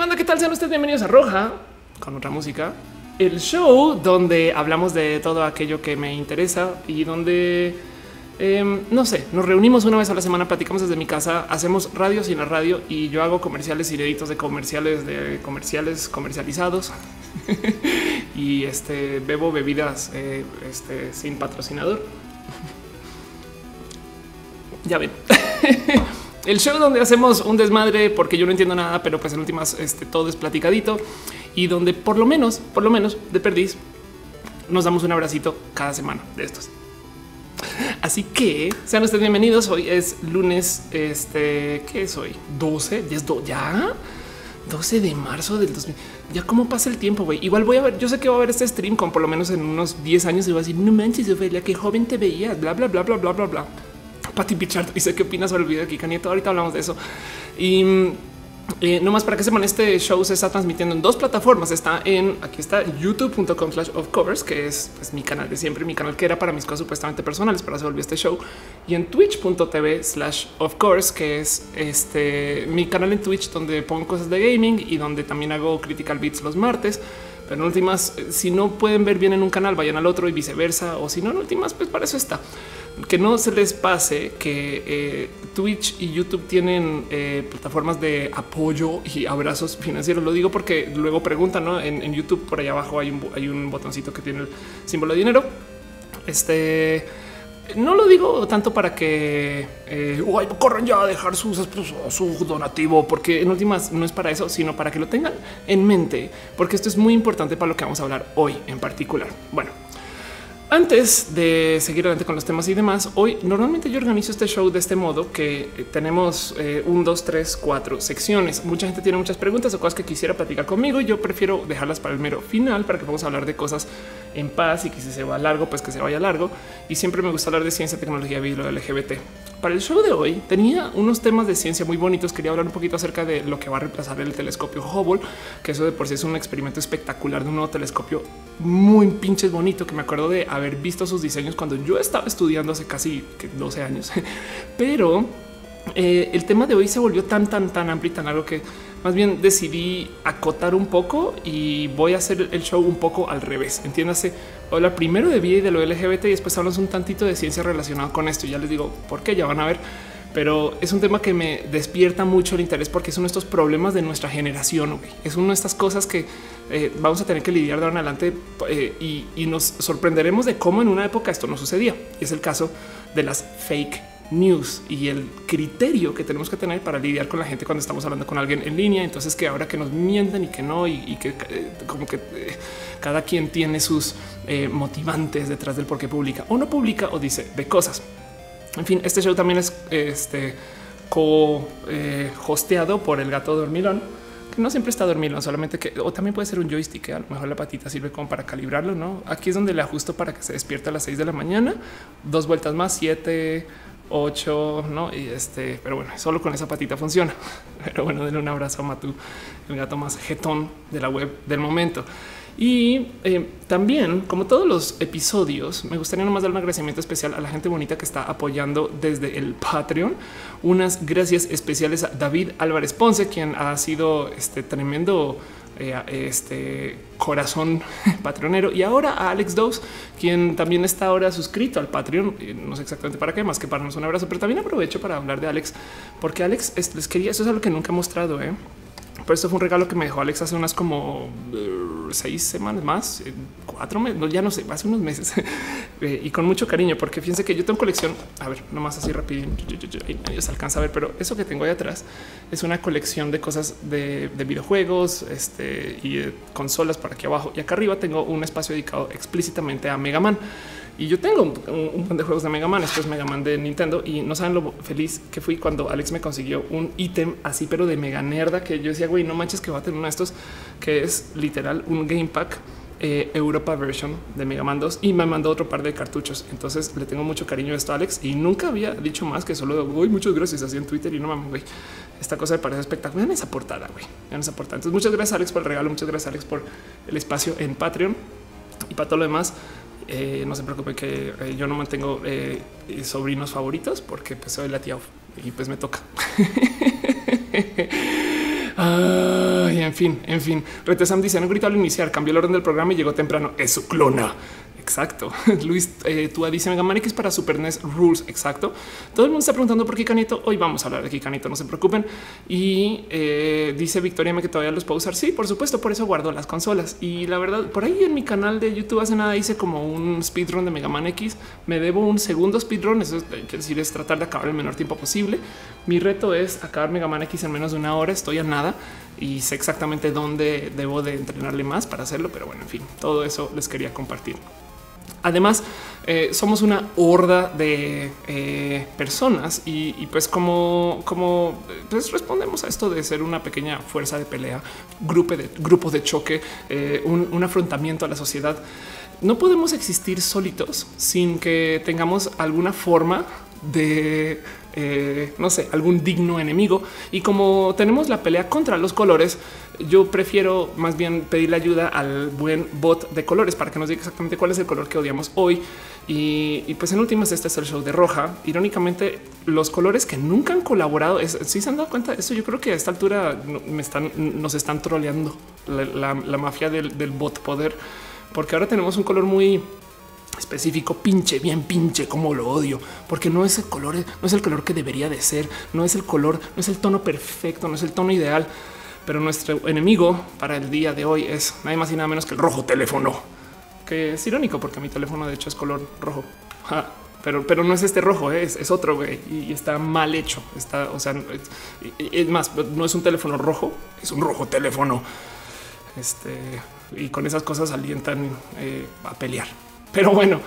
banda, ¿qué tal? Sean ustedes bienvenidos a Roja con otra música. El show donde hablamos de todo aquello que me interesa y donde em, no sé, nos reunimos una vez a la semana, platicamos desde mi casa, hacemos radio sin la radio y yo hago comerciales y deditos de comerciales de comerciales comercializados y este bebo bebidas eh, este, sin patrocinador. ya ven. el show donde hacemos un desmadre porque yo no entiendo nada, pero pues en últimas este, todo es platicadito y donde por lo menos, por lo menos de perdiz, nos damos un abracito cada semana de estos. Así que sean ustedes bienvenidos. Hoy es lunes. Este ¿qué es hoy? 12, ya es ya 12 de marzo del 2000. Ya cómo pasa el tiempo, güey. Igual voy a ver. Yo sé que va a ver este stream con por lo menos en unos 10 años y voy a decir, no manches, Ophelia, qué joven te veías, bla, bla, bla, bla, bla, bla, bla. Pati Pichard dice qué opinas sobre el video de Kika Nieto. Ahorita hablamos de eso. Y eh, no más para que sepan, este show se está transmitiendo en dos plataformas. Está en aquí está youtube.com slash of covers, que es pues, mi canal de siempre, mi canal que era para mis cosas supuestamente personales, para se volvió este show y en twitch.tv slash of course, que es este mi canal en Twitch donde pongo cosas de gaming y donde también hago critical beats los martes. Pero en últimas, si no pueden ver bien en un canal, vayan al otro y viceversa. O si no, en últimas, pues para eso está que no se les pase que eh, Twitch y YouTube tienen eh, plataformas de apoyo y abrazos financieros. Lo digo porque luego preguntan ¿no? en, YouTube por allá abajo hay un, hay un botoncito que tiene el símbolo de dinero. Este no lo digo tanto para que eh, corran ya a dejar su donativo, porque en últimas no es para eso, sino para que lo tengan en mente, porque esto es muy importante para lo que vamos a hablar hoy en particular. Bueno, antes de seguir adelante con los temas y demás, hoy normalmente yo organizo este show de este modo que eh, tenemos eh, un, dos, tres, cuatro secciones. Mucha gente tiene muchas preguntas o cosas que quisiera platicar conmigo yo prefiero dejarlas para el mero final para que podamos hablar de cosas en paz y que si se va largo, pues que se vaya largo. Y siempre me gusta hablar de ciencia, tecnología y lo LGBT. Para el show de hoy tenía unos temas de ciencia muy bonitos. Quería hablar un poquito acerca de lo que va a reemplazar el telescopio Hubble, que eso de por sí es un experimento espectacular de un nuevo telescopio muy pinches bonito que me acuerdo de haber visto sus diseños cuando yo estaba estudiando hace casi 12 años. Pero eh, el tema de hoy se volvió tan, tan, tan amplio y tan largo que más bien decidí acotar un poco y voy a hacer el show un poco al revés. Entiéndase, hablar primero de vida y de lo LGBT y después hablamos un tantito de ciencia relacionada con esto. Ya les digo por qué, ya van a ver. Pero es un tema que me despierta mucho el interés porque es uno de estos problemas de nuestra generación. Es una de estas cosas que eh, vamos a tener que lidiar de ahora en adelante eh, y, y nos sorprenderemos de cómo en una época esto no sucedía. Es el caso de las fake news y el criterio que tenemos que tener para lidiar con la gente cuando estamos hablando con alguien en línea. Entonces que ahora que nos mienten y que no y, que eh, como que eh, cada quien tiene sus eh, motivantes detrás del por qué publica o no publica o dice de cosas. En fin, este show también es este co hosteado por el gato dormilón que no siempre está dormido, solamente que o también puede ser un joystick. A lo mejor la patita sirve como para calibrarlo. No, aquí es donde le ajusto para que se despierte a las 6 de la mañana, dos vueltas más, siete 8, no? Y este, pero bueno, solo con esa patita funciona. Pero bueno, denle un abrazo a Matu, el gato más jetón de la web del momento. Y eh, también, como todos los episodios, me gustaría nomás dar un agradecimiento especial a la gente bonita que está apoyando desde el Patreon. Unas gracias especiales a David Álvarez Ponce, quien ha sido este tremendo este corazón patronero y ahora a Alex Dose, quien también está ahora suscrito al Patreon. No sé exactamente para qué, más que para darnos un abrazo, pero también aprovecho para hablar de Alex, porque Alex les quería, eso es algo que nunca he mostrado. ¿eh? Pero esto fue un regalo que me dejó Alex hace unas como eh, seis semanas más, cuatro meses, ya no sé, hace unos meses eh, y con mucho cariño, porque fíjense que yo tengo colección. A ver, nomás así rápido, nadie se alcanza a ver, pero eso que tengo ahí atrás es una colección de cosas de, videojuegos este, y consolas por aquí abajo. Y acá arriba tengo un espacio dedicado explícitamente a Mega Man. Y yo tengo un, montón de juegos de Mega Man. Esto es Mega Man de Nintendo y no saben lo feliz que fui cuando Alex me consiguió un ítem así, pero de mega nerda que yo decía, güey, no manches que va a tener uno de estos que es literal un game pack eh, Europa version de Mega Man 2 y me mandó otro par de cartuchos. Entonces le tengo mucho cariño a esto, Alex, y nunca había dicho más que solo voy muchas gracias así en Twitter y no mames, güey. Esta cosa me parece espectacular. Vean esa portada, güey. Vean esa portada. Entonces, muchas gracias, Alex, por el regalo. Muchas gracias, Alex, por el espacio en Patreon y para todo lo demás. Eh, no se preocupe que eh, yo no mantengo eh, sobrinos favoritos porque pues soy la tía y pues me toca. y en fin, en fin. Retesam dice, no gritó al iniciar, cambió el orden del programa y llegó temprano. Es su clona. Exacto. Luis, eh, tú dice Mega Man X para Super NES Rules. Exacto. Todo el mundo está preguntando por Kikanito. Hoy vamos a hablar de Kikanito, no se preocupen. Y eh, dice Victoria que todavía los puedo usar. Sí, por supuesto, por eso guardo las consolas. Y la verdad, por ahí en mi canal de YouTube hace nada hice como un speedrun de Mega Man X. Me debo un segundo speedrun. Eso quiere decir es tratar de acabar el menor tiempo posible. Mi reto es acabar Mega Man X en menos de una hora. Estoy a nada y sé exactamente dónde debo de entrenarle más para hacerlo. Pero bueno, en fin, todo eso les quería compartir. Además, eh, somos una horda de eh, personas y, pues como, pues respondemos a esto de ser una pequeña fuerza de pelea, grupo de, grupo de choque, eh, un, afrontamiento a la sociedad. No podemos existir solitos sin que tengamos alguna forma de no sé, algún digno enemigo. Y como tenemos la pelea contra los colores, yo prefiero más bien pedirle ayuda al buen bot de colores para que nos diga exactamente cuál es el color que odiamos hoy. Y, pues en últimas, este es el show de roja. Irónicamente, los colores que nunca han colaborado, si ¿sí se han dado cuenta de eso, yo creo que a esta altura me están, nos están troleando la, mafia del, del bot poder, porque ahora tenemos un color muy específico, pinche, bien pinche, como lo odio, porque no es el color, no es el color que debería de ser, no es el color, no es el tono perfecto, no es el tono ideal. Pero nuestro enemigo para el día de hoy es nada más y nada menos que el rojo teléfono, que es irónico porque mi teléfono de hecho es color rojo. pero, pero no es este rojo, ¿eh? es, otro güey y, está mal hecho. Está, o sea, es, más, no es un teléfono rojo, es un rojo teléfono. Este y con esas cosas alientan eh, a pelear. Pero bueno,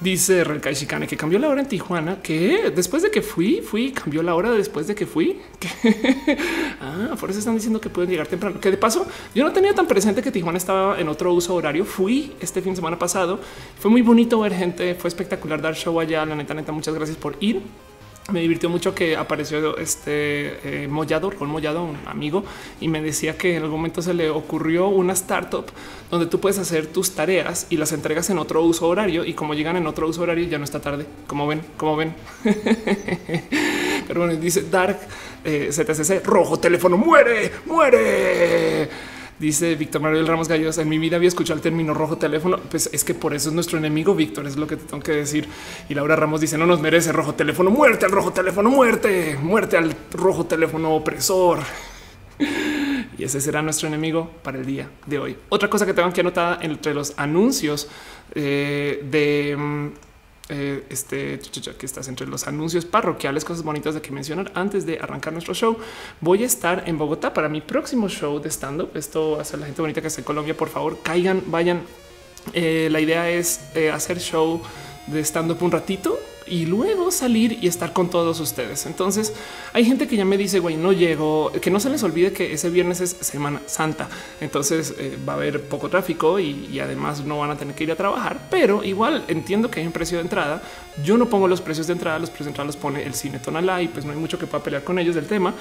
Dice Relkai Shikane que cambió la hora en Tijuana, que después de que fui, fui, cambió la hora después de que fui. ah, por eso están diciendo que pueden llegar temprano. Que de paso, yo no tenía tan presente que Tijuana estaba en otro uso horario. Fui este fin de semana pasado. Fue muy bonito ver gente, fue espectacular dar show allá. La neta, neta, muchas gracias por ir me divirtió mucho que apareció este eh, Mollado, Ron Mollado, un amigo, y me decía que en algún momento se le ocurrió una startup donde tú puedes hacer tus tareas y las entregas en otro uso horario. Y como llegan en otro uso horario, ya no está tarde. Como ven, como ven. Pero bueno, dice Dark eh, ZCC rojo teléfono muere, muere. Dice Víctor Manuel Ramos Gallos. En mi vida había escuchado el término rojo teléfono. Pues es que por eso es nuestro enemigo, Víctor. Es lo que te tengo que decir. Y Laura Ramos dice: No nos merece rojo teléfono, muerte al rojo teléfono, muerte, muerte al rojo teléfono opresor. Y ese será nuestro enemigo para el día de hoy. Otra cosa que tengo que anotar entre los anuncios eh, de mm, eh, este que estás entre los anuncios parroquiales, cosas bonitas de que mencionar antes de arrancar nuestro show. Voy a estar en Bogotá para mi próximo show de stand up. Esto hace la gente bonita que está en Colombia. Por favor, caigan, vayan. Eh, la idea es eh, hacer show de stand up un ratito y luego salir y estar con todos ustedes. Entonces hay gente que ya me dice, güey, no llego, que no se les olvide que ese viernes es Semana Santa. Entonces eh, va a haber poco tráfico y, además no van a tener que ir a trabajar, pero igual entiendo que hay un precio de entrada. Yo no pongo los precios de entrada, los precios de entrada los pone el cine Tonalá y pues no hay mucho que pueda pelear con ellos del tema.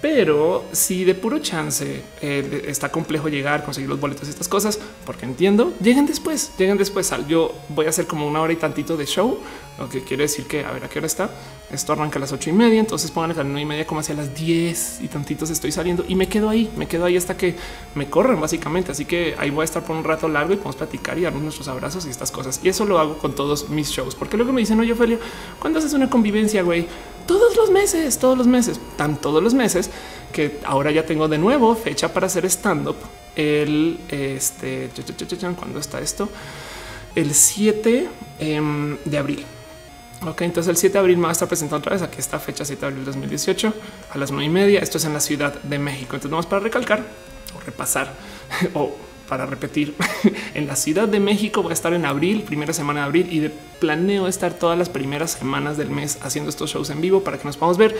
Pero si de puro chance eh, está complejo llegar, conseguir los boletos y estas cosas, porque entiendo, lleguen después, lleguen después. Yo voy a hacer como una hora y tantito de show, lo que quiere decir que a ver a qué hora está. Esto arranca a las ocho y media, entonces pongan a las nueve y media como hacia las diez y tantitos estoy saliendo y me quedo ahí, me quedo ahí hasta que me corren básicamente. Así que ahí voy a estar por un rato largo y podemos platicar y darnos nuestros abrazos y estas cosas. Y eso lo hago con todos mis shows, porque luego me dicen, oye, Ophelio, ¿cuándo haces una convivencia, güey? todos los meses, todos los meses, tan todos los meses que ahora ya tengo de nuevo fecha para hacer stand up. El este cuando está esto, el 7 em, de abril. Ok, entonces el 7 de abril me va a estar presentando otra vez aquí esta fecha 7 de abril 2018 a las 9 y media. Esto es en la Ciudad de México. Entonces vamos para recalcar o repasar o para repetir, en la Ciudad de México voy a estar en abril, primera semana de abril y de planeo estar todas las primeras semanas del mes haciendo estos shows en vivo para que nos podamos ver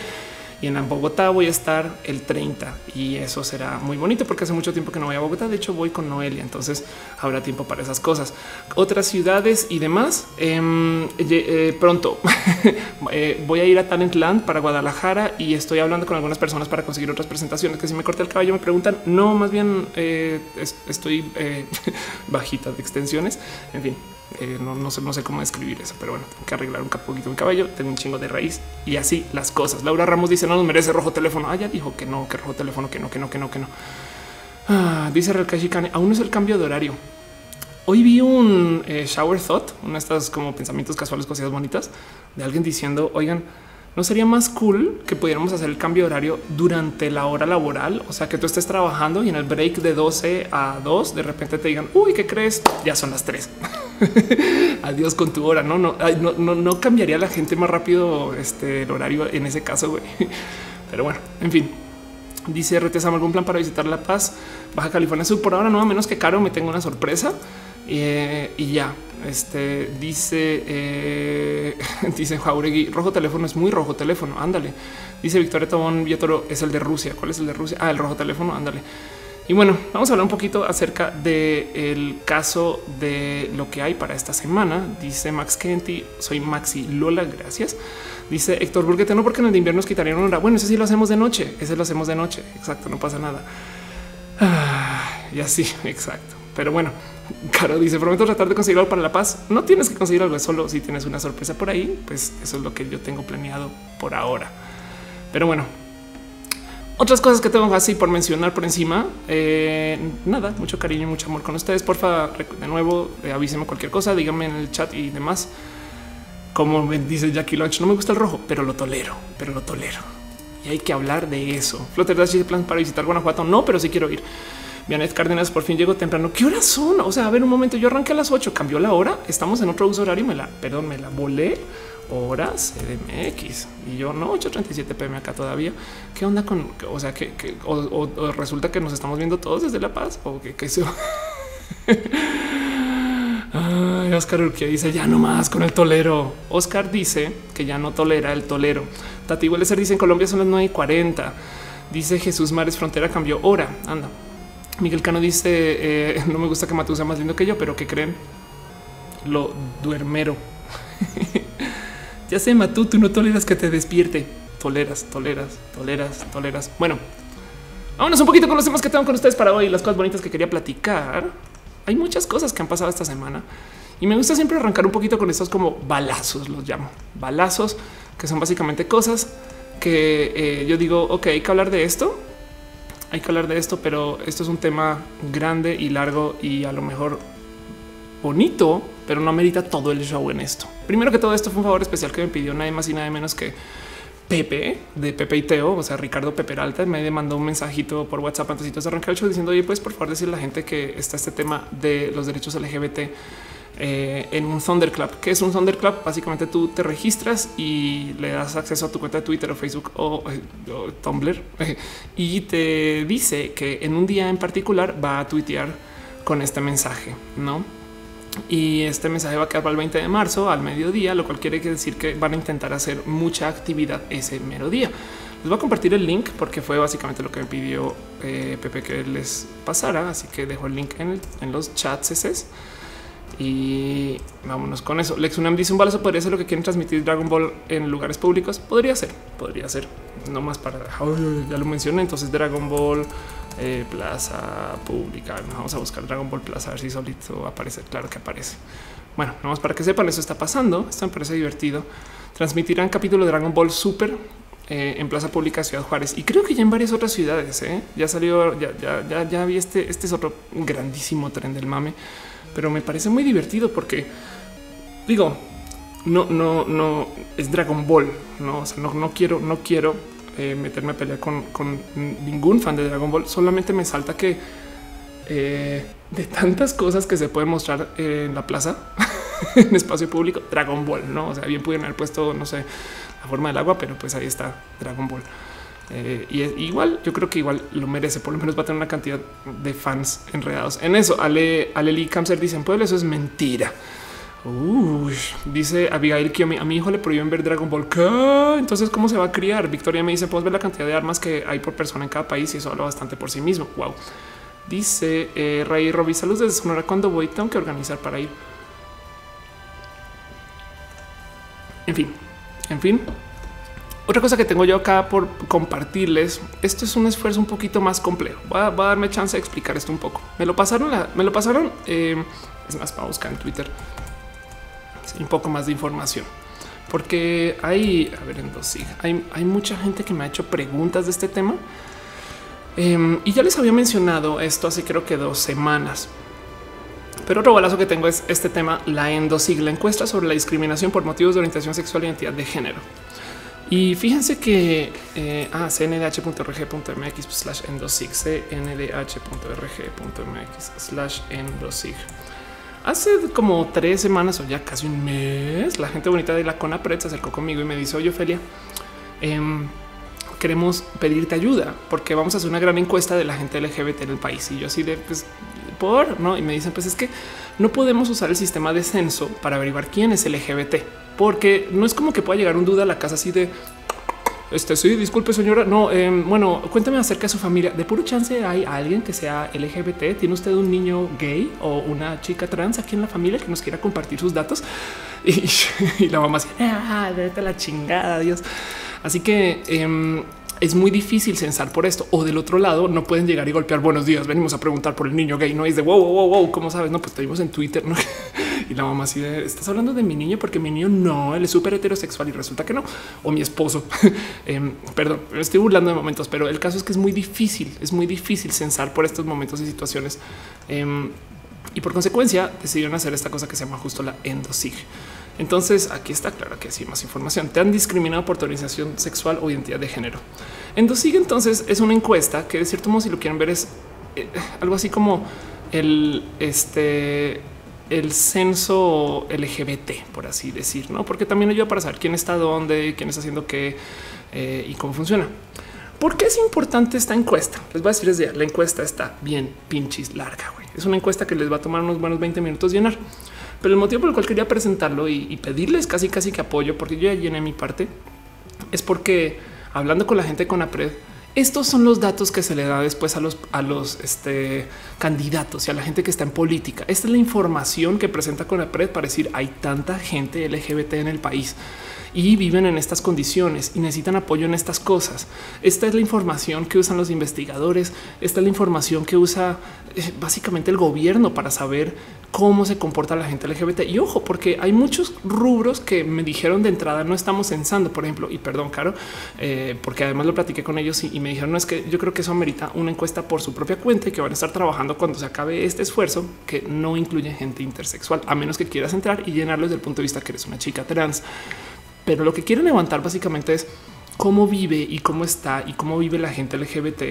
y en Bogotá voy a estar el 30 y eso será muy bonito porque hace mucho tiempo que no voy a Bogotá. De hecho, voy con Noelia, entonces habrá tiempo para esas cosas. Otras ciudades y demás. Em, eh, pronto eh, voy a ir a Talentland para Guadalajara y estoy hablando con algunas personas para conseguir otras presentaciones. Que si me corté el cabello me preguntan, no, más bien eh, estoy bajita de extensiones. En fin, eh, no, sé, no sé cómo describir eso, pero bueno, tengo que arreglar un poquito mi cabello. Tengo un chingo de raíz y así las cosas. Laura Ramos dice: No nos merece rojo teléfono. Ah, ya dijo que no, que rojo teléfono, que no, que no, que no, que no. Ah, dice Relkashi aún no es el cambio de horario. Hoy vi un eh, shower thought, una de estas como pensamientos casuales, cosas bonitas de alguien diciendo, oigan, ¿No sería más cool que pudiéramos hacer el cambio de horario durante la hora laboral? O sea, que tú estés trabajando y en el break de 12 a 2 de repente te digan, uy, ¿qué crees? Ya son las 3. Adiós con tu hora. No, no, no, no, cambiaría la gente más rápido este, el horario en ese caso. Pero bueno, en fin. Dice RT algún plan para visitar La Paz, Baja California Sur. Por ahora no, a menos que Caro me tenga una sorpresa. Eh, y ya este dice, eh, dice Jauregui, rojo teléfono es muy rojo teléfono. Ándale. Dice Victoria Tobón Villatoro es el de Rusia. ¿Cuál es el de Rusia? Ah, el rojo teléfono. Ándale. Y bueno, vamos a hablar un poquito acerca del caso de lo que hay para esta semana. Dice Max Kenty, soy Maxi Lola, gracias. Dice Héctor Burguete, no porque en el de invierno nos quitarían una hora. Bueno, ese sí lo hacemos de noche, ese lo hacemos de noche. Exacto, no pasa nada. Ah, y así, exacto. Pero bueno, Caro dice, prometo tratar de conseguir algo para la paz. No tienes que conseguir algo, solo si tienes una sorpresa por ahí, pues eso es lo que yo tengo planeado por ahora. Pero bueno, otras cosas que tengo así por mencionar por encima. Eh, nada, mucho cariño y mucho amor con ustedes. Porfa, de nuevo, eh, avísenme cualquier cosa, díganme en el chat y demás. Como me dice Jackie Lunch, no me gusta el rojo, pero lo tolero, pero lo tolero. Y hay que hablar de eso. Flutter plan para visitar Guanajuato. No, pero sí quiero ir. Vianet Cárdenas por fin llegó temprano. ¿Qué horas son? O sea, a ver un momento, yo arranqué a las 8, cambió la hora, estamos en otro uso horario, me la, perdón, me la volé horas CDMX y yo no 8:37 pm acá todavía. ¿Qué onda con? O sea, que, resulta que nos estamos viendo todos desde La Paz o que, eso. Ay, Oscar Urquía dice ya no más con el tolero. Oscar dice que ya no tolera el tolero. Tati ser dice en Colombia son las 9 y 40. Dice Jesús Mares Frontera cambió hora. Anda, Miguel Cano dice eh, no me gusta que Matú sea más lindo que yo, pero que creen lo duermero. ya sé, Matú, tú no toleras que te despierte. Toleras, toleras, toleras, toleras. Bueno, vámonos un poquito con los temas que tengo con ustedes para hoy, las cosas bonitas que quería platicar. Hay muchas cosas que han pasado esta semana y me gusta siempre arrancar un poquito con estos como balazos, los llamo balazos, que son básicamente cosas que eh, yo digo, ok, hay que hablar de esto hay que hablar de esto, pero esto es un tema grande y largo y a lo mejor bonito, pero no amerita todo el show en esto. Primero que todo, esto fue un favor especial que me pidió nadie más y nada menos que Pepe de Pepe y Teo, o sea, Ricardo Pepe Alta, me mandó un mensajito por WhatsApp antes de arrancar el show diciendo, oye, pues por favor decirle a la gente que está este tema de los derechos LGBT eh, en un Thunderclap. que es un Thunderclap? Básicamente tú te registras y le das acceso a tu cuenta de Twitter o Facebook o, Tumblr y te dice que en un día en particular va a tuitear con este mensaje, ¿no? Y este mensaje va a quedar para el 20 de marzo al mediodía, lo cual quiere decir que van a intentar hacer mucha actividad ese mero día. Les voy a compartir el link porque fue básicamente lo que me pidió eh, Pepe que les pasara. Así que dejo el link en, en los chats. Y vámonos con eso. Lex Unam dice un balazo podría ser lo que quieren transmitir Dragon Ball en lugares públicos. Podría ser, podría ser. No más para ya lo mencioné. Entonces, Dragon Ball eh, Plaza Pública. Vamos a buscar Dragon Ball Plaza a ver si solito aparece. Claro que aparece. Bueno, vamos para que sepan, eso está pasando. Esto me parece divertido. Transmitirán capítulo de Dragon Ball Super eh, en Plaza Pública Ciudad Juárez y creo que ya en varias otras ciudades. ¿eh? Ya salió, ya, ya, ya, ya vi este. Este es otro grandísimo tren del mame pero me parece muy divertido porque digo, no, no, no es Dragon Ball, no, o sea, no, no quiero, no quiero eh, meterme a pelear con, ningún fan de Dragon Ball. Solamente me salta que eh, de tantas cosas que se pueden mostrar en la plaza, en espacio público, Dragon Ball, no? O sea, bien pudieron haber puesto, no sé, la forma del agua, pero pues ahí está Dragon Ball. Eh, y igual yo creo que igual lo merece, por lo menos va a tener una cantidad de fans enredados en eso. Ale, Ale Lee Kamser dice en Puebla, eso es mentira. dice Abigail que a mi, hijo le prohíben ver Dragon Ball. Entonces, ¿cómo se va a criar? Victoria me dice: Puedes ver la cantidad de armas que hay por persona en cada país y eso habla bastante por sí mismo. Wow. Dice eh, Ray Robbie, saludos desde Sonora. Cuando voy, tengo que organizar para ir. En fin, en fin, otra cosa que tengo yo acá por compartirles, esto es un esfuerzo un poquito más complejo. Va, a, darme chance de explicar esto un poco. Me lo pasaron, me lo pasaron. Eh, es más, para buscar en Twitter un poco más de información, porque hay, a ver, en dos, hay, mucha gente que me ha hecho preguntas de este tema. Em, y ya les había mencionado esto hace creo que dos semanas. Pero otro balazo que tengo es este tema, la ENDOSIG, la encuesta sobre la discriminación por motivos de orientación sexual e identidad de género. Y fíjense que eh, ah, cndh.rg.mx slash endosig, cndh.rg.mx slash endosig. Hace como tres semanas o ya casi un mes, la gente bonita de la CONAPRED se acercó conmigo y me dice, oye, Ophelia, eh, queremos pedirte ayuda porque vamos a hacer una gran encuesta de la gente LGBT en el país. Y yo así de, pues, por, ¿no? Y me dicen, pues es que no podemos usar el sistema de censo para averiguar quién es LGBT, porque no es como que pueda llegar un duda a la casa así de, este sí, disculpe señora. No, em, bueno, cuéntame acerca de su familia. De puro chance hay alguien que sea LGBT. ¿Tiene usted un niño gay o una chica trans aquí en la familia que nos quiera compartir sus datos? Y, la mamá así, ah, la chingada, Dios. Así que em, es muy difícil censar por esto. O del otro lado, no pueden llegar y golpear buenos días. Venimos a preguntar por el niño gay. No es de wow, wow, wow. ¿Cómo sabes? No, pues te vimos en Twitter. ¿no? y la mamá así estás hablando de mi niño porque mi niño no, él es súper heterosexual y resulta que no. O mi esposo. Em, perdón, estoy burlando de momentos, pero el caso es que es muy difícil. Es muy difícil censar por estos momentos y situaciones. Em, y por consecuencia decidieron hacer esta cosa que se llama justo la endosig. Entonces aquí está claro que sí, más información. Te han discriminado por tu orientación sexual o identidad de género. Endosig entonces es una encuesta que de cierto modo si lo quieren ver es eh, algo así como el este el censo LGBT, por así decir, no? Porque también ayuda para saber quién está dónde, quién está haciendo qué eh, y cómo funciona. ¿Por qué es importante esta encuesta? Les voy a decir ya, la encuesta está bien pinches larga. Es una encuesta que les va a tomar unos buenos 20 minutos llenar. Pero el motivo por el cual quería presentarlo y, pedirles casi casi que apoyo, porque yo ya llené mi parte, es porque hablando con la gente con APRED, estos son los datos que se le da después a los, a los este, candidatos y a la gente que está en política. Esta es la información que presenta con APRED para decir hay tanta gente LGBT en el país y viven en estas condiciones y necesitan apoyo en estas cosas. Esta es la información que usan los investigadores. Esta es la información que usa eh, básicamente el gobierno para saber cómo se comporta la gente LGBT. Y ojo, porque hay muchos rubros que me dijeron de entrada no estamos censando, por ejemplo, y perdón, Caro, eh, porque además lo platiqué con ellos y, me dijeron no es que yo creo que eso amerita una encuesta por su propia cuenta y que van a estar trabajando cuando se acabe este esfuerzo que no incluye gente intersexual, a menos que quieras entrar y llenarlo desde el punto de vista que eres una chica trans. Pero lo que quieren levantar básicamente es cómo vive y cómo está y cómo vive la gente LGBT,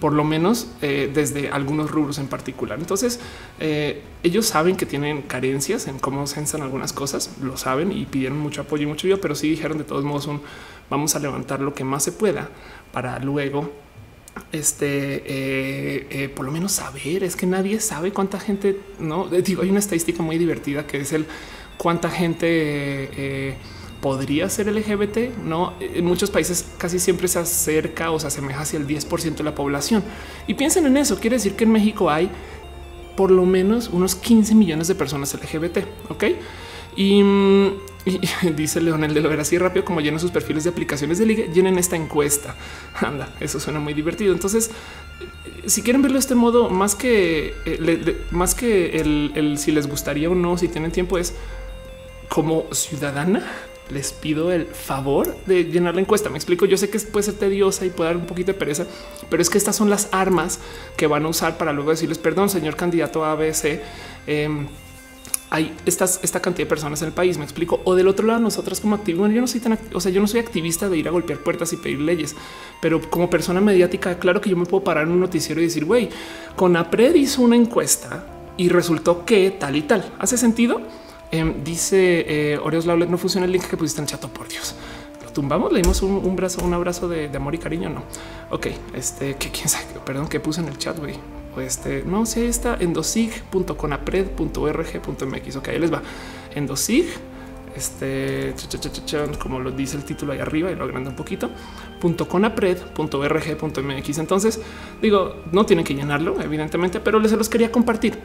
por lo menos eh, desde algunos rubros en particular. Entonces, eh, ellos saben que tienen carencias en cómo censan algunas cosas, lo saben y pidieron mucho apoyo y mucho ayuda, pero sí dijeron de todos modos un vamos a levantar lo que más se pueda para luego este eh, por lo menos saber es que nadie sabe cuánta gente no digo hay una estadística muy divertida que es el cuánta gente podría ser LGBT. No en muchos países casi siempre se acerca o se asemeja hacia el 10% de la población. Y piensen en eso. Quiere decir que en México hay por lo menos unos 15 millones de personas LGBT. Ok. Y, dice Leonel de lo ver así rápido como llenan sus perfiles de aplicaciones de liga, llenen esta encuesta. Anda, eso suena muy divertido. Entonces, si quieren verlo de este modo, más que eh, más que el si les gustaría o no, si tienen tiempo, es como ciudadana les pido el favor de llenar la encuesta. Me explico. Yo sé que puede ser tediosa y puede dar un poquito de pereza, pero es que estas son las armas que van a usar para luego decirles perdón, señor candidato ABC. Em, hay esta cantidad de personas en el país. Me explico. O del otro lado, nosotros como activistas, yo no soy tan, o sea, yo no soy activista de ir a golpear puertas y pedir leyes, pero como persona mediática, claro que yo me puedo parar en un noticiero y decir, güey, con APRED hizo una encuesta y resultó que tal y tal. ¿Hace sentido? Em, dice eh, Oreos Laulet, no funciona el link que pusiste en el chat. Oh, por Dios, lo tumbamos. Le dimos un, brazo, un abrazo de, amor y cariño. No, ok, este que quién sabe, perdón, que puse en el chat, güey. Este no sé, está endosig.conapred.org.mx. Ok, ahí les va endosig. Este como lo dice el título ahí arriba y lo agranda un poquito conapred.org.mx. Entonces digo, no tienen que llenarlo, evidentemente, pero les se los quería compartir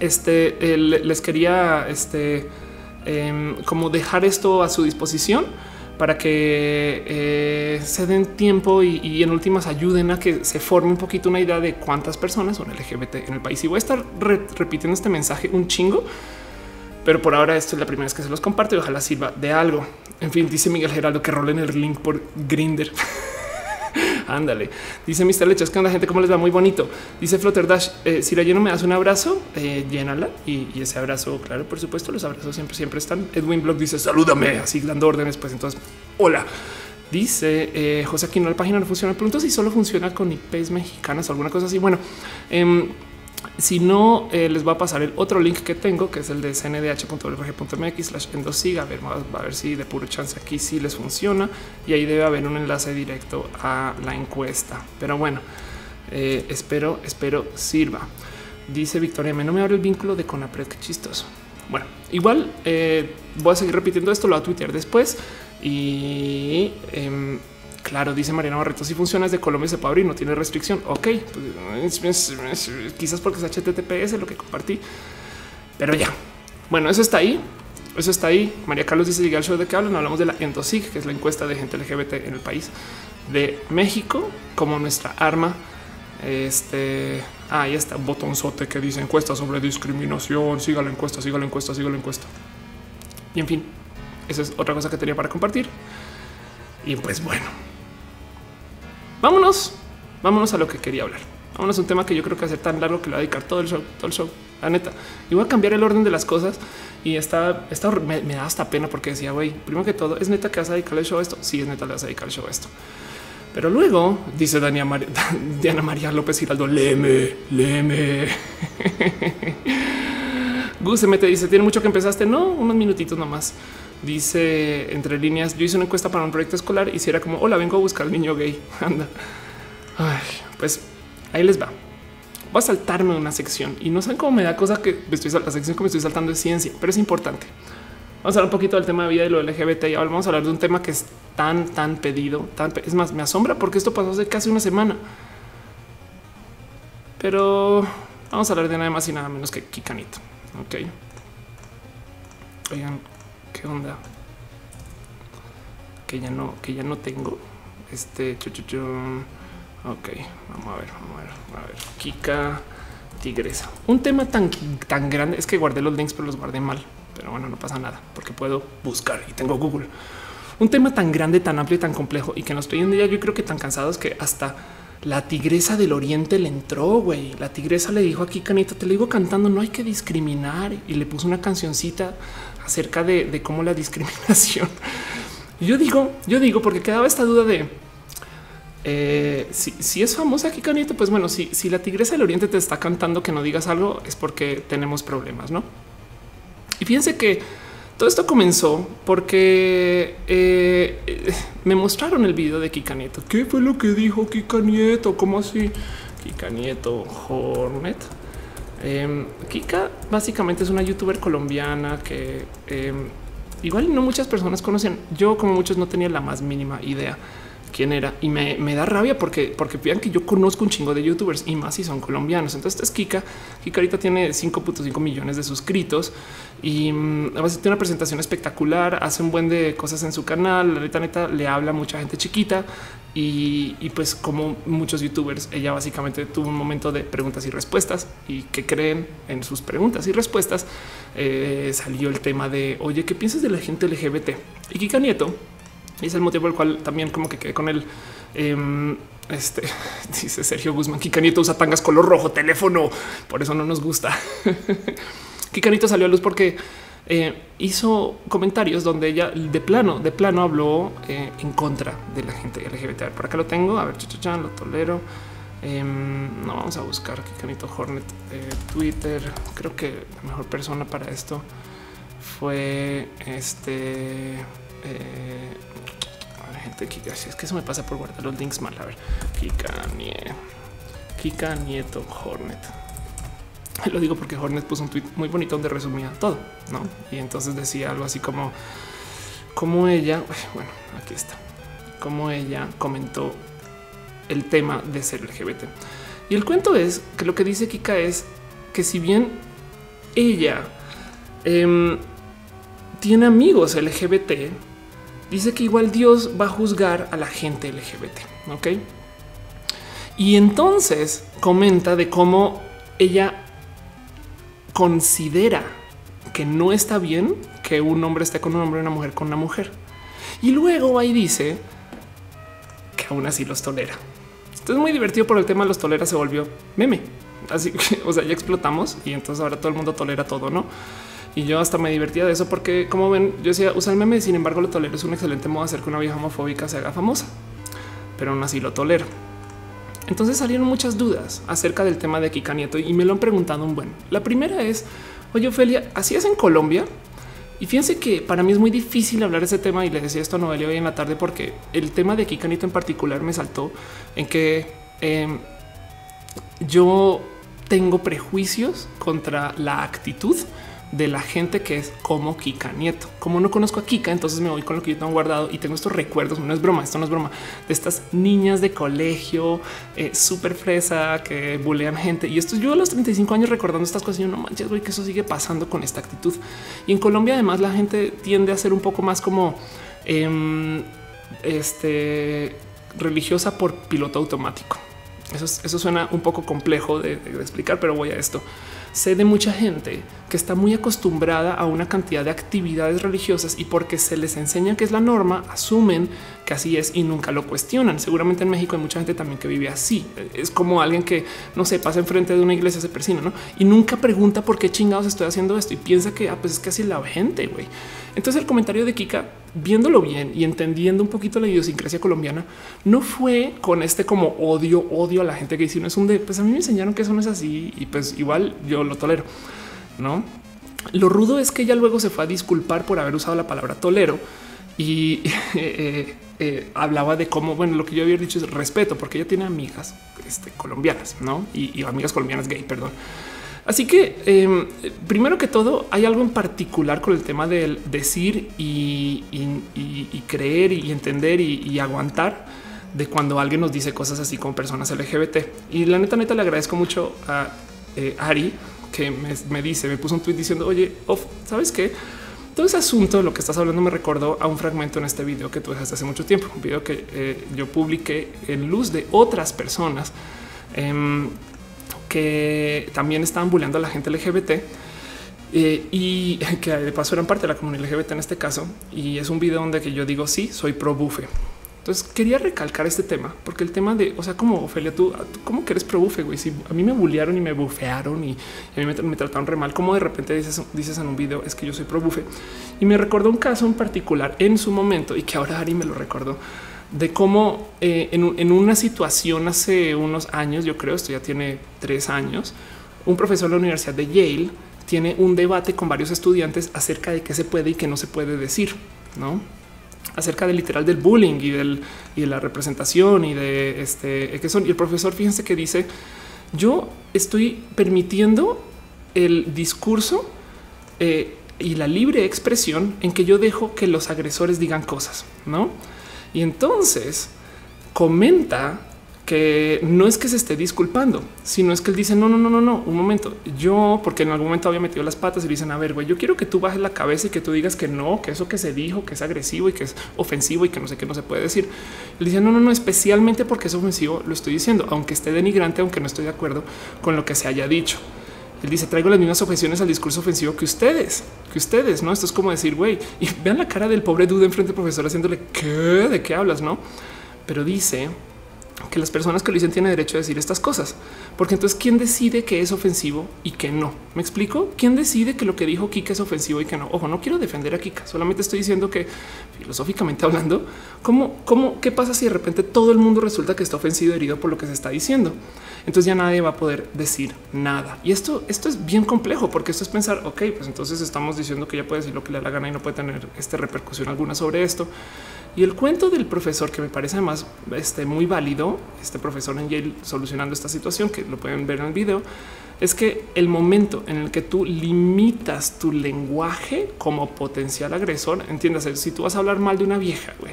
este les quería este em, como dejar esto a su disposición para que eh, se den tiempo y, en últimas ayuden a que se forme un poquito una idea de cuántas personas son LGBT en el país. Y voy a estar repitiendo este mensaje un chingo, pero por ahora esto es la primera vez que se los comparto y ojalá sirva de algo. En fin, dice Miguel Geraldo que rolen el link por Grinder. Ándale. Dice Mr. Lechas que onda gente, ¿cómo les va? Muy bonito. Dice Flutter Dash, eh, si la lleno me das un abrazo, eh, llénala. Y, ese abrazo, claro, por supuesto, los abrazos siempre, siempre están. Edwin Blog dice, salúdame, así dando órdenes, pues entonces, hola. Dice eh, José Aquino, la página no funciona. Pregunto si solo funciona con IPs mexicanas o alguna cosa así. Bueno, eh, si no, eh, les va a pasar el otro link que tengo, que es el de cndh.org.mx slash endosiga. A ver, a ver si de puro chance aquí sí les funciona y ahí debe haber un enlace directo a la encuesta. Pero bueno, eh, espero, espero sirva. Dice Victoria, me no me abre el vínculo de Conapred, qué chistoso. Bueno, igual eh, voy a seguir repitiendo esto, lo voy a tuitear después y eh, Claro, dice Mariana Barreto, si funciona desde Colombia se puede abrir, no tiene restricción. Ok, pues, quizás porque es HTTPS lo que compartí, pero ya. Bueno, eso está ahí. Eso está ahí. María Carlos dice llegar al show de que hablan. Hablamos de la Endosig, que es la encuesta de gente LGBT en el país de México como nuestra arma. Este ahí está botonzote que dice encuesta sobre discriminación. Siga la encuesta, siga la encuesta, siga la encuesta. Y en fin, esa es otra cosa que tenía para compartir. Y pues bueno, vámonos, vámonos a lo que quería hablar. Vámonos a un tema que yo creo que ser tan largo que lo va a dedicar todo el show, todo el show. La neta, y voy a cambiar el orden de las cosas y está, está me, me, da hasta pena porque decía, güey, primero que todo, es neta que vas a dedicar el show a esto. Sí, es neta, le vas a dedicar el show a esto. Pero luego dice Dania María, Diana María López Giraldo, léeme, léeme. Gus se mete, dice, tiene mucho que empezaste. No, unos minutitos nomás. Dice entre líneas, yo hice una encuesta para un proyecto escolar y si era como, hola, vengo a buscar al niño gay. Anda. Ay, pues ahí les va. Voy a saltarme una sección y no saben cómo me da cosa que estoy la sección que me estoy saltando es ciencia, pero es importante. Vamos a hablar un poquito del tema de vida y lo LGBT y ahora vamos a hablar de un tema que es tan, tan pedido, es más, me asombra porque esto pasó hace casi una semana. Pero vamos a hablar de nada más y nada menos que Kikanito. Ok. Oigan, qué onda que ya no, que ya no tengo. Este chu, chu, chu. Ok, vamos a ver, vamos a ver, a ver. Kika Tigresa. Un tema tan, tan grande es que guardé los links, pero los guardé mal. Pero bueno, no pasa nada porque puedo buscar y tengo Google. Un tema tan grande, tan amplio y tan complejo y que nos estoy en día. Yo creo que tan cansados que hasta la tigresa del oriente le entró, güey. La tigresa le dijo aquí, Canita, te lo digo cantando, no hay que discriminar. Y le puso una cancioncita acerca de, cómo la discriminación. Yo digo, yo digo, porque quedaba esta duda de eh, si, es famosa aquí, Canito, pues bueno, si, si la tigresa del oriente te está cantando que no digas algo, es porque tenemos problemas, no? Y fíjense que todo esto comenzó porque eh, me mostraron el video de Kika Nieto. ¿Qué fue lo que dijo Kika Nieto? ¿Cómo así? Kika Nieto Hornet. Eh, Kika básicamente es una youtuber colombiana que eh, igual no muchas personas conocen. Yo, como muchos, no tenía la más mínima idea quién era y me, da rabia porque, porque vean que yo conozco un chingo de youtubers y más si son colombianos. Entonces, esta es Kika. Kika ahorita tiene 5.5 millones de suscritos y um, a veces tiene una presentación espectacular, hace un buen de cosas en su canal. La neta, neta le habla a mucha gente chiquita y, pues, como muchos youtubers, ella básicamente tuvo un momento de preguntas y respuestas y que creen en sus preguntas y respuestas. Eh, salió el tema de oye, ¿qué piensas de la gente LGBT? Y Kika Nieto es el motivo por el cual también como que quedé con él. Eh, este dice Sergio Guzmán, Kikanito usa tangas color rojo, teléfono, por eso no nos gusta. Kikanito salió a luz porque eh, hizo comentarios donde ella de plano, de plano habló eh, en contra de la gente LGBT. A ver, por acá lo tengo, a ver, chachachan, lo tolero. Eh, no vamos a buscar Kikanito Hornet de Twitter. Creo que la mejor persona para esto fue este eh, gente Kika, si es que eso me pasa por guardar los links mal. A ver, Kika, Nie, Kika Nieto Hornet. Lo digo porque Hornet puso un tweet muy bonito donde resumía todo, no? Y entonces decía algo así como, como ella, bueno, aquí está, como ella comentó el tema de ser LGBT. Y el cuento es que lo que dice Kika es que si bien ella eh, tiene amigos LGBT, dice que igual Dios va a juzgar a la gente LGBT. Ok. Y entonces comenta de cómo ella considera que no está bien que un hombre esté con un hombre y una mujer con una mujer. Y luego ahí dice que aún así los tolera. Entonces muy divertido por el tema de los toleras se volvió meme. Así que, o sea, ya explotamos y entonces ahora todo el mundo tolera todo, ¿no? Y yo hasta me divertía de eso porque, como ven, yo decía, usa el meme, sin embargo lo tolero, es un excelente modo de hacer que una vieja homofóbica se haga famosa. Pero aún así lo tolero. Entonces salieron muchas dudas acerca del tema de Kika Nieto y me lo han preguntado un buen. La primera es, oye Ophelia, ¿así es en Colombia? Y fíjense que para mí es muy difícil hablar de ese tema y le decía esto a Noelia hoy en la tarde porque el tema de Kika en particular me saltó en que em, yo tengo prejuicios contra la actitud de la gente que es como Kika Nieto. Como no conozco a Kika, entonces me voy con lo que yo tengo guardado y tengo estos recuerdos. No es broma, esto no es broma de estas niñas de colegio eh, súper fresa que bulean gente. Y esto yo a los 35 años recordando estas cosas. Yo no manches, güey, que eso sigue pasando con esta actitud. Y en Colombia, además, la gente tiende a ser un poco más como em, este religiosa por piloto automático. Eso, eso suena un poco complejo de explicar, pero voy a esto sé de mucha gente que está muy acostumbrada a una cantidad de actividades religiosas y porque se les enseña que es la norma, asumen que así es y nunca lo cuestionan. Seguramente en México hay mucha gente también que vive así. Es como alguien que no se pasa enfrente de una iglesia, se persina ¿no? y nunca pregunta por qué chingados estoy haciendo esto y piensa que ah, pues es que así la gente. Entonces el comentario de Kika, viéndolo bien y entendiendo un poquito la idiosincrasia colombiana, no fue con este como odio, odio a la gente que dice no es un de pues a mí me enseñaron que eso no es así y pues igual yo lo tolero, no? Lo rudo es que ella luego se fue a disculpar por haber usado la palabra tolero y eh, eh, hablaba de cómo, bueno, lo que yo había dicho es respeto, porque ella tiene amigas este, colombianas, no? Y, y amigas colombianas gay, perdón. Así que em, primero que todo hay algo en particular con el tema del decir y, creer y entender y, aguantar de cuando alguien nos dice cosas así como personas LGBT. Y la neta, neta, le agradezco mucho a eh, Ari que me, dice, me puso un tweet diciendo, oye, ¿sabes qué? Todo ese asunto, lo que estás hablando, me recordó a un fragmento en este video que tú dejaste hace mucho tiempo, un video que eh, yo publiqué en luz de otras personas. Em, que también estaban bulleando a la gente LGBT eh, y que de paso eran parte de la comunidad LGBT en este caso. Y es un video donde que yo digo sí, soy pro bufe. Entonces quería recalcar este tema porque el tema de, o sea, como Ofelia, tú, cómo que eres pro bufe, güey. Si a mí me bullearon y me bufearon y, a mí me, trataron re mal, como de repente dices, dices en un video es que yo soy pro bufe y me recordó un caso en particular en su momento y que ahora Ari me lo recordó de cómo eh, en, una situación hace unos años, yo creo, esto ya tiene tres años, un profesor de la Universidad de Yale tiene un debate con varios estudiantes acerca de qué se puede y qué no se puede decir, ¿no? Acerca del literal del bullying y, del, y de la representación y de este que son. Y el profesor, fíjense que dice, yo estoy permitiendo el discurso eh, y la libre expresión en que yo dejo que los agresores digan cosas, ¿no? Y entonces comenta que no es que se esté disculpando, sino es que él dice no, no, no, no, no, un momento. Yo, porque en algún momento había metido las patas y dicen a ver, güey, yo quiero que tú bajes la cabeza y que tú digas que no, que eso que se dijo, que es agresivo y que es ofensivo y que no sé qué no se puede decir. Él dice no, no, no, especialmente porque es ofensivo, lo estoy diciendo, aunque esté denigrante, aunque no estoy de acuerdo con lo que se haya dicho. Él dice traigo las mismas objeciones al discurso ofensivo que ustedes, que ustedes, no? Esto es como decir, güey, y vean la cara del pobre dude enfrente del profesor haciéndole qué de qué hablas, no? Pero dice que las personas que lo dicen tienen derecho a decir estas cosas, porque entonces quién decide que es ofensivo y que no. Me explico quién decide que lo que dijo Kika es ofensivo y que no. Ojo, no quiero defender a Kika, solamente estoy diciendo que filosóficamente hablando, cómo, cómo, qué pasa si de repente todo el mundo resulta que está ofensivo herido por lo que se está diciendo entonces ya nadie va a poder decir nada. Y esto, esto es bien complejo porque esto es pensar, ok, pues entonces estamos diciendo que ya puede decir lo que le da la gana y no puede tener esta repercusión alguna sobre esto. Y el cuento del profesor que me parece además este, muy válido, este profesor en Yale solucionando esta situación, que lo pueden ver en el video, es que el momento en el que tú limitas tu lenguaje como potencial agresor, entiendas, si tú vas a hablar mal de una vieja güey,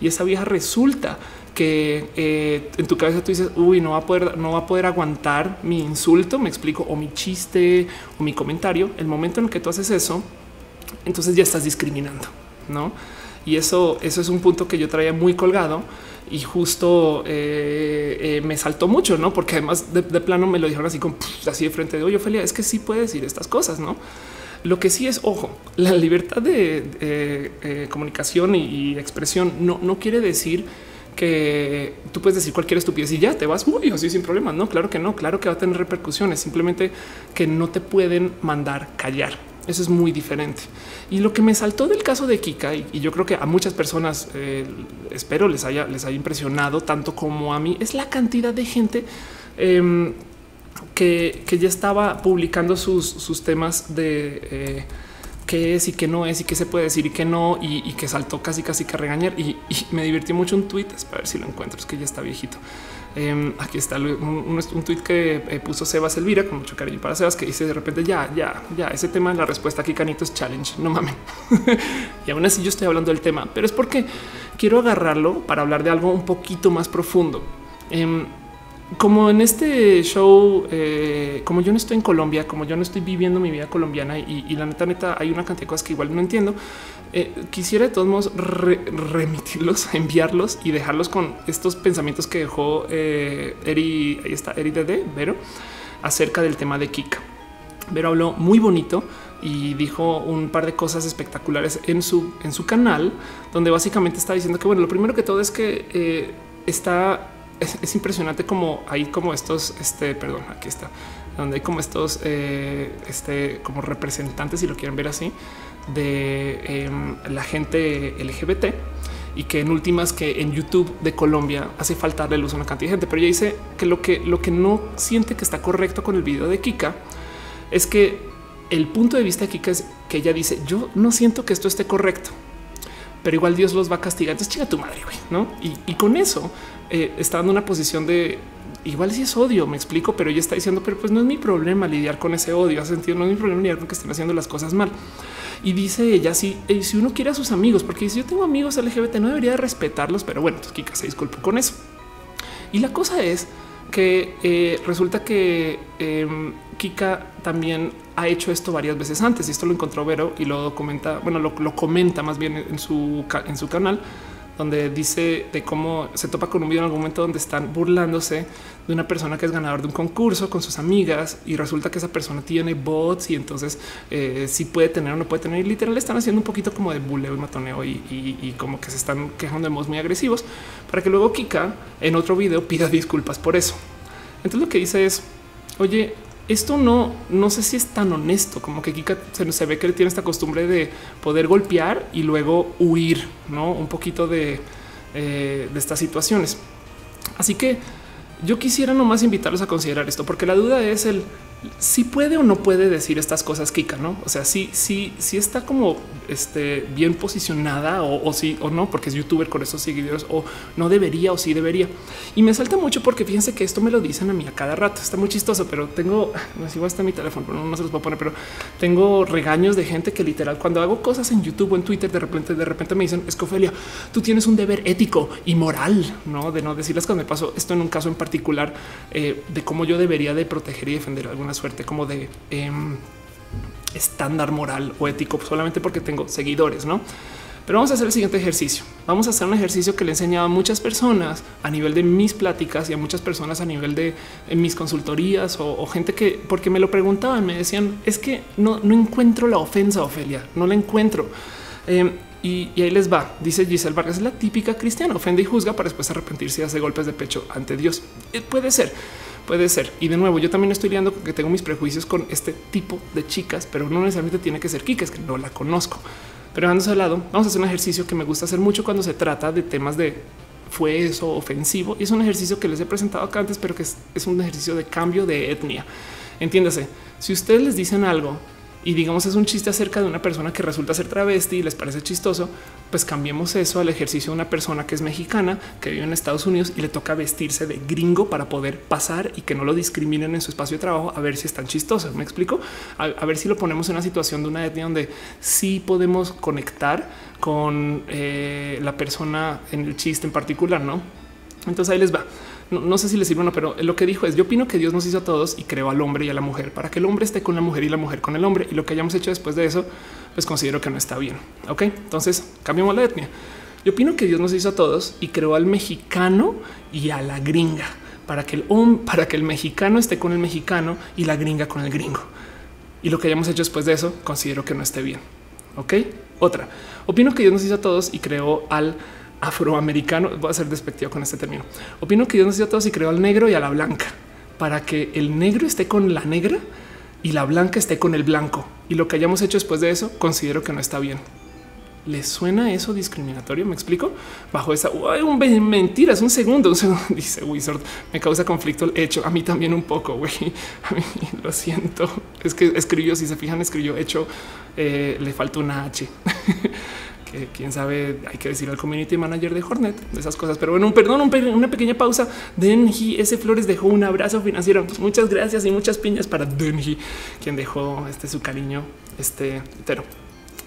y esa vieja resulta que eh, en tu cabeza tú dices, uy, no va a poder, no va a poder aguantar mi insulto, me explico, o mi chiste o mi comentario. El momento en el que tú haces eso, entonces ya estás discriminando, no? Y eso, eso es un punto que yo traía muy colgado y justo eh, eh, me saltó mucho, no? Porque además de, plano me lo dijeron así con así de frente de oye, Ophelia, es que sí puede decir estas cosas, no? Lo que sí es, ojo, la libertad de comunicación y, expresión no, no quiere decir que tú puedes decir cualquier estupidez y ya te vas muy así sin problemas. No, claro que no, claro que va a tener repercusiones, simplemente que no te pueden mandar callar. Eso es muy diferente. Y lo que me saltó del caso de Kika, y, yo creo que a muchas personas eh, espero les haya, les haya impresionado tanto como a mí, es la cantidad de gente em, que, ya estaba publicando sus, temas de eh, qué es y qué no es y qué se puede decir y qué no, y, que saltó casi casi que a regañar. Y, me divirtió mucho un tweet, para ver si lo encuentro, es que ya está viejito. Em, aquí está un, un, tweet que eh, puso Sebas Elvira con mucho cariño para Sebas, que dice de repente ya, ya, ya, ese tema, la respuesta aquí, Canito, es challenge. No mames. y aún así yo estoy hablando del tema, pero es porque quiero agarrarlo para hablar de algo un poquito más profundo. Em, como en este show, eh, como yo no estoy en Colombia, como yo no estoy viviendo mi vida colombiana y, la neta, neta, hay una cantidad de cosas que igual no entiendo. Eh, quisiera de todos modos remitirlos, enviarlos y dejarlos con estos pensamientos que dejó eh, Eri, ahí está Eri Dede, Vero, acerca del tema de Kika. Vero habló muy bonito y dijo un par de cosas espectaculares en su, en su canal, donde básicamente está diciendo que, bueno, lo primero que todo es que eh, está es, impresionante como hay como estos, este, perdón, aquí está, donde hay como estos, este, como representantes, si lo quieren ver así, de em, la gente LGBT y que en últimas que en YouTube de Colombia hace falta darle luz a una cantidad de gente. Pero ella dice que lo que lo que no siente que está correcto con el video de Kika es que el punto de vista de Kika es que ella dice yo no siento que esto esté correcto, pero igual Dios los va a castigar. Entonces chinga tu madre, güey, no? Y, y con eso eh, está dando una posición de igual si es odio, me explico, pero ella está diciendo, pero pues no es mi problema lidiar con ese odio, ha sentido, no es mi problema lidiar con que estén haciendo las cosas mal. Y dice ella, si, eh, si uno quiere a sus amigos, porque si yo tengo amigos LGBT, no debería respetarlos, pero bueno, pues Kika se disculpó con eso. Y la cosa es que eh, resulta que em, Kika también ha hecho esto varias veces antes y esto lo encontró Vero y lo documenta, bueno, lo, lo comenta más bien en su, en su canal donde dice de cómo se topa con un video en algún momento donde están burlándose de una persona que es ganador de un concurso con sus amigas y resulta que esa persona tiene bots y entonces eh, si puede tener o no puede tener. Y literal están haciendo un poquito como de buleo y matoneo y, como que se están quejando de modos muy agresivos para que luego Kika en otro video pida disculpas por eso. Entonces lo que dice es, oye, esto no, no sé si es tan honesto como que Kika se, ve que tiene esta costumbre de poder golpear y luego huir, no un poquito de, eh, de estas situaciones. Así que yo quisiera nomás invitarlos a considerar esto, porque la duda es el si puede o no puede decir estas cosas Kika, no? O sea, si, si, si está como este, bien posicionada o, sí o no, porque es youtuber con esos seguidores o no debería o sí debería. Y me salta mucho porque fíjense que esto me lo dicen a mí a cada rato. Está muy chistoso, pero tengo, no igual está mi teléfono, pero no, se los puedo poner, pero tengo regaños de gente que literal cuando hago cosas en YouTube o en Twitter, de repente, de repente me dicen, Escofelia, tú tienes un deber ético y moral, no de no decirles que me pasó esto en un caso en particular eh, de cómo yo debería de proteger y defender suerte como de em, estándar moral o ético solamente porque tengo seguidores, no? Pero vamos a hacer el siguiente ejercicio. Vamos a hacer un ejercicio que le he enseñado a muchas personas a nivel de mis pláticas y a muchas personas a nivel de mis consultorías o, gente que porque me lo preguntaban, me decían es que no, no encuentro la ofensa, Ofelia, no la encuentro. Em, y, ahí les va. Dice Giselle Vargas, es la típica cristiana, ofende y juzga para después arrepentirse y hace golpes de pecho ante Dios. Eh, puede ser. Puede ser. Y de nuevo, yo también estoy liando con que tengo mis prejuicios con este tipo de chicas, pero no necesariamente tiene que ser Kika, es que no la conozco. Pero dejando de lado, vamos a hacer un ejercicio que me gusta hacer mucho cuando se trata de temas de fue eso ofensivo. Y es un ejercicio que les he presentado acá antes, pero que es, es un ejercicio de cambio de etnia. Entiéndase, si ustedes les dicen algo y digamos es un chiste acerca de una persona que resulta ser travesti y les parece chistoso, pues cambiemos eso al ejercicio de una persona que es mexicana, que vive en Estados Unidos y le toca vestirse de gringo para poder pasar y que no lo discriminen en su espacio de trabajo a ver si están chistosos. Me explico a, ver si lo ponemos en una situación de una etnia donde sí podemos conectar con eh, la persona en el chiste en particular, no? Entonces ahí les va no, sé si le sirve o no, pero lo que dijo es yo opino que Dios nos hizo a todos y creó al hombre y a la mujer para que el hombre esté con la mujer y la mujer con el hombre. Y lo que hayamos hecho después de eso, pues considero que no está bien. Ok, entonces cambiamos la etnia. Yo opino que Dios nos hizo a todos y creó al mexicano y a la gringa para que el para que el mexicano esté con el mexicano y la gringa con el gringo. Y lo que hayamos hecho después de eso, considero que no esté bien. Ok, otra. Opino que Dios nos hizo a todos y creó al afroamericano. Voy a ser despectivo con este término. Opino que Dios nos dio a todos y creó al negro y a la blanca para que el negro esté con la negra y la blanca esté con el blanco. Y lo que hayamos hecho después de eso, considero que no está bien. ¿Les suena eso discriminatorio? ¿Me explico? Bajo esa un mentira, es un segundo, un segundo, dice Wizard. Me causa conflicto el hecho. A mí también un poco, güey. A mí lo siento. Es que escribió, si se fijan, escribió hecho, eh, le falta una H. que quién sabe, hay que decir al community manager de Hornet de esas cosas. Pero bueno, un perdón, una pequeña pausa. Denji ese Flores dejó un abrazo financiero. Muchas gracias y muchas piñas para Denji, quien dejó este su cariño, este entero.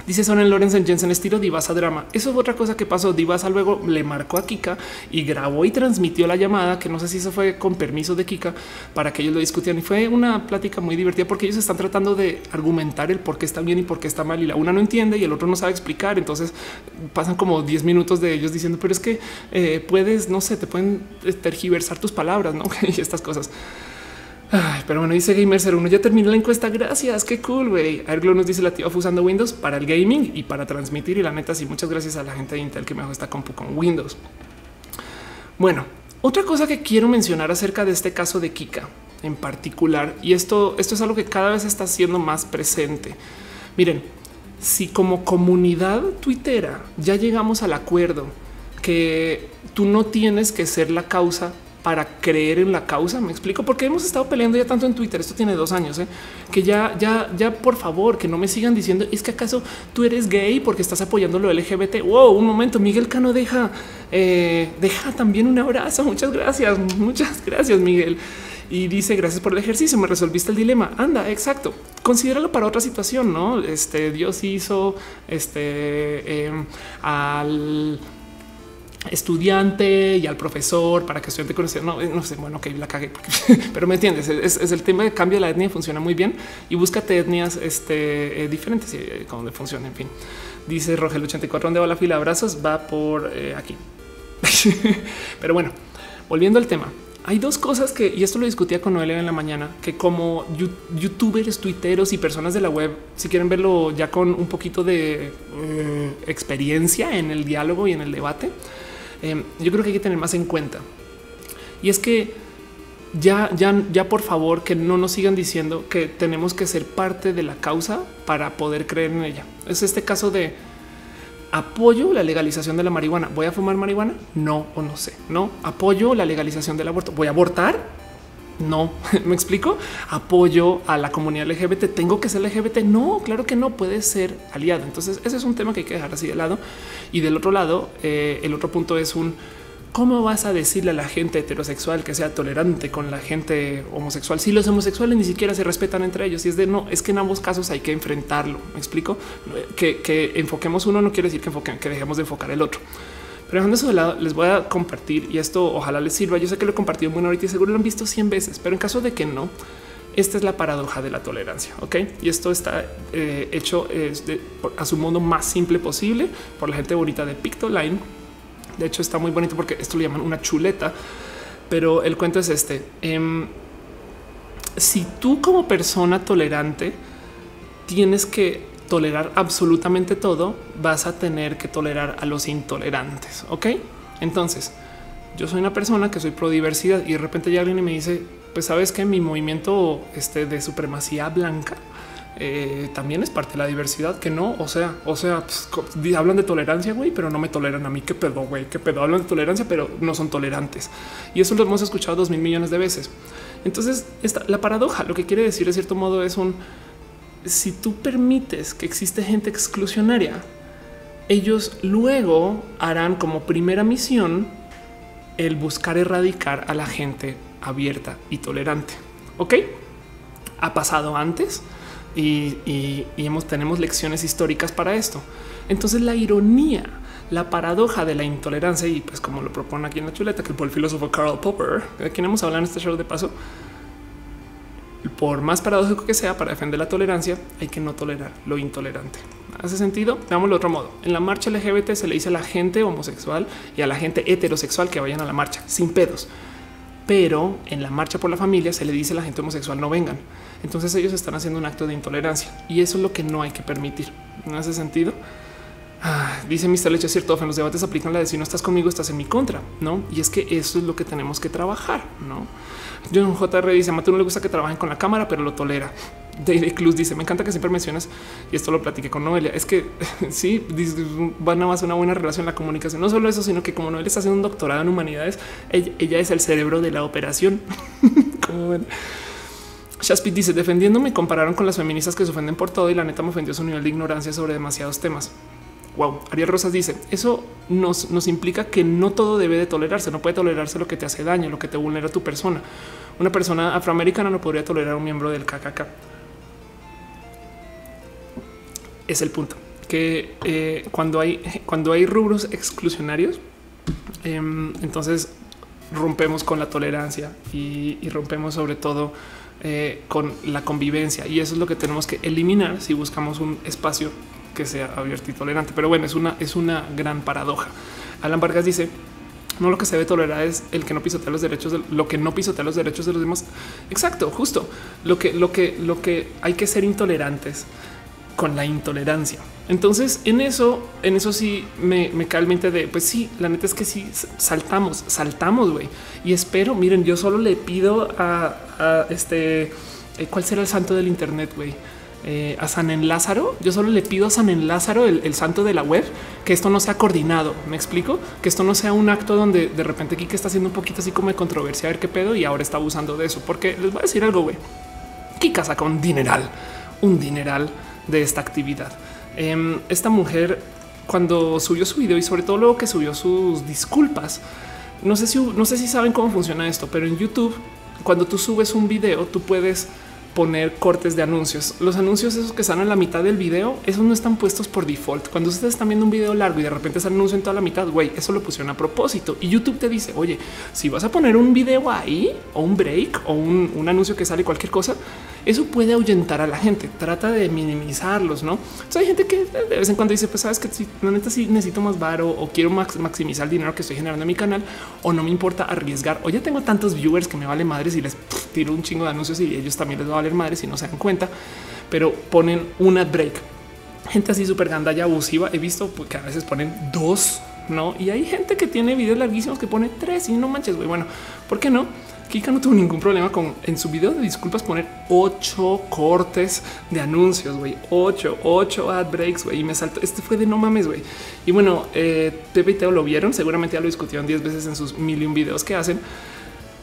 Dice Sonen Lorenzen Jensen estilo Divasa drama. Eso es otra cosa que pasó. Divasa luego le marcó a Kika y grabó y transmitió la llamada, que no sé si eso fue con permiso de Kika para que ellos lo discutían. Y fue una plática muy divertida porque ellos están tratando de argumentar el por qué está bien y por qué está mal. Y la una no entiende y el otro no sabe explicar. Entonces pasan como 10 minutos de ellos diciendo, pero es que eh, puedes, no sé, te pueden tergiversar tus palabras, no? y estas cosas pero bueno, dice Gamer 01. Ya terminó la encuesta. Gracias. Qué cool, güey. Airglow nos dice la tía usando Windows para el gaming y para transmitir. Y la neta, sí, muchas gracias a la gente de Intel que me dejó esta compu con Windows. Bueno, otra cosa que quiero mencionar acerca de este caso de Kika en particular, y esto, esto es algo que cada vez está siendo más presente. Miren, si como comunidad tuitera ya llegamos al acuerdo que tú no tienes que ser la causa para creer en la causa. Me explico porque hemos estado peleando ya tanto en Twitter. Esto tiene dos años ¿eh? que ya, ya, ya, por favor, que no me sigan diciendo es que acaso tú eres gay porque estás apoyando lo LGBT. Wow, un momento. Miguel Cano deja, eh, deja también un abrazo. Muchas gracias. Muchas gracias, Miguel. Y dice gracias por el ejercicio. Me resolviste el dilema. Anda, exacto. Considéralo para otra situación. No, este Dios hizo este em, al estudiante y al profesor para que estudiante conociera. No, no sé, bueno, que la cagué, pero me entiendes. Es, el tema de cambio de la etnia, funciona muy bien y búscate etnias este, eh, diferentes y eh, donde funciona. En fin, dice Rogel 84, ¿dónde va la fila? Abrazos va por eh, aquí. pero bueno, volviendo al tema, hay dos cosas que, y esto lo discutía con Noelia en la mañana, que como youtubers, tuiteros y personas de la web, si quieren verlo ya con un poquito de experiencia en el diálogo y en el debate, Em, yo creo que hay que tener más en cuenta. Y es que ya, ya, ya por favor que no nos sigan diciendo que tenemos que ser parte de la causa para poder creer en ella. Es este caso de apoyo la legalización de la marihuana. ¿Voy a fumar marihuana? No, o no sé. No apoyo la legalización del aborto. ¿Voy a abortar? No, me explico. Apoyo a la comunidad LGBT. Tengo que ser LGBT. No, claro que no puede ser aliado. Entonces, ese es un tema que hay que dejar así de lado. Y del otro lado, eh, el otro punto es un cómo vas a decirle a la gente heterosexual que sea tolerante con la gente homosexual si los homosexuales ni siquiera se respetan entre ellos. Y es de no, es que en ambos casos hay que enfrentarlo. Me explico que, que enfoquemos uno no quiere decir que, enfoquen, que dejemos de enfocar el otro. Pero dejando eso de lado, les voy a compartir y esto ojalá les sirva. Yo sé que lo he compartido muy ahorita y seguro lo han visto 100 veces, pero en caso de que no, esta es la paradoja de la tolerancia. Ok, y esto está eh, hecho a su modo más simple posible por la gente bonita de Pictoline. De hecho, está muy bonito porque esto lo llaman una chuleta, pero el cuento es este. Em, si tú, como persona tolerante, tienes que tolerar absolutamente todo, vas a tener que tolerar a los intolerantes. Ok, entonces yo soy una persona que soy pro diversidad y de repente llega alguien me dice, pues sabes que mi movimiento este, de supremacía blanca eh, también es parte de la diversidad, que no, o sea, o sea, pues, hablan de tolerancia, güey, pero no me toleran a mí. Qué pedo, güey, qué pedo. Hablan de tolerancia, pero no son tolerantes. Y eso lo hemos escuchado dos mil millones de veces. Entonces, esta, la paradoja, lo que quiere decir de cierto modo es un si tú permites que existe gente exclusionaria, ellos luego harán como primera misión el buscar erradicar a la gente abierta y tolerante. Ok, ha pasado antes y, hemos, tenemos lecciones históricas para esto. Entonces, la ironía, la paradoja de la intolerancia, y pues como lo propone aquí en la chuleta, que por el filósofo Karl Popper, de quien hemos hablado en este show de paso, por más paradójico que sea, para defender la tolerancia hay que no tolerar lo intolerante. ¿Hace sentido? Veámoslo de otro modo. En la marcha LGBT se le dice a la gente homosexual y a la gente heterosexual que vayan a la marcha sin pedos. Pero en la marcha por la familia se le dice a la gente homosexual no vengan. Entonces ellos están haciendo un acto de intolerancia y eso es lo que no hay que permitir. ¿No hace sentido? Ah, dice Mr. Leche, cierto, en los debates aplican la de si no estás conmigo, estás en mi contra, ¿no? Y es que eso es lo que tenemos que trabajar, ¿no? John JR dice, a no le gusta que trabajen con la cámara, pero lo tolera. Daily Cruz dice, me encanta que siempre mencionas, y esto lo platiqué con Noelia, es que sí, van a más una buena relación en la comunicación. No solo eso, sino que como Noelia está haciendo un doctorado en humanidades, ella, es el cerebro de la operación. como ven. Shaspit dice, defendiéndome, compararon con las feministas que se ofenden por todo y la neta me ofendió su nivel de ignorancia sobre demasiados temas. Wow. Ariel Rosas dice eso nos, nos implica que no todo debe de tolerarse. No puede tolerarse lo que te hace daño, lo que te vulnera tu persona. Una persona afroamericana no podría tolerar a un miembro del KKK. Es el punto que eh, cuando hay cuando hay rubros exclusionarios, em, entonces rompemos con la tolerancia y, rompemos sobre todo eh, con la convivencia. Y eso es lo que tenemos que eliminar si buscamos un espacio que sea abierto y tolerante. Pero bueno, es una, es una gran paradoja. Alan Vargas dice, no lo que se debe tolerar es el que no pisotea los derechos de lo que no pisotea los derechos de los demás. Exacto, justo lo que lo que lo que hay que ser intolerantes con la intolerancia. Entonces, en eso, en eso sí me, me cae el mente de pues sí, la neta es que sí saltamos, saltamos, güey. Y espero, miren, yo solo le pido a, a este eh, cuál será el santo del Internet, güey eh, a San en Lázaro. Yo solo le pido a San en Lázaro, el, santo de la web, que esto no sea coordinado. Me explico que esto no sea un acto donde de repente Kike está haciendo un poquito así como de controversia, a ver qué pedo y ahora está abusando de eso. Porque les voy a decir algo, güey. Kika saca un dineral, un dineral de esta actividad. Em, esta mujer, cuando subió su video y sobre todo luego que subió sus disculpas, no sé si no sé si saben cómo funciona esto, pero en YouTube, cuando tú subes un video, tú puedes poner cortes de anuncios. Los anuncios esos que están en la mitad del video, esos no están puestos por default. Cuando ustedes están viendo un video largo y de repente se anuncio en toda la mitad, güey, eso lo pusieron a propósito. Y YouTube te dice, oye, si vas a poner un video ahí o un break o un, un anuncio que sale cualquier cosa, eso puede ahuyentar a la gente. Trata de minimizarlos, no? hay gente que de vez en cuando dice, pues sabes que si la neta sí necesito más varo o quiero maximizar el dinero que estoy generando en mi canal o no me importa arriesgar o ya tengo tantos viewers que me vale madres y les tiro un chingo de anuncios y ellos también les va a valer madres si no se dan cuenta, pero ponen una break. Gente así súper ganda y abusiva. He visto que a veces ponen dos, no? Y hay gente que tiene videos larguísimos que pone tres y no manches, güey. Bueno, ¿por qué no? Kika no tuvo ningún problema con en su video de disculpas poner ocho cortes de anuncios, güey, ocho, ocho ad breaks, güey, y me saltó. Este fue de no mames, güey. Y bueno, eh, Pepe y Teo lo vieron, seguramente ya lo discutieron 10 veces en sus mil y un videos que hacen.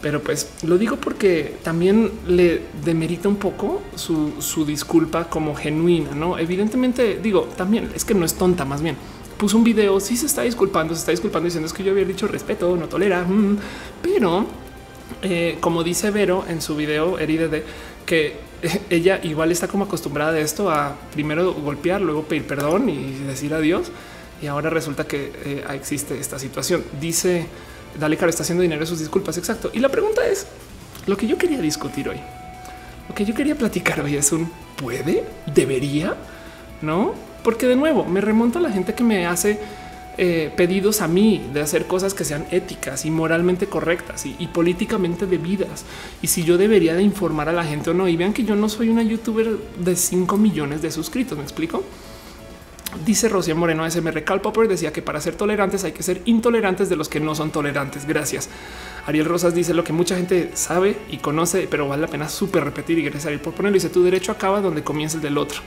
Pero pues lo digo porque también le demerita un poco su, su disculpa como genuina, no? Evidentemente, digo, también es que no es tonta, más bien puso un video, sí se está disculpando, se está disculpando diciendo es que yo había dicho respeto, no tolera, mm, pero eh, como dice Vero en su video herida de que ella igual está como acostumbrada de esto a primero golpear, luego pedir perdón y decir adiós. Y ahora resulta que eh, existe esta situación. Dice Dale está haciendo dinero sus disculpas. Exacto. Y la pregunta es lo que yo quería discutir hoy. Lo que yo quería platicar hoy es un puede, debería, no? Porque de nuevo me remonto a la gente que me hace eh, pedidos a mí de hacer cosas que sean éticas y moralmente correctas y, políticamente debidas. Y si yo debería de informar a la gente o no. Y vean que yo no soy una youtuber de 5 millones de suscritos. Me explico. Dice Rocío Moreno SMR Cal Popper decía que para ser tolerantes hay que ser intolerantes de los que no son tolerantes. Gracias. Ariel Rosas dice lo que mucha gente sabe y conoce, pero vale la pena súper repetir y gracias por ponerlo. Dice tu derecho acaba donde comienza el del otro.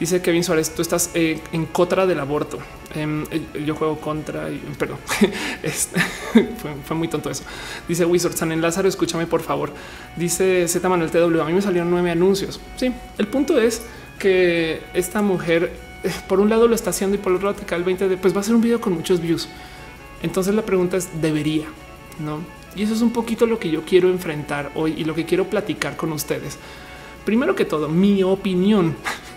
Dice Kevin Suárez, tú estás eh, en contra del aborto. Em, eh, yo juego contra y perdón, fue, muy tonto eso. Dice Wizard San en Lázaro, escúchame por favor. Dice Z Manuel TW. A mí me salieron nueve anuncios. Sí, el punto es que esta mujer, eh, por un lado lo está haciendo y por otro lado el 20 de pues va a ser un video con muchos views. Entonces la pregunta es: debería no? Y eso es un poquito lo que yo quiero enfrentar hoy y lo que quiero platicar con ustedes. Primero que todo, mi opinión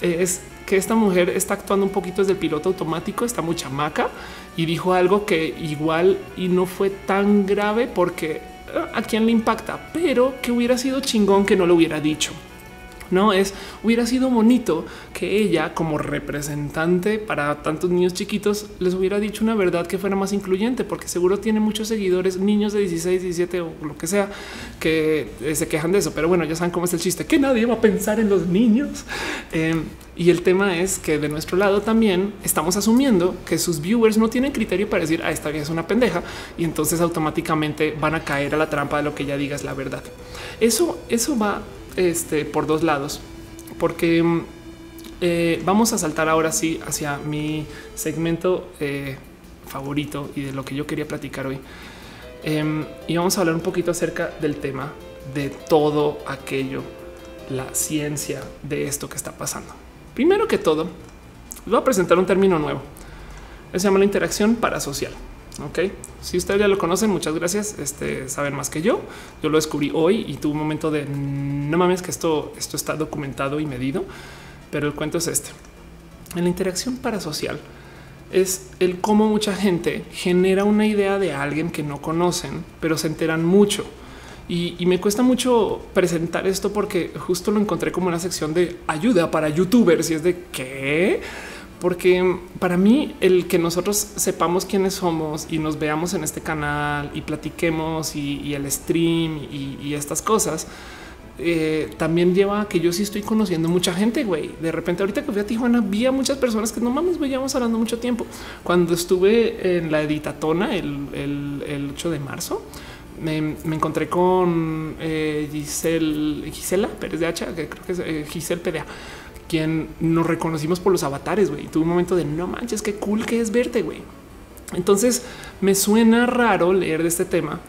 es que esta mujer está actuando un poquito desde el piloto automático, está muy chamaca y dijo algo que igual y no fue tan grave porque eh, a quién le impacta, pero que hubiera sido chingón que no lo hubiera dicho. No es hubiera sido bonito que ella como representante para tantos niños chiquitos les hubiera dicho una verdad que fuera más incluyente, porque seguro tiene muchos seguidores, niños de 16, 17 o lo que sea, que eh, se quejan de eso. Pero bueno, ya saben cómo es el chiste, que nadie va a pensar en los niños. Em, y el tema es que de nuestro lado también estamos asumiendo que sus viewers no tienen criterio para decir, a ah, esta vieja es una pendeja y entonces automáticamente van a caer a la trampa de lo que ella diga es la verdad. Eso, eso va este, por dos lados, porque mm, eh, vamos a saltar ahora sí hacia mi segmento eh, favorito y de lo que yo quería platicar hoy. Em, y vamos a hablar un poquito acerca del tema de todo aquello, la ciencia de esto que está pasando. Primero que todo, voy a presentar un término nuevo. Se llama la interacción parasocial. Ok, si ustedes ya lo conocen, muchas gracias. Este saben más que yo. Yo lo descubrí hoy y tuve un momento de no mames que esto, esto está documentado y medido, pero el cuento es este. En la interacción parasocial es el cómo mucha gente genera una idea de alguien que no conocen, pero se enteran mucho. Y, y, me cuesta mucho presentar esto porque justo lo encontré como una sección de ayuda para youtubers y es de qué porque para mí el que nosotros sepamos quiénes somos y nos veamos en este canal y platiquemos y, el stream y, estas cosas, eh, también lleva a que yo sí estoy conociendo mucha gente, güey. De repente, ahorita que fui a Tijuana, vi a muchas personas que no mames, güey, llevamos hablando mucho tiempo. Cuando estuve en la editatona el, el, 8 de marzo, me, encontré con eh, Giselle, Gisela Pérez de Hacha, que creo que es eh, Giselle PDA quien nos reconocimos por los avatares, güey. Tuve un momento de no manches, qué cool que es verte, güey. Entonces me suena raro leer de este tema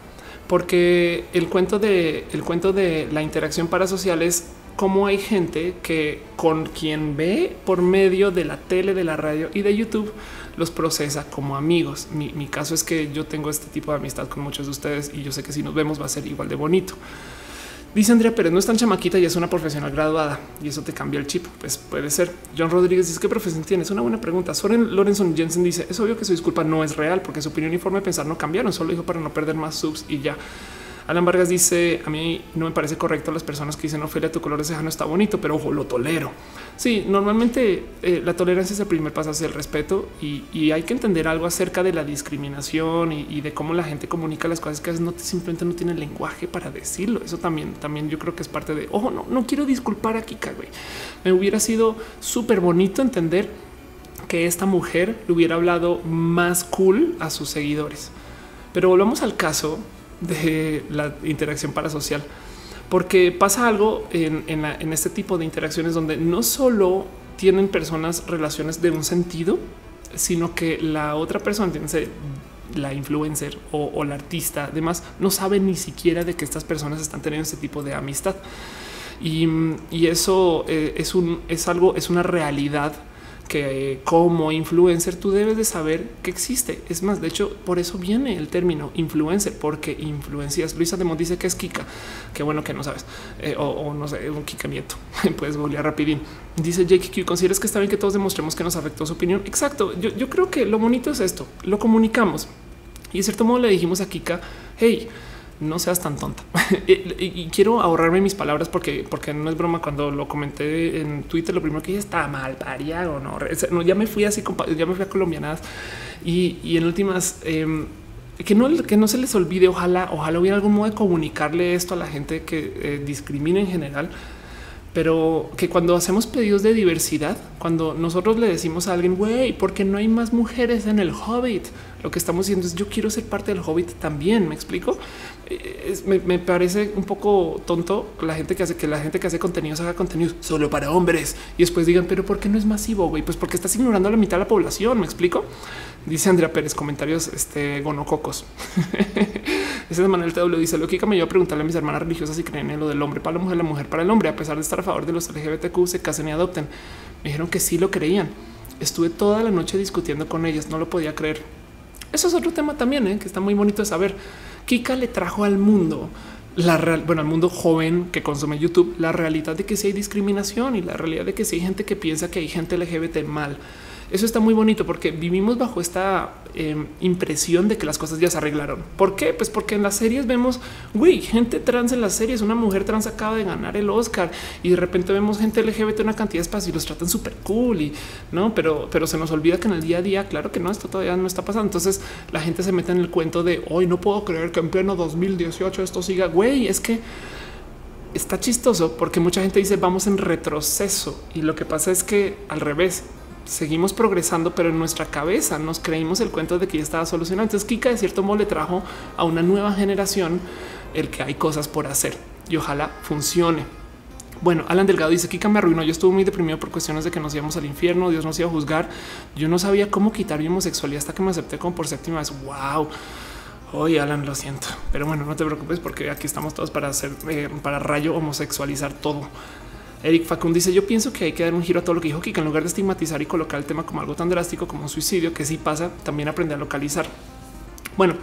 porque el cuento de el cuento de la interacción parasocial es cómo hay gente que con quien ve por medio de la tele, de la radio y de YouTube los procesa como amigos. Mi, mi caso es que yo tengo este tipo de amistad con muchos de ustedes y yo sé que si nos vemos va a ser igual de bonito. Dice Andrea Pérez, no es tan chamaquita y es una profesional graduada y eso te cambia el chip. Pues puede ser. John Rodríguez dice qué profesión tienes. Una buena pregunta. Soren Lorenzo Jensen dice es obvio que su disculpa no es real porque su opinión y forma de pensar no cambiaron. Solo dijo para no perder más subs y ya. Alan Vargas dice a mí no me parece correcto las personas que dicen Ofelia, tu color de ceja no está bonito, pero ojo, lo tolero. Sí, normalmente eh, la tolerancia es el primer paso hacia el respeto y, hay que entender algo acerca de la discriminación y, de cómo la gente comunica las cosas que no simplemente no tiene lenguaje para decirlo. Eso también, también yo creo que es parte de ojo, no, no quiero disculpar a Kika. Güey. Me hubiera sido súper bonito entender que esta mujer le hubiera hablado más cool a sus seguidores. Pero volvamos al caso de la interacción parasocial, porque pasa algo en, este tipo de interacciones donde no solo tienen personas relaciones de un sentido, sino que la otra persona la influencer o, la artista, además no sabe ni siquiera de que estas personas están teniendo este tipo de amistad. Y, eso eh, es un es algo, es una realidad que como influencer tú debes de saber que existe. Es más, de hecho, por eso viene el término influencer, porque influencias. Luisa Demont dice que es Kika. Qué bueno que no sabes. Eh, o, no sé, un Kika nieto. Puedes googlear rapidín. Dice Jake Q. ¿Consideras que está bien que todos demostremos que nos afectó su opinión? Exacto. Yo, yo creo que lo bonito es esto. Lo comunicamos. Y de cierto modo le dijimos a Kika, hey, no seas tan tonta. y, quiero ahorrarme mis palabras porque, porque no es broma. Cuando lo comenté en Twitter, lo primero que dije está mal, paria o no. Ya me fui así, ya me fui a colombianas y, en últimas, em, que no, que no se les olvide. Ojalá, ojalá hubiera algún modo de comunicarle esto a la gente que eh, discrimina en general pero que cuando hacemos pedidos de diversidad, cuando nosotros le decimos a alguien, güey, porque no hay más mujeres en el Hobbit, lo que estamos diciendo es yo quiero ser parte del Hobbit también. Me explico. Eh, me, parece un poco tonto la gente que hace que la gente que hace contenidos haga contenidos solo para hombres y después digan, pero ¿por qué no es masivo? Güey, pues porque estás ignorando a la mitad de la población. Me explico. Dice Andrea Pérez, comentarios este gonococos. Ese es Manuel TW dice lo que me iba a preguntarle a mis hermanas religiosas si creen en lo del hombre para la mujer, la mujer para el hombre, a pesar de estar a favor de los LGBTQ, se casen y adopten. Me dijeron que sí lo creían. Estuve toda la noche discutiendo con ellas, no lo podía creer. Eso es otro tema también, ¿eh? que está muy bonito de saber. Kika le trajo al mundo la bueno, al mundo joven que consume YouTube, la realidad de que si hay discriminación y la realidad de que si hay gente que piensa que hay gente LGBT mal eso está muy bonito porque vivimos bajo esta em, impresión de que las cosas ya se arreglaron. ¿Por qué? Pues porque en las series vemos, güey, gente trans en las series, una mujer trans acaba de ganar el Oscar y de repente vemos gente LGBT una cantidad de espacio y los tratan súper cool y no, pero, pero se nos olvida que en el día a día, claro que no, esto todavía no está pasando. Entonces la gente se mete en el cuento de hoy no puedo creer que en pleno 2018 esto siga, güey, es que está chistoso porque mucha gente dice vamos en retroceso y lo que pasa es que al revés seguimos progresando, pero en nuestra cabeza nos creímos el cuento de que ya estaba solucionado. Entonces Kika de cierto modo le trajo a una nueva generación el que hay cosas por hacer y ojalá funcione. Bueno, Alan Delgado dice Kika me arruinó. Yo estuve muy deprimido por cuestiones de que nos íbamos al infierno. Dios nos iba a juzgar. Yo no sabía cómo quitar mi homosexualidad hasta que me acepté como por séptima vez. Wow. Oye, Alan, lo siento, pero bueno, no te preocupes porque aquí estamos todos para hacer, eh, para rayo homosexualizar todo. Eric Facund dice: Yo pienso que hay que dar un giro a todo lo que dijo que en lugar de estigmatizar y colocar el tema como algo tan drástico como un suicidio, que sí pasa, también aprende a localizar. Bueno,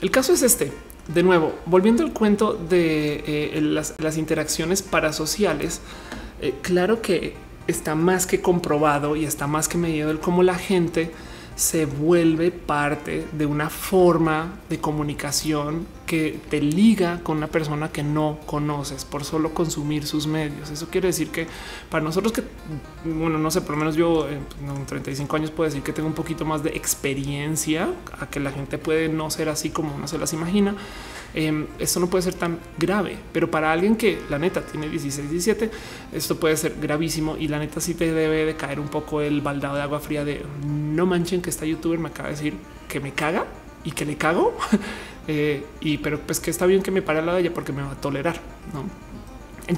el caso es este. De nuevo, volviendo al cuento de eh, las, interacciones parasociales, eh, claro que está más que comprobado y está más que medido el cómo la gente se vuelve parte de una forma de comunicación que te liga con una persona que no conoces por solo consumir sus medios. Eso quiere decir que para nosotros que, bueno, no sé, por lo menos yo en 35 años puedo decir que tengo un poquito más de experiencia a que la gente puede no ser así como uno se las imagina eh, esto no puede ser tan grave, pero para alguien que la neta tiene 16, 17, esto puede ser gravísimo y la neta sí te debe de caer un poco el baldado de agua fría de no manchen que esta youtuber me acaba de decir que me caga y que le cago. Eh, y pero pues que está bien que me pare al lado de ella porque me va a tolerar. No,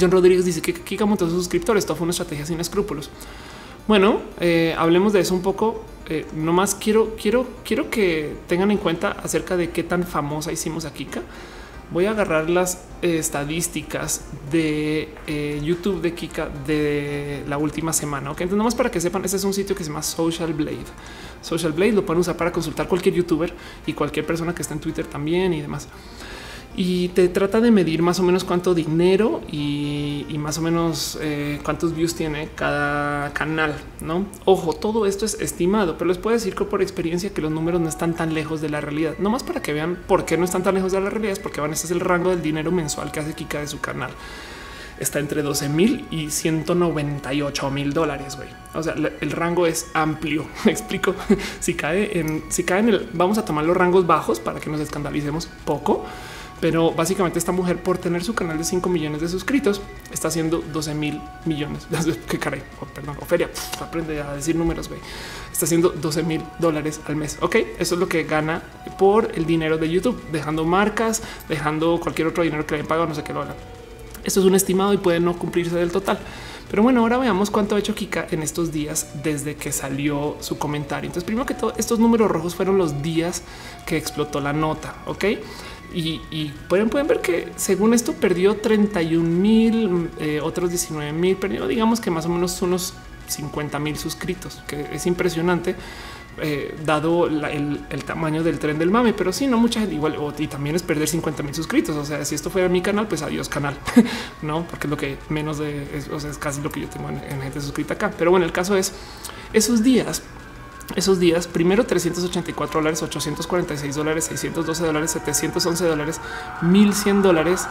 John Rodríguez dice que Kika montó sus suscriptores. Esto fue una estrategia sin escrúpulos. Bueno, eh, hablemos de eso un poco. Eh, nomás quiero, quiero, quiero que tengan en cuenta acerca de qué tan famosa hicimos a Kika. Voy a agarrar las estadísticas de eh, YouTube de Kika de la última semana. Ok, entonces, nomás para que sepan, este es un sitio que se llama Social Blade. Social Blade lo pueden usar para consultar cualquier youtuber y cualquier persona que está en Twitter también y demás y te trata de medir más o menos cuánto dinero y, más o menos eh, cuántos views tiene cada canal. No, ojo, todo esto es estimado, pero les puedo decir que por experiencia que los números no están tan lejos de la realidad. No más para que vean por qué no están tan lejos de la realidad, es porque van. Este es el rango del dinero mensual que hace Kika de su canal. Está entre 12 mil y 198 mil dólares. Güey, o sea, el rango es amplio. Me explico. Si cae en, si cae en el, vamos a tomar los rangos bajos para que nos escandalicemos poco pero básicamente esta mujer por tener su canal de 5 millones de suscritos está haciendo 12 mil millones. Qué caray, oh, perdón, Ofelia, aprende a decir números, güey. Está haciendo 12 mil dólares al mes. Ok, eso es lo que gana por el dinero de YouTube, dejando marcas, dejando cualquier otro dinero que le hayan pagado, no sé qué lo haga. Esto es un estimado y puede no cumplirse del total. Pero bueno, ahora veamos cuánto ha hecho Kika en estos días desde que salió su comentario. Entonces, primero que todo, estos números rojos fueron los días que explotó la nota. Ok, y, pueden, pueden, ver que según esto perdió 31 mil, eh, otros 19 mil, perdió digamos que más o menos unos 50 mil suscritos, que es impresionante. Eh, dado el, tamaño del tren del mame, pero sí, no mucha gente igual. y también es perder 50 mil suscritos. O sea, si esto fuera mi canal, pues adiós canal, no? Porque es lo que menos de, o sea, es casi lo que yo tengo en, en gente suscrita acá. Pero bueno, el caso es esos días esos días, primero 384 dólares, 846 dólares, 612 dólares, 711 dólares, 1100 dólares,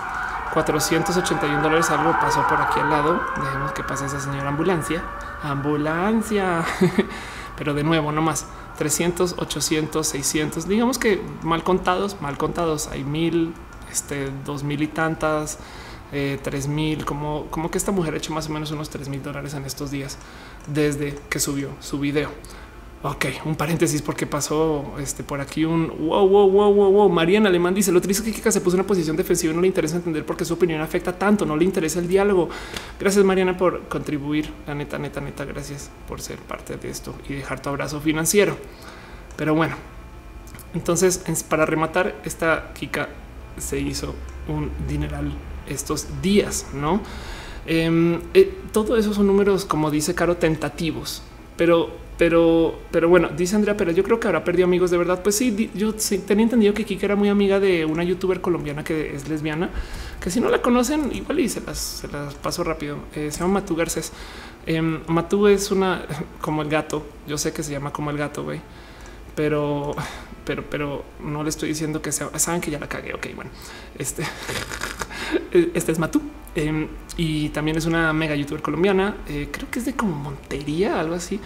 481 dólares. Algo pasó por aquí al lado. Dejemos que pase esa señora ambulancia. Ambulancia. Pero de nuevo, no más 300, 800, 600. Digamos que mal contados, mal contados. Hay mil, este, dos mil y tantas, eh, tres mil. Como, como que esta mujer ha hecho más o menos unos tres mil dólares en estos días desde que subió su video. Ok, un paréntesis porque pasó este por aquí un wow, wow, wow, wow, wow. Mariana Alemán dice lo triste que Kika se puso en una posición defensiva y no le interesa entender por qué su opinión afecta tanto, no le interesa el diálogo. Gracias Mariana por contribuir. La neta, neta, neta, gracias por ser parte de esto y dejar tu abrazo financiero. Pero bueno, entonces para rematar, esta Kika se hizo un dineral estos días, no? Em, eh, todo eso son números, como dice Caro, tentativos pero, pero, pero bueno, dice Andrea, pero yo creo que habrá perdido amigos de verdad. Pues sí, yo tenía entendido que Kiki era muy amiga de una youtuber colombiana que es lesbiana, que si no la conocen, igual y se las, se las paso rápido. Eh, se llama Matú Garcés. Eh, Matú es una como el gato. Yo sé que se llama como el gato, güey, pero, pero, pero no le estoy diciendo que sea. Saben que ya la cagué. Ok, bueno, este, este es Matú. Em, y también es una mega youtuber colombiana. Eh, creo que es de como Montería, algo así.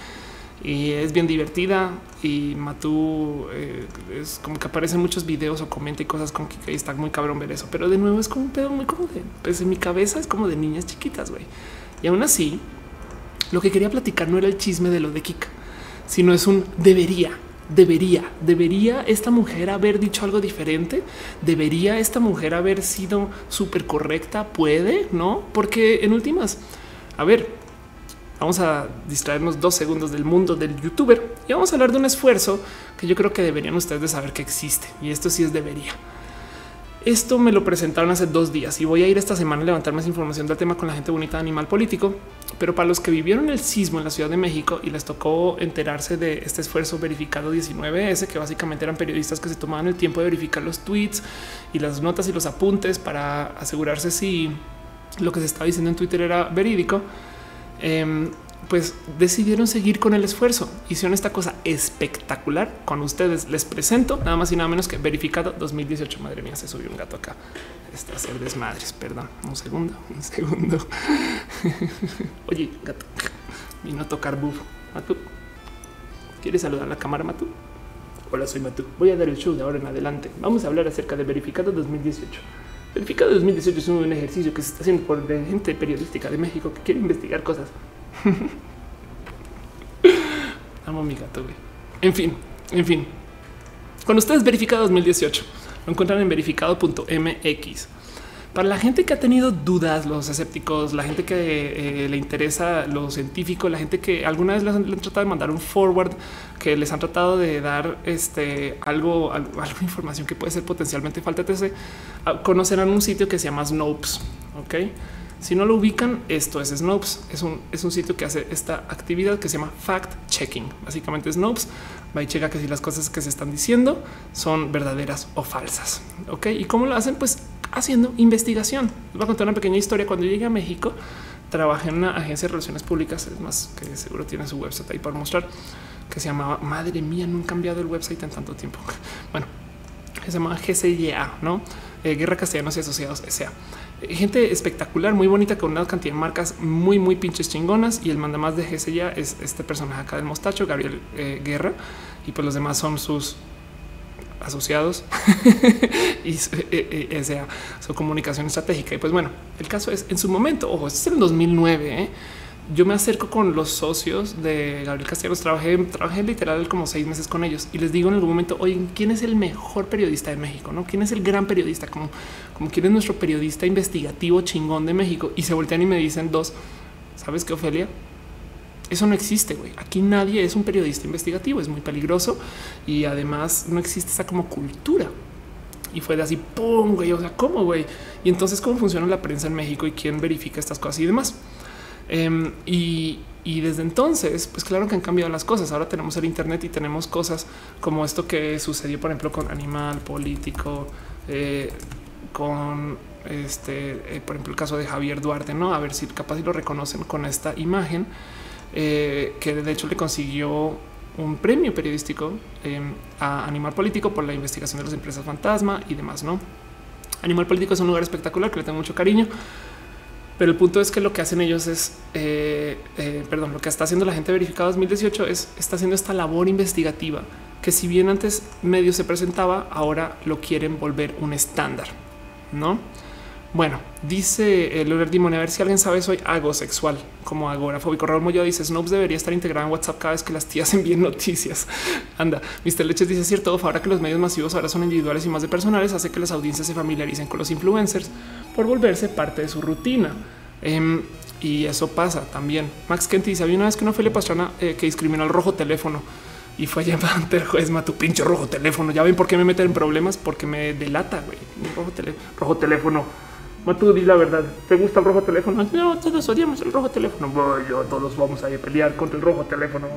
Y es bien divertida. Y Matú eh, es como que aparece en muchos videos o comenta y cosas con que está muy cabrón ver eso. Pero de nuevo es como un pedo muy como de pues en mi cabeza es como de niñas chiquitas, güey. Y aún así, lo que quería platicar no era el chisme de lo de Kika, sino es un debería debería, debería esta mujer haber dicho algo diferente. Debería esta mujer haber sido súper correcta. Puede, no? Porque en últimas, a ver, vamos a distraernos dos segundos del mundo del youtuber y vamos a hablar de un esfuerzo que yo creo que deberían ustedes de saber que existe. Y esto sí es debería. Esto me lo presentaron hace dos días y voy a ir esta semana a levantar más información del tema con la gente bonita de Animal Político. Pero para los que vivieron el sismo en la Ciudad de México y les tocó enterarse de este esfuerzo verificado 19S, que básicamente eran periodistas que se tomaban el tiempo de verificar los tweets y las notas y los apuntes para asegurarse si lo que se estaba diciendo en Twitter era verídico. Em, pues decidieron seguir con el esfuerzo. Hicieron esta cosa espectacular con ustedes. Les presento nada más y nada menos que verificado 2018. Madre mía, se subió un gato acá. Está a ser desmadres. Perdón, un segundo, un segundo. Oye, gato, vino a tocar bufo. Matú, ¿quieres saludar a la cámara, Matú? Hola, soy Matú. Voy a dar el show de ahora en adelante. Vamos a hablar acerca de verificado 2018. Verificado 2018 es un ejercicio que se está haciendo por gente periodística de México que quiere investigar cosas Amo mi gato, güey. En fin, en fin. Cuando ustedes verificado 2018, lo encuentran en verificado.mx. Para la gente que ha tenido dudas, los escépticos, la gente que eh, le interesa lo científico, la gente que alguna vez les han, tratado de mandar un forward, que les han tratado de dar este algo, algo, información que puede ser potencialmente falta, etc. Ah, conocerán un sitio que se llama Snopes. Ok, si no lo ubican, esto es Snopes. Es un, es un sitio que hace esta actividad que se llama fact checking. Básicamente Snopes va y checa que si las cosas que se están diciendo son verdaderas o falsas. Ok, y cómo lo hacen? Pues haciendo investigación. Les voy a contar una pequeña historia. Cuando llegué a México, trabajé en una agencia de relaciones públicas. Es más que seguro tiene su website ahí para mostrar que se llamaba Madre mía, no han cambiado el website en tanto tiempo. Bueno, se llama GCYA, no eh, Guerra Castellanos y Asociados S.A gente espectacular, muy bonita, con una cantidad de marcas muy, muy pinches chingonas. Y el mandamás de GC ya es este personaje acá del mostacho, Gabriel eh, Guerra, y pues los demás son sus asociados y eh, eh, sea su comunicación estratégica. Y pues bueno, el caso es en su momento, ojo, este es el 2009. ¿eh? Yo me acerco con los socios de Gabriel Castellanos. Trabajé, trabajé literal como seis meses con ellos y les digo en algún momento, oye, ¿quién es el mejor periodista de México? No, quién es el gran periodista, como, como quién es nuestro periodista investigativo chingón de México. Y se voltean y me dicen dos, sabes qué, Ofelia? Eso no existe, güey. Aquí nadie es un periodista investigativo, es muy peligroso y además no existe esa como cultura. Y fue de así, pum, güey. O sea, ¿cómo, güey? Y entonces, ¿cómo funciona la prensa en México y quién verifica estas cosas y demás? Em, y, desde entonces, pues claro que han cambiado las cosas. Ahora tenemos el Internet y tenemos cosas como esto que sucedió, por ejemplo, con Animal Político, eh, con este, eh, por ejemplo, el caso de Javier Duarte, no a ver si capaz lo reconocen con esta imagen eh, que de hecho le consiguió un premio periodístico em, a Animal Político por la investigación de las empresas fantasma y demás. No Animal Político es un lugar espectacular que le tengo mucho cariño. Pero el punto es que lo que hacen ellos es, eh, eh, perdón, lo que está haciendo la gente verificada 2018 es, está haciendo esta labor investigativa que si bien antes medio se presentaba, ahora lo quieren volver un estándar, ¿no? Bueno, dice el Lourdes Dimone, a ver si alguien sabe, soy agosexual, como agorafóbico. Raúl Moyo dice, Snopes debería estar integrado en WhatsApp cada vez que las tías envíen noticias. Anda, Mr. Leches dice, cierto, ahora que los medios masivos ahora son individuales y más de personales, hace que las audiencias se familiaricen con los influencers por volverse parte de su rutina. Em, y eso pasa también. Max Kent dice, había una vez que una Ophelia Pastrana eh, que discriminó al rojo teléfono y fue llamado ante el juez, tu pinche rojo teléfono. Ya ven por qué me meten en problemas, porque me delata, güey. Rojo, rojo teléfono Matu, di la verdad. ¿Te gusta el rojo teléfono? No, todos odiamos el rojo teléfono. Bueno, todos vamos a ir a pelear contra el rojo teléfono.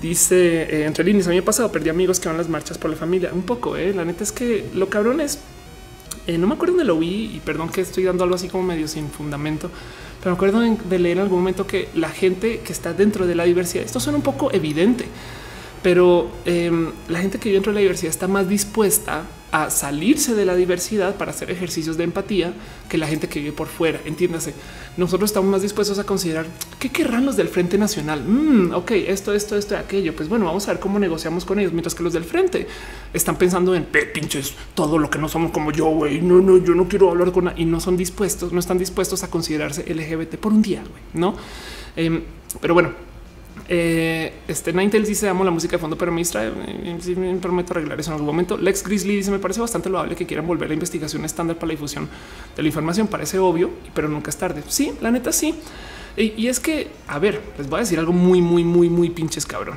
Dice eh, entre líneas, a mí me ha pasado, perdí amigos que van a las marchas por la familia. Un poco, eh. La neta es que lo cabrón es, eh, no me acuerdo dónde lo vi y perdón que estoy dando algo así como medio sin fundamento, pero me acuerdo de leer en algún momento que la gente que está dentro de la diversidad, esto suena un poco evidente, pero em, la gente que vive dentro de la diversidad está más dispuesta a salirse de la diversidad para hacer ejercicios de empatía que la gente que vive por fuera. Entiéndase, nosotros estamos más dispuestos a considerar qué querrán los del Frente Nacional. Mm, ok, esto, esto, esto, aquello. Pues bueno, vamos a ver cómo negociamos con ellos, mientras que los del Frente están pensando en pinches todo lo que no somos como yo. Güey, no, no, yo no quiero hablar con y no son dispuestos, no están dispuestos a considerarse LGBT por un día, no? Em, pero bueno, eh, este Ninetales dice amo la música de fondo, pero me distrae. Me, prometo arreglar eso en algún momento. Lex Grizzly dice me parece bastante loable que quieran volver la investigación estándar para la difusión de la información. Parece obvio, pero nunca es tarde. Sí, la neta sí. Y, y es que, a ver, les voy a decir algo muy, muy, muy, muy pinches cabrón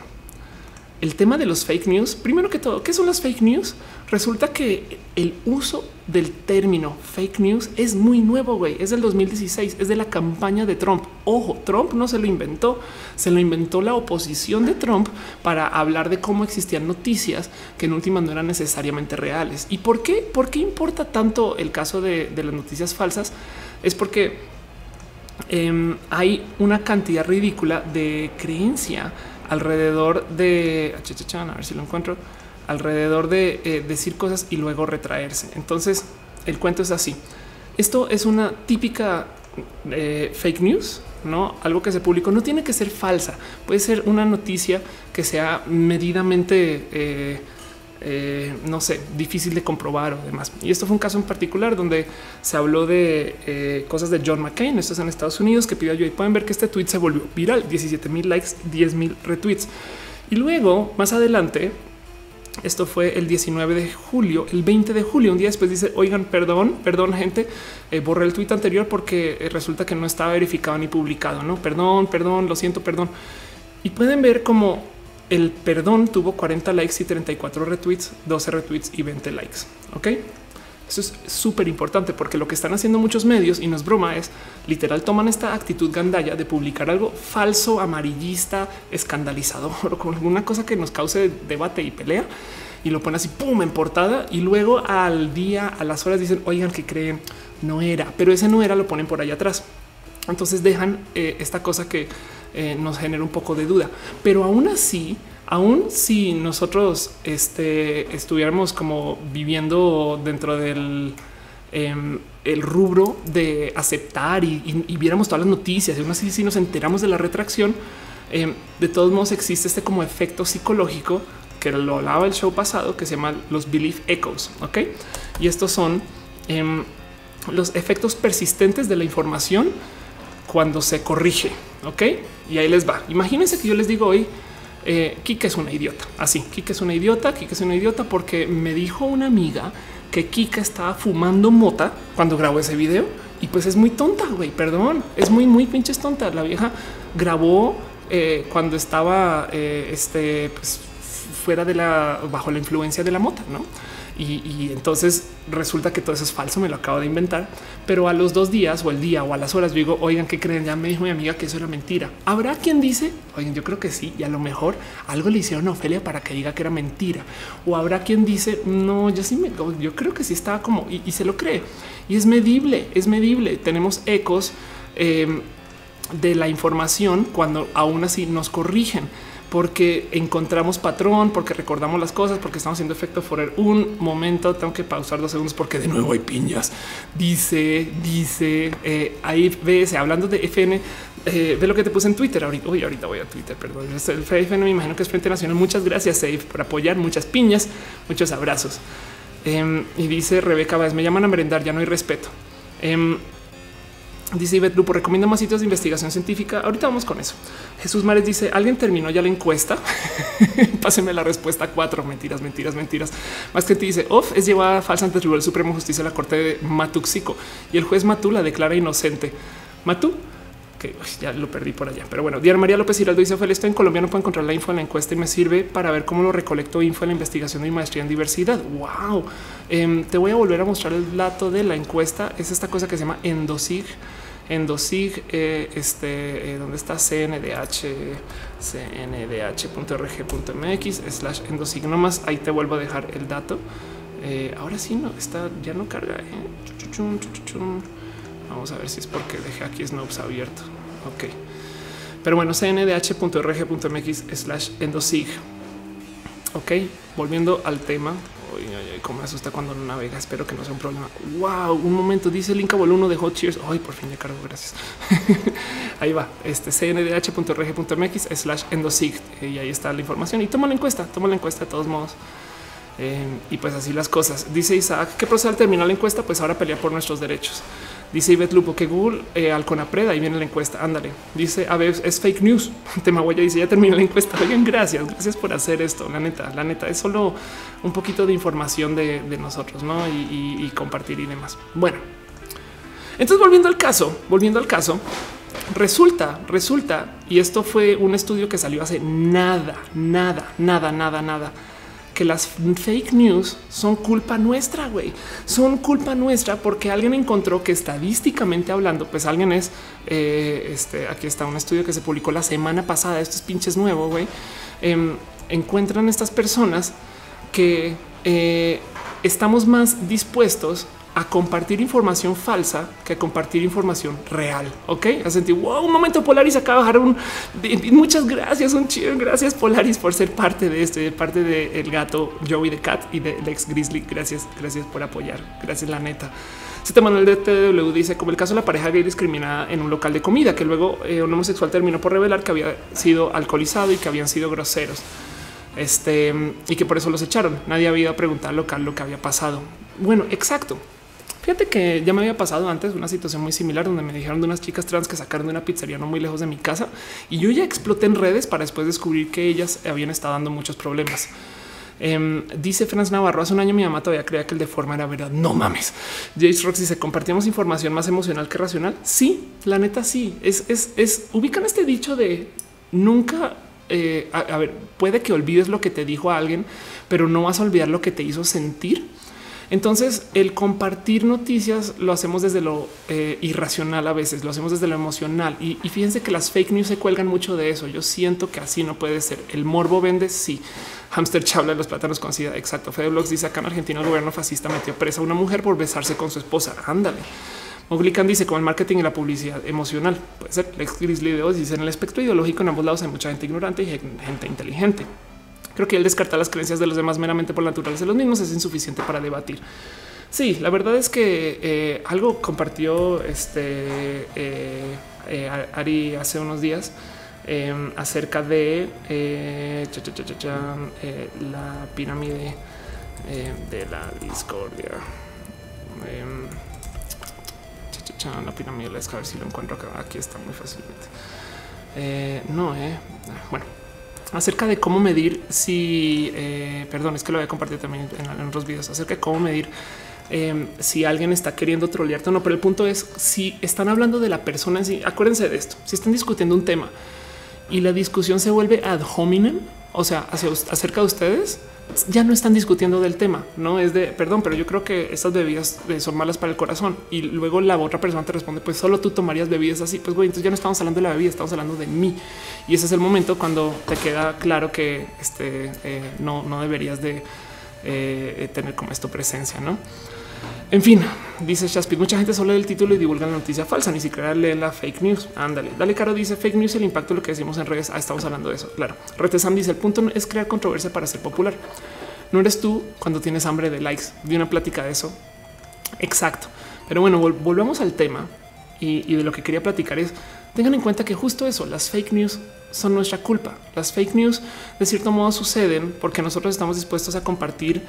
el tema de los fake news, primero que todo, ¿qué son las fake news? Resulta que el uso del término fake news es muy nuevo, güey. Es del 2016, es de la campaña de Trump. Ojo, Trump no se lo inventó, se lo inventó la oposición de Trump para hablar de cómo existían noticias que en última no eran necesariamente reales. ¿Y por qué? ¿Por qué importa tanto el caso de, las noticias falsas? Es porque em, hay una cantidad ridícula de creencia alrededor de a ver si lo encuentro alrededor de eh, decir cosas y luego retraerse. Entonces el cuento es así. Esto es una típica fake news, no algo que se publicó. No tiene que ser falsa, puede ser una noticia que sea medidamente eh, eh, no sé, difícil de comprobar o demás. Y esto fue un caso en particular donde se habló de eh, cosas de John McCain, esto es en Estados Unidos, que pidió ayuda y pueden ver que este tweet se volvió viral, 17 mil likes, 10 mil retweets. Y luego, más adelante, esto fue el 19 de julio, el 20 de julio, un día después dice, oigan, perdón, perdón gente, eh, borré el tweet anterior porque resulta que no estaba verificado ni publicado, ¿no? Perdón, perdón, lo siento, perdón. Y pueden ver como el perdón tuvo 40 likes y 34 retweets, 12 retweets y 20 likes. Ok, eso es súper importante porque lo que están haciendo muchos medios y no es broma, es literal toman esta actitud gandalla de publicar algo falso, amarillista, escandalizador con alguna cosa que nos cause debate y pelea y lo ponen así pum en portada y luego al día, a las horas dicen oigan que creen no era, pero ese no era, lo ponen por allá atrás. Entonces dejan eh, esta cosa que eh, nos genera un poco de duda. Pero aún así, aún si nosotros este, estuviéramos como viviendo dentro del em, rubro de aceptar y, viéramos todas las noticias y aún así si nos enteramos de la retracción, em, de todos modos existe este como efecto psicológico que lo hablaba el show pasado que se llama los belief echoes. Ok, y estos son em, los efectos persistentes de la información cuando se corrige. Ok, y ahí les va. Imagínense que yo les digo hoy, eh, Kika es una idiota. Así, Kika es una idiota, Kika es una idiota porque me dijo una amiga que Kika estaba fumando mota cuando grabó ese video y pues es muy tonta, güey, perdón, es muy, muy pinches tonta. La vieja grabó eh, cuando estaba eh, este, pues, fuera de la, bajo la influencia de la mota, ¿no? Y, entonces resulta que todo eso es falso, me lo acabo de inventar, pero a los dos días o el día o a las horas digo, oigan, ¿qué creen? Ya me dijo mi amiga que eso era mentira. Habrá quien dice, oigan, yo creo que sí, y a lo mejor algo le hicieron a Ofelia para que diga que era mentira. O habrá quien dice, no, yo sí me, yo creo que sí estaba como, y, se lo cree. Y es medible, es medible. Tenemos ecos em, de la información cuando aún así nos corrigen porque encontramos patrón, porque recordamos las cosas, porque estamos haciendo efecto forer. Un momento, tengo que pausar dos segundos porque de nuevo hay piñas. Dice, dice, eh, ahí ves, hablando de FN, eh, ve lo que te puse en Twitter ahorita. Uy, ahorita voy a Twitter, perdón. El FN me imagino que es Frente Nacional. Muchas gracias, Safe, por apoyar. Muchas piñas, muchos abrazos. Em, y dice Rebeca Báez, me llaman a merendar, ya no hay respeto. Dice Ivette Lupo, recomienda más sitios de investigación científica. Ahorita vamos con eso. Jesús Mares dice, ¿alguien terminó ya la encuesta? Pásenme la respuesta cuatro. Mentiras, mentiras, mentiras. Más que te dice, off es llevada falsa ante el Tribunal Supremo de Justicia de la Corte de Matuxico y el juez Matú la declara inocente. Matú, que ya lo perdí por allá. Pero bueno, Diana María López Hiraldo dice Ophelia, estoy en Colombia, no puedo encontrar la info en la encuesta y me sirve para ver cómo lo recolecto info en la investigación de mi maestría en diversidad. Wow. Em, te voy a volver a mostrar el dato de la encuesta. Es esta cosa que se llama Endosig. Endosig, eh, este, eh, donde está CNDH, cndh.rg.mx slash endosig. Nomás ahí te vuelvo a dejar el dato. Eh, ahora sí, no está, ya no carga. Vamos a ver si es porque dejé aquí Snopes abierto. Ok. Pero bueno, cndh.rg.mx slash endosig. Ok, volviendo al tema. Uy, cómo me asusta cuando no navega. Espero que no sea un problema. Wow, un momento. Dice Linka Voluno de Hot Cheers. Ay, por fin ya cargo. Gracias. ahí va. Este cndh.rg.mx slash endosig. Y ahí está la información. Y toma la encuesta. Toma la encuesta de todos modos. Eh, y pues así las cosas. Dice Isaac que procede al terminar la encuesta, pues ahora pelea por nuestros derechos. Dice Ivette Lupo que Google eh, al Conapred, ahí viene la encuesta. Ándale. Dice a ver, es fake news. Tema huella dice ya terminó la encuesta. Oigan, gracias, gracias por hacer esto. La neta, la neta es solo un poquito de información de, nosotros, no? Y, y compartir y demás. Bueno, entonces volviendo al caso, volviendo al caso, resulta, resulta, y esto fue un estudio que salió hace nada, nada, nada, nada, nada que las fake news son culpa nuestra, güey. Son culpa nuestra porque alguien encontró que estadísticamente hablando, pues alguien es, eh, este, aquí está un estudio que se publicó la semana pasada, esto es pinches nuevo, güey. Em, encuentran estas personas que eh, estamos más dispuestos a compartir información falsa que a compartir información real. Ok, a sentir wow, un momento Polaris acaba de bajar un muchas gracias, un chido. Gracias Polaris por ser parte de este, parte del gato Joey de Cat y del ex Grizzly. Gracias, gracias por apoyar. Gracias, la neta. Este Manuel de TW dice como el caso de la pareja gay discriminada en un local de comida, que luego eh, un homosexual terminó por revelar que había sido alcoholizado y que habían sido groseros. Este y que por eso los echaron. Nadie había ido a preguntar al local lo que había pasado. Bueno, exacto. Fíjate que ya me había pasado antes una situación muy similar donde me dijeron de unas chicas trans que sacaron de una pizzería no muy lejos de mi casa y yo ya exploté en redes para después descubrir que ellas habían estado dando muchos problemas. Em, dice Franz Navarro, hace un año mi mamá todavía creía que el de forma era verdad. No mames. Jace Rox dice, compartimos información más emocional que racional. Sí, la neta sí. Es, es, es ubican este dicho de nunca eh, a, ver, puede que olvides lo que te dijo a alguien, pero no vas a olvidar lo que te hizo sentir. Entonces, el compartir noticias lo hacemos desde lo eh, irracional a veces, lo hacemos desde lo emocional. Y, fíjense que las fake news se cuelgan mucho de eso. Yo siento que así no puede ser. El morbo vende, sí. Hamster chabla de los plátanos con sida. Exacto. Fede Blogs dice acá en Argentina el gobierno fascista metió presa a una mujer por besarse con su esposa. Ándale. Moglican dice como el marketing y la publicidad emocional. Puede ser. Lex Grizzly de dice en el espectro ideológico en ambos lados hay mucha gente ignorante y gente inteligente. Creo que él descarta las creencias de los demás meramente por naturaleza de los mismos es insuficiente para debatir. Sí, la verdad es que eh, algo compartió este eh, eh, Ari hace unos días em, acerca de la pirámide de la discordia. La pirámide de la a ver si lo encuentro acá. Aquí está muy fácilmente. no, bueno, acerca de cómo medir si, eh, perdón, es que lo voy a compartir también en, otros videos, acerca de cómo medir em, si alguien está queriendo trolearte o no. Pero el punto es si están hablando de la persona en sí, acuérdense de esto, si están discutiendo un tema y la discusión se vuelve ad hominem, o sea, hacia, acerca de ustedes, ya no están discutiendo del tema, no es de perdón, pero yo creo que estas bebidas eh, son malas para el corazón. Y luego la otra persona te responde, pues solo tú tomarías bebidas así. Pues güey, entonces ya no estamos hablando de la bebida, estamos hablando de mí. Y ese es el momento cuando te queda claro que este, eh, no, no deberías de eh, tener como esto presencia, no? En fin, dice Shaspid, mucha gente solo lee el título y divulga la noticia falsa, ni siquiera lee la fake news. Ándale, dale caro, dice fake news, el impacto de lo que decimos en redes. Ah, estamos hablando de eso. Claro, Retesam dice el punto es crear controversia para ser popular. No eres tú cuando tienes hambre de likes. Vi una plática de eso. Exacto. Pero bueno, volvemos al tema y, y de lo que quería platicar es tengan en cuenta que justo eso, las fake news son nuestra culpa. Las fake news de cierto modo suceden porque nosotros estamos dispuestos a compartir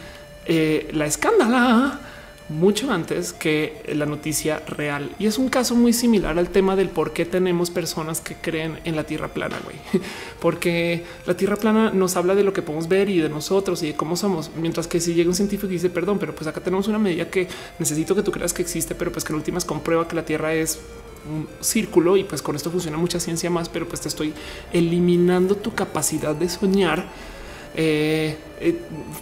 eh, la escándala mucho antes que la noticia real. Y es un caso muy similar al tema del por qué tenemos personas que creen en la tierra plana, güey. Porque la tierra plana nos habla de lo que podemos ver y de nosotros y de cómo somos. Mientras que si llega un científico y dice, perdón, pero pues acá tenemos una medida que necesito que tú creas que existe, pero pues que en últimas comprueba que la tierra es un círculo y pues con esto funciona mucha ciencia más, pero pues te estoy eliminando tu capacidad de soñar. Eh, eh,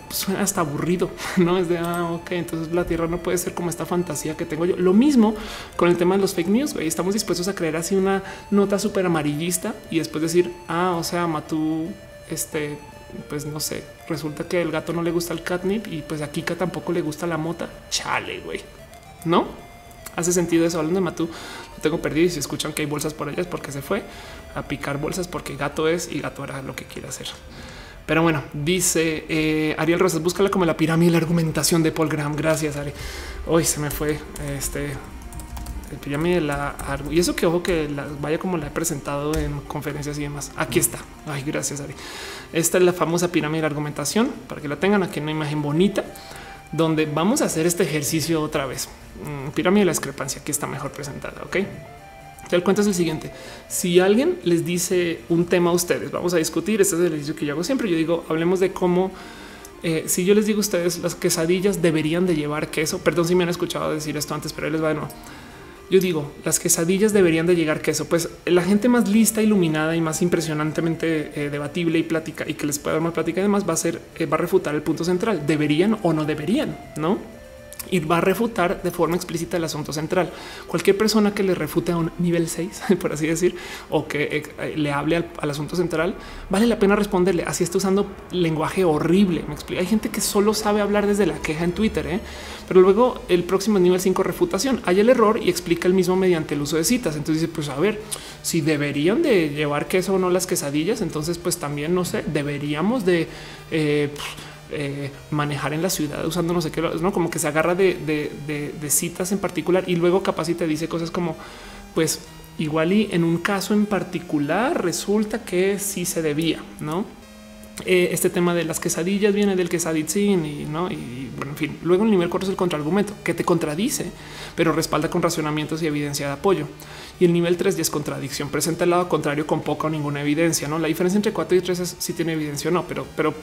suena hasta aburrido, no es de ah, ok. Entonces la tierra no puede ser como esta fantasía que tengo yo. Lo mismo con el tema de los fake news. Estamos dispuestos a creer así una nota súper amarillista y después decir, ah, o sea, Matú, este, pues no sé, resulta que el gato no le gusta el catnip y pues a Kika tampoco le gusta la mota. Chale, güey, no? hace sentido eso. Hablando de Matú, lo tengo perdido y si escuchan que hay bolsas por allá es porque se fue a picar bolsas porque gato es y gato era lo que quiere hacer. Pero bueno, dice eh, Ariel Rosas, búscala como la pirámide la argumentación de Paul Graham. Gracias, Ari. Hoy se me fue este el pirámide la y eso que ojo que vaya como la he presentado en conferencias y demás. Aquí está. Ay, gracias, Ari. Esta es la famosa pirámide de argumentación para que la tengan aquí en una imagen bonita donde vamos a hacer este ejercicio otra vez. Mm, pirámide de la discrepancia que está mejor presentada. Ok. El cuento es el siguiente. Si alguien les dice un tema a ustedes, vamos a discutir. Este es el ejercicio que yo hago siempre. Yo digo, hablemos de cómo eh, si yo les digo a ustedes las quesadillas deberían de llevar queso. Perdón si me han escuchado decir esto antes, pero ahí les va de nuevo. Yo digo, las quesadillas deberían de llegar queso. Pues la gente más lista, iluminada y más impresionantemente eh, debatible y plática y que les pueda dar más plática además va a ser, eh, va a refutar el punto central. ¿Deberían o no deberían? ¿No? Y va a refutar de forma explícita el asunto central. Cualquier persona que le refute a un nivel 6, por así decir, o que eh, le hable al, asunto central, vale la pena responderle. Así está usando lenguaje horrible. Me explica. Hay gente que solo sabe hablar desde la queja en Twitter, ¿eh? pero luego el próximo nivel 5 refutación hay el error y explica el mismo mediante el uso de citas. Entonces dice, pues a ver, si deberían de llevar queso o no las quesadillas, entonces pues también no sé, deberíamos de eh, eh, manejar en la ciudad usando no sé qué, no como que se agarra de, citas en particular y luego capaz y te dice cosas como pues igual y en un caso en particular resulta que sí se debía, no? Eh, este tema de las quesadillas viene del quesaditzin y no, y bueno, en fin, luego el nivel 4 es el contraargumento que te contradice, pero respalda con racionamientos y evidencia de apoyo y el nivel 3 ya es contradicción. Presenta el lado contrario con poca o ninguna evidencia. No la diferencia entre 4 y 3 es si tiene evidencia o no, pero, pero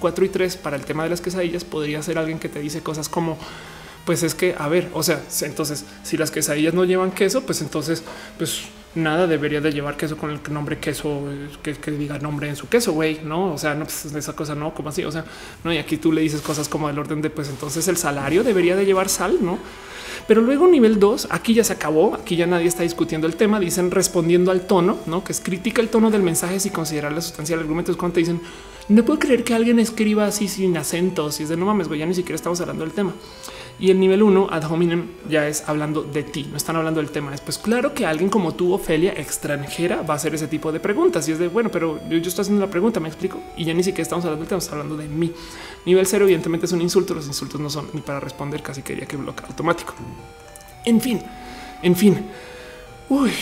4 eh, y 3 para el tema de las quesadillas podría ser alguien que te dice cosas como pues es que a ver, o sea, entonces si las quesadillas no llevan queso, pues entonces pues nada debería de llevar queso con el nombre queso que, diga nombre en su queso, güey, no? O sea, no, pues esa cosa no, como así, o sea, no. Y aquí tú le dices cosas como del orden de, pues entonces el salario debería de llevar sal, no? Pero luego nivel 2, aquí ya se acabó, aquí ya nadie está discutiendo el tema, dicen respondiendo al tono, ¿no? Que es crítica el tono del mensaje sin considerar la sustancia del argumento. Es cuando te dicen, no puedo creer que alguien escriba así sin acentos y es de no mames, güey, ya ni siquiera estamos hablando del tema. Y el nivel 1 ad hominem ya es hablando de ti, no están hablando del tema. Es pues claro que alguien como tú, Ofelia, extranjera, va a hacer ese tipo de preguntas. Y es de bueno, pero yo, estoy haciendo la pregunta, me explico. Y ya ni siquiera estamos hablando estamos hablando de mí. Nivel 0, evidentemente es un insulto. Los insultos no son ni para responder, casi quería que bloquee automático. En fin, en fin. Uy,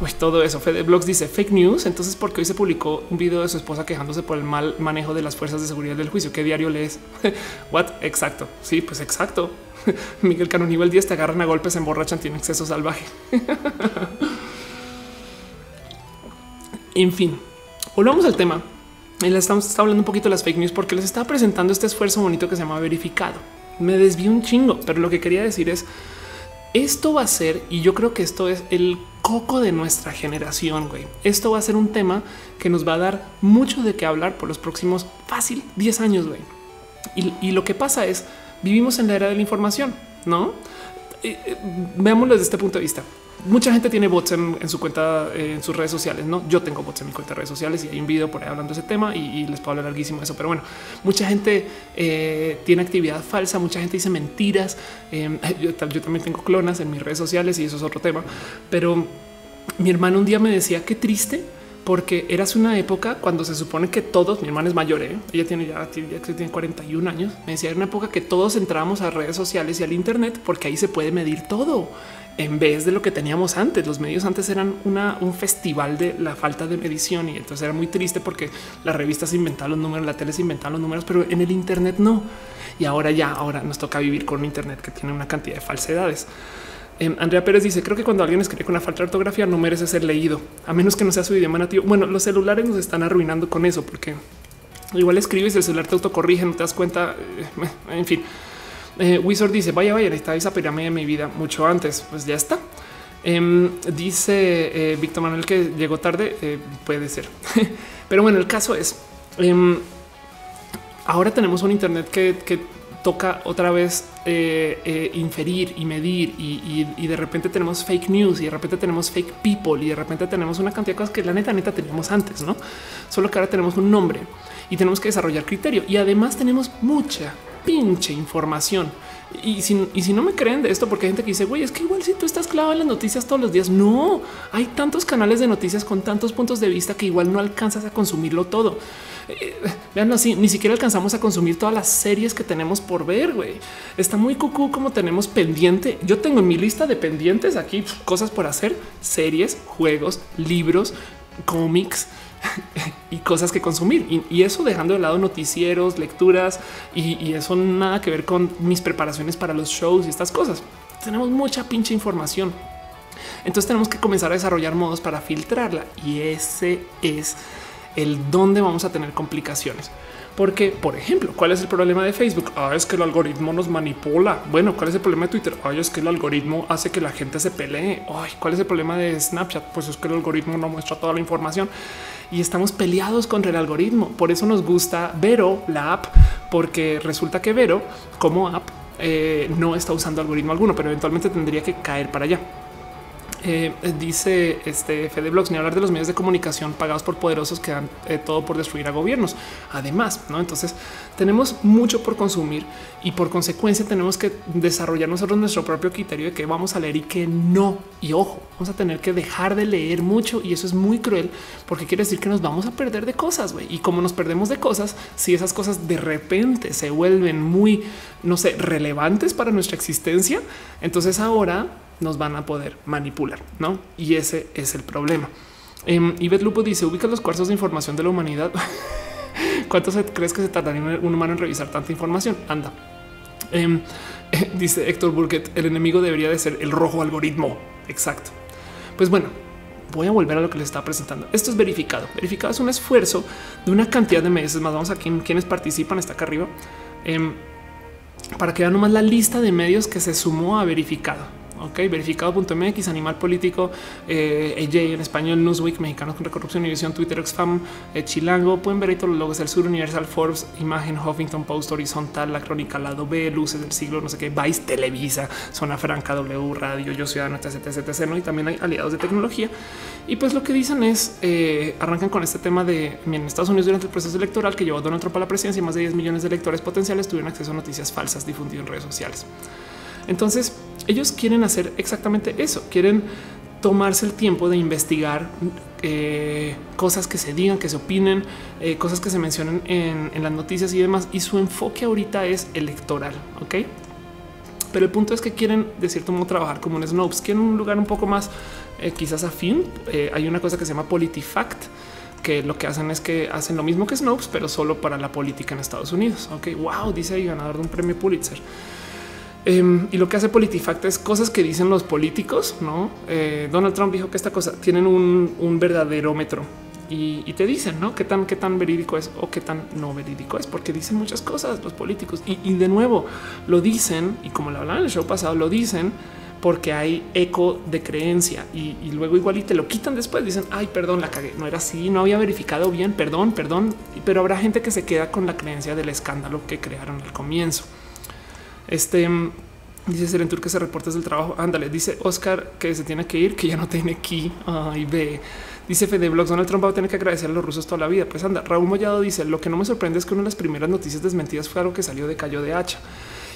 uy, todo eso. Fede Blogs dice fake news. Entonces, porque hoy se publicó un video de su esposa quejándose por el mal manejo de las fuerzas de seguridad del juicio. ¿Qué diario lees? What? Exacto. Sí, pues exacto. Miguel Cano nivel 10 te agarran a golpes, se emborrachan, tiene exceso salvaje. en fin, volvamos al tema. Estamos hablando un poquito de las fake news porque les estaba presentando este esfuerzo bonito que se llama verificado. Me desvío un chingo, pero lo que quería decir es esto va a ser, y yo creo que esto es el coco de nuestra generación. Güey. Esto va a ser un tema que nos va a dar mucho de qué hablar por los próximos fácil 10 años. Y lo que pasa es vivimos en la era de la información, no? Eh, eh, veámoslo desde este punto de vista. Mucha gente tiene bots en, su cuenta, eh, en sus redes sociales. No, yo tengo bots en mi cuenta de redes sociales y hay un video por ahí hablando de ese tema y, les puedo hablar larguísimo de eso. Pero bueno, mucha gente tiene actividad falsa, mucha gente dice mentiras. Em, yo, yo también tengo clonas en mis redes sociales y eso es otro tema. Pero mi hermano un día me decía qué triste porque eras una época cuando se supone que todos, mi hermana es mayor, ¿eh? ella tiene ya, tiene 41 años, me decía, era una época que todos entramos a redes sociales y al Internet porque ahí se puede medir todo en vez de lo que teníamos antes. Los medios antes eran un festival de la falta de medición y entonces era muy triste porque las revistas inventaban los números, la tele se inventaban los números, pero en el Internet no. Y ahora ya, ahora nos toca vivir con un Internet que tiene una cantidad de falsedades. Em, Andrea Pérez dice: Creo que cuando alguien escribe con una falta de ortografía no merece ser leído, a menos que no sea su idioma nativo. Bueno, los celulares nos están arruinando con eso, porque igual escribes, el celular te autocorrige, no te das cuenta. Eh, en fin, eh, Wizard dice: Vaya, vaya, está esa pirámide de mi vida mucho antes. Pues ya está. Em, dice eh, Víctor Manuel que llegó tarde. Eh, puede ser, pero bueno, el caso es em, ahora tenemos un Internet que, toca otra vez eh, inferir y medir y, de repente tenemos fake news y de repente tenemos fake people y de repente tenemos una cantidad de cosas que la neta neta teníamos antes, no? Solo que ahora tenemos un nombre y tenemos que desarrollar criterio y además tenemos mucha pinche información. Y si, no me creen de esto, porque hay gente que dice, güey, es que igual si tú estás clavado en las noticias todos los días, no hay tantos canales de noticias con tantos puntos de vista que igual no alcanzas a consumirlo todo. Eh, vean así, ni siquiera alcanzamos a consumir todas las series que tenemos por ver. Está muy cucú como tenemos pendiente. Yo tengo en mi lista de pendientes aquí cosas por hacer: series, juegos, libros, cómics y cosas que consumir. Y, eso dejando de lado noticieros, lecturas y, eso nada que ver con mis preparaciones para los shows y estas cosas. Tenemos mucha pinche información. Entonces tenemos que comenzar a desarrollar modos para filtrarla y ese es el donde vamos a tener complicaciones. Porque, por ejemplo, ¿cuál es el problema de Facebook? Ah, es que el algoritmo nos manipula. Bueno, ¿cuál es el problema de Twitter? Ay, es que el algoritmo hace que la gente se pelee. Ay, ¿cuál es el problema de Snapchat? Pues es que el algoritmo no muestra toda la información y estamos peleados contra el algoritmo. Por eso nos gusta Vero, la app, porque resulta que Vero como app eh, no está usando algoritmo alguno, pero eventualmente tendría que caer para allá. Eh, dice este Fede Blogs, ni hablar de los medios de comunicación pagados por poderosos que dan eh, todo por destruir a gobiernos. Además, no entonces tenemos mucho por consumir y por consecuencia tenemos que desarrollar nosotros nuestro propio criterio de que vamos a leer y que no. Y ojo, vamos a tener que dejar de leer mucho y eso es muy cruel porque quiere decir que nos vamos a perder de cosas. Y como nos perdemos de cosas, si esas cosas de repente se vuelven muy, no sé, relevantes para nuestra existencia, entonces ahora nos van a poder manipular, ¿no? Y ese es el problema. y em, Ivette Lupo dice, ubica los cuartos de información de la humanidad. ¿Cuánto crees que se tardaría un humano en revisar tanta información? Anda. Em, dice Héctor Burkett, el enemigo debería de ser el rojo algoritmo. Exacto. Pues bueno, voy a volver a lo que les estaba presentando. Esto es verificado. Verificado es un esfuerzo de una cantidad de meses más. Vamos a quienes participan. Está acá arriba. Em, para que vean nomás la lista de medios que se sumó a verificado. Ok, verificado.mx, Animal Político, eh, AJ en español, Newsweek, Mexicanos contra Corrupción, Univision, Twitter, Exfam, eh, Chilango. Pueden ver ahí todos los logos del Sur, Universal, Forbes, Imagen, Huffington Post, Horizontal, La Crónica, Lado B, Luces del Siglo, no sé qué, Vice, Televisa, Zona Franca, W, Radio, Yo Ciudadano, etc, etc, ¿no? Y también hay aliados de tecnología. Y pues lo que dicen es, eh, arrancan con este tema de en Estados Unidos durante el proceso electoral que llevó a Donald Trump a la presidencia, más de 10 millones de electores potenciales tuvieron acceso a noticias falsas difundidas en redes sociales. Entonces, ellos quieren hacer exactamente eso. Quieren tomarse el tiempo de investigar eh, cosas que se digan, que se opinen, eh, cosas que se mencionen en, las noticias y demás. Y su enfoque ahorita es electoral. Ok, pero el punto es que quieren de cierto modo trabajar como un Snopes, quieren un lugar un poco más eh, quizás afín. hay una cosa que se llama PolitiFact que lo que hacen es que hacen lo mismo que Snopes, pero solo para la política en Estados Unidos. Ok, wow, dice ahí ganador de un premio Pulitzer. Em, y lo que hace PolitiFact es cosas que dicen los políticos. No eh, Donald Trump dijo que esta cosa tienen un, un verdaderómetro y, te dicen no qué tan, qué tan verídico es o qué tan no verídico es, porque dicen muchas cosas los políticos y, de nuevo lo dicen. Y como lo hablaba en el show pasado, lo dicen porque hay eco de creencia y, y, luego igual y te lo quitan después. Dicen ay, perdón, la cagué, no era así, no había verificado bien, perdón, perdón. Pero habrá gente que se queda con la creencia del escándalo que crearon al comienzo. Este dice Serentur que se reportes del trabajo. Ándale, dice Oscar que se tiene que ir, que ya no tiene aquí. Ay, ve. Dice Fede Blogs, Donald Trump va a tener que agradecer a los rusos toda la vida. Pues anda, Raúl Mollado dice, lo que no me sorprende es que una de las primeras noticias desmentidas fue algo que salió de Cayo de Hacha.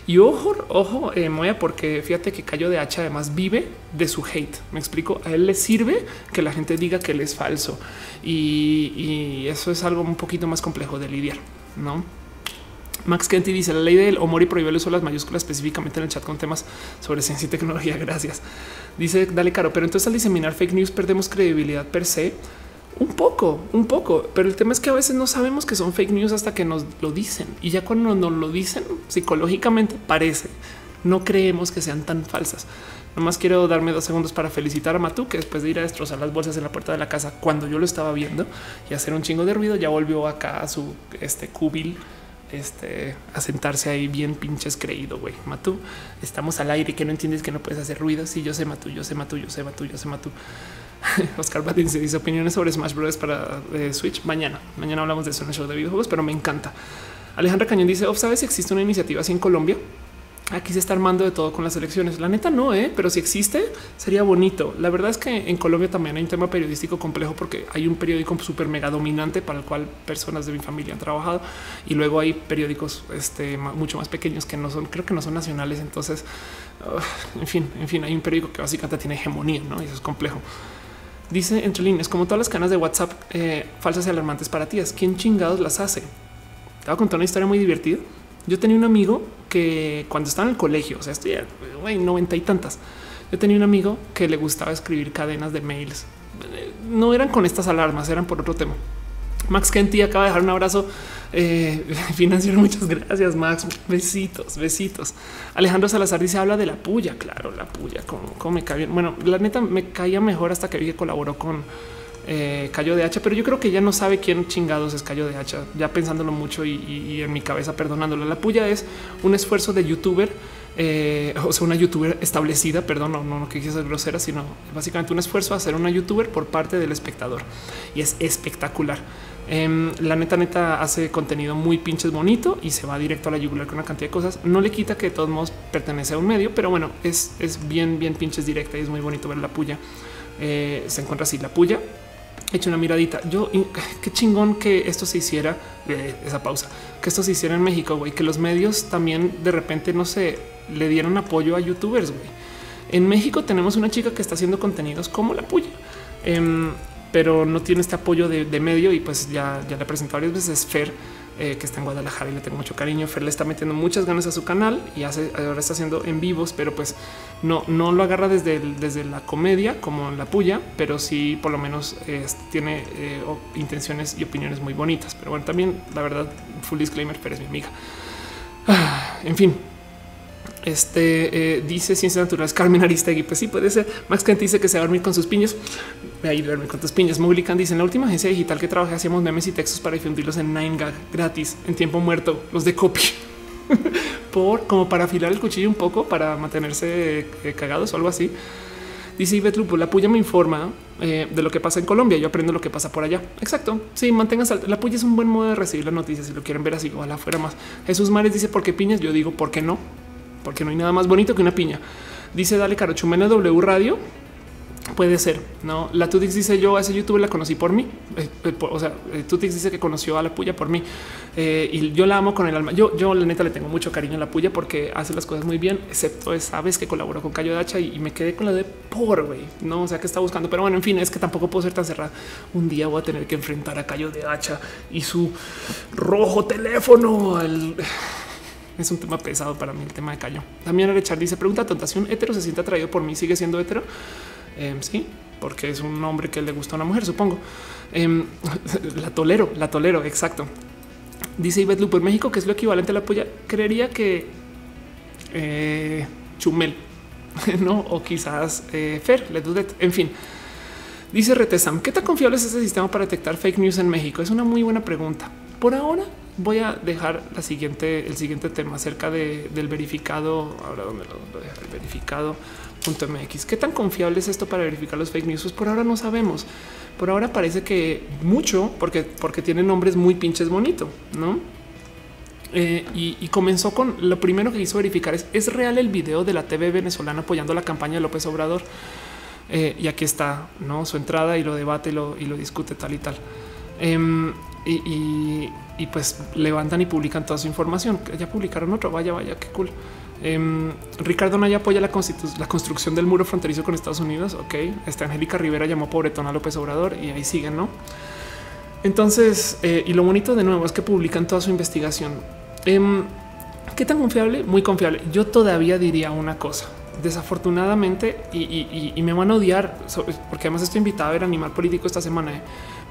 Y ojo, ojo, eh, Moya, porque fíjate que Cayo de Hacha además vive de su hate. Me explico, a él le sirve que la gente diga que él es falso. Y, y eso es algo un poquito más complejo de lidiar, ¿no? Max Kenty dice la ley del Omori prohíbe el uso de las mayúsculas específicamente en el chat con temas sobre ciencia y tecnología. Gracias. Dice dale caro, pero entonces al diseminar fake news perdemos credibilidad per se. Un poco, un poco, pero el tema es que a veces no sabemos que son fake news hasta que nos lo dicen y ya cuando nos lo dicen psicológicamente parece no creemos que sean tan falsas. Nomás quiero darme dos segundos para felicitar a Matú, que después de ir a destrozar las bolsas en la puerta de la casa cuando yo lo estaba viendo y hacer un chingo de ruido, ya volvió acá a su este cubil este, a sentarse ahí bien pinches creído, güey. Matú, estamos al aire que no entiendes que no puedes hacer ruido. Sí, yo sé Matú, yo sé Matú, yo sé Matú, yo sé Matú. Oscar Batin se dice opiniones sobre Smash Bros. para eh, Switch. Mañana, mañana hablamos de eso en el show de videojuegos, pero me encanta. Alejandra Cañón dice, ¿sabes si existe una iniciativa así en Colombia? Aquí se está armando de todo con las elecciones. La neta no, ¿eh? pero si existe, sería bonito. La verdad es que en Colombia también hay un tema periodístico complejo porque hay un periódico súper mega dominante para el cual personas de mi familia han trabajado y luego hay periódicos este, mucho más pequeños que no son, creo que no son nacionales. Entonces, en fin, en fin, hay un periódico que básicamente tiene hegemonía, ¿no? Y eso es complejo. Dice entre líneas, como todas las canas de WhatsApp eh, falsas y alarmantes para tías, ¿quién chingados las hace? Te voy a contar una historia muy divertida. Yo tenía un amigo que cuando estaba en el colegio, o sea, estoy en noventa y tantas, yo tenía un amigo que le gustaba escribir cadenas de mails. No eran con estas alarmas, eran por otro tema. Max Kenty acaba de dejar un abrazo eh, financiero. Muchas gracias, Max. Besitos, besitos. Alejandro Salazar dice: habla de la puya. Claro, la puya. Cómo, me cae bien. Bueno, la neta me caía mejor hasta que vi que colaboró con eh, Cayo de Hacha, pero yo creo que ya no sabe quién chingados es Cayo de Hacha, ya pensándolo mucho y, en mi cabeza perdonándolo. La puya es un esfuerzo de youtuber, eh, o sea, una youtuber establecida, perdón, no, no, que quise ser grosera, sino básicamente un esfuerzo a hacer una youtuber por parte del espectador y es espectacular. Em, la neta, neta hace contenido muy pinches bonito y se va directo a la yugular con una cantidad de cosas. No le quita que de todos modos pertenece a un medio, pero bueno, es, es bien, bien pinches directa y es muy bonito ver la puya. Eh, se encuentra así la puya hecho una miradita. Yo qué chingón que esto se hiciera eh, esa pausa, que esto se hiciera en México, güey, que los medios también de repente no sé, le dieron apoyo a youtubers. Güey. En México tenemos una chica que está haciendo contenidos como la puya, em, pero no tiene este apoyo de, medio y pues ya, ya le presentado varias veces Fer eh, que está en Guadalajara y le tengo mucho cariño. Fer le está metiendo muchas ganas a su canal y ahora está haciendo en vivos, pero pues no, no lo agarra desde, desde la comedia como la puya, pero sí por lo menos tiene eh, intenciones y opiniones muy bonitas. Pero bueno, también la verdad, full disclaimer, Fer es mi amiga. Ah, en fin, este eh, dice ciencias naturales Carmen Aristegui. Pues sí, puede ser. Max Kent dice que se va a dormir con sus piñas. Ve ahí dormir con tus piñas. Moglican dice en la última agencia digital que trabajé hacíamos memes y textos para difundirlos en 9gag gratis en tiempo muerto. Los de copy por como para afilar el cuchillo un poco para mantenerse eh, cagados o algo así. Dice Ivette Lupo, la puya me informa eh, de lo que pasa en Colombia. Yo aprendo lo que pasa por allá. Exacto. Sí, mantengas la puya es un buen modo de recibir las noticias. Si lo quieren ver así, ojalá fuera más. Jesús Mares dice por qué piñas. Yo digo por qué no porque no hay nada más bonito que una piña. Dice Dale Carochumena W Radio. Puede ser, no? La Tutix dice yo ese youtuber la conocí por mí. Eh, eh, o sea, eh, Tutix dice que conoció a la puya por mí y yo la amo con el alma. Yo, yo la neta le tengo mucho cariño a la puya porque hace las cosas muy bien, excepto esa vez que colaboró con Cayo Dacha y, y me quedé con la de por güey. No, o sea, que está buscando, pero bueno, en fin, es que tampoco puedo ser tan cerrada. Un día voy a tener que enfrentar a Cayo de Hacha y su rojo teléfono. Al es un tema pesado para mí el tema de Cayo. También Arechar dice pregunta tentación hetero se siente atraído por mí, sigue siendo hetero. Em, sí, porque es un hombre que le gusta a una mujer, supongo. Em, la tolero, la tolero. Exacto. Dice Ivette Lupo en México, que es lo equivalente a la polla. Creería que eh, Chumel, no? O quizás eh, Fer, le dudet. En fin, dice Retesam, ¿qué tan confiable es ese sistema para detectar fake news en México? Es una muy buena pregunta. Por ahora, voy a dejar la siguiente, el siguiente tema acerca del verificado. Ahora donde lo, lo el verificado. MX. ¿Qué tan confiable es esto para verificar los fake news? Pues por ahora no sabemos. Por ahora parece que mucho, porque, porque tiene nombres muy pinches bonito, ¿no? Eh, y, comenzó con lo primero que hizo verificar es es real el video de la TV venezolana apoyando la campaña de López Obrador. Eh, y aquí está ¿no? su entrada y lo debate y lo, y lo discute tal y tal. Em, y, pues levantan y publican toda su información. Ya publicaron otro. Vaya, vaya, qué cool. Em, Ricardo Naya apoya la, la, construcción del muro fronterizo con Estados Unidos. Ok, esta Angélica Rivera llamó pobretón a López Obrador y ahí siguen, no? Entonces, eh, y lo bonito de nuevo es que publican toda su investigación. Em, ¿Qué tan confiable? Muy confiable. Yo todavía diría una cosa. Desafortunadamente, y, me van a odiar, porque además estoy invitado a ver Animal Político esta semana, ¿eh?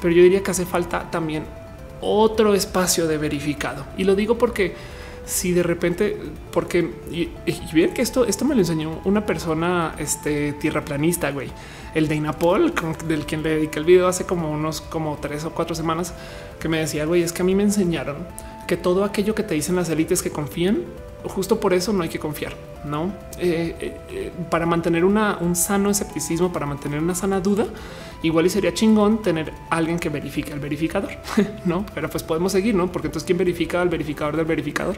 pero yo diría que hace falta también otro espacio de verificado. Y lo digo porque si de repente, porque y, bien que esto, esto me lo enseñó una persona este, tierraplanista, güey, el de Inapol, del quien le dediqué el video hace como unos como tres o cuatro semanas, que me decía, güey, es que a mí me enseñaron que todo aquello que te dicen las élites que confían, justo por eso no hay que confiar, no eh, eh, eh, para mantener una, un sano escepticismo, para mantener una sana duda. Igual y sería chingón tener alguien que verifique al verificador, no? Pero pues podemos seguir, no? Porque entonces quién verifica al verificador del verificador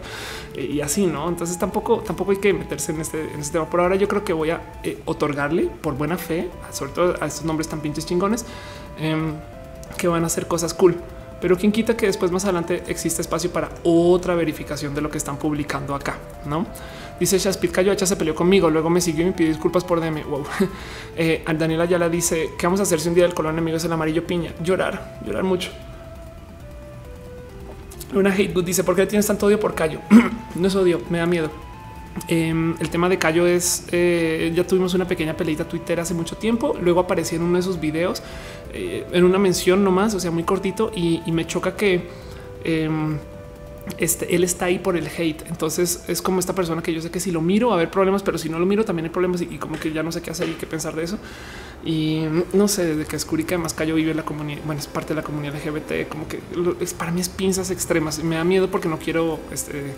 y así, no? Entonces tampoco, tampoco hay que meterse en este, en este tema. Por ahora, yo creo que voy a otorgarle por buena fe, sobre todo a estos nombres tan pinches chingones em, que van a hacer cosas cool pero quien quita que después más adelante existe espacio para otra verificación de lo que están publicando acá, no? Dice Shaspit Cayoacha se peleó conmigo, luego me siguió y me pidió disculpas por DM. Wow. Eh, Daniela ya la dice: ¿Qué vamos a hacer si un día el color enemigo es el amarillo piña? Llorar, llorar mucho. Una hate good dice: ¿Por qué tienes tanto odio por Cayo? no es odio, me da miedo. Em, el tema de Cayo es eh, ya tuvimos una pequeña peleita Twitter hace mucho tiempo. Luego apareció en uno de sus videos eh, en una mención nomás, o sea, muy cortito. Y, me choca que em, este, él está ahí por el hate. Entonces es como esta persona que yo sé que si lo miro va a haber problemas, pero si no lo miro también hay problemas y, como que ya no sé qué hacer y qué pensar de eso. Y no sé, desde que descubrí que además Cayo vive en la comunidad, bueno, es parte de la comunidad LGBT, como que es, para mí es pinzas extremas. Me da miedo porque no quiero, este,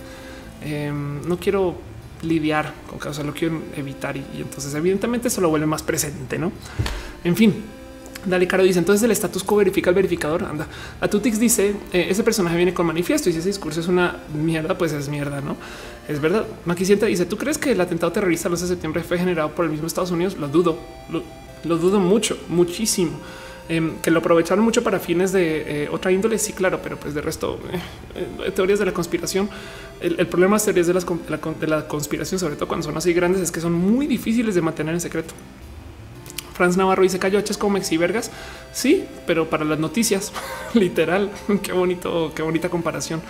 em, no quiero lidiar con causa, lo quiero evitar y, entonces evidentemente eso lo vuelve más presente, ¿no? En fin, Dale Caro dice entonces el status quo verifica el verificador. Anda a Tutix dice eh, ese personaje viene con manifiesto y si ese discurso es una mierda, pues es mierda, no es verdad. Maquisienta dice tú crees que el atentado terrorista el 11 de septiembre fue generado por el mismo Estados Unidos? Lo dudo, lo dudo mucho, muchísimo. Em, que lo aprovecharon mucho para fines de eh, otra índole. Sí, claro, pero pues de resto, eh, teorías de la conspiración. El, problema de las teorías de, la, conspiración, sobre todo cuando son así grandes, es que son muy difíciles de mantener en secreto. Franz Navarro dice Cayoches como Mexi Vergas. Sí, pero para las noticias, literal. qué bonito, qué bonita comparación.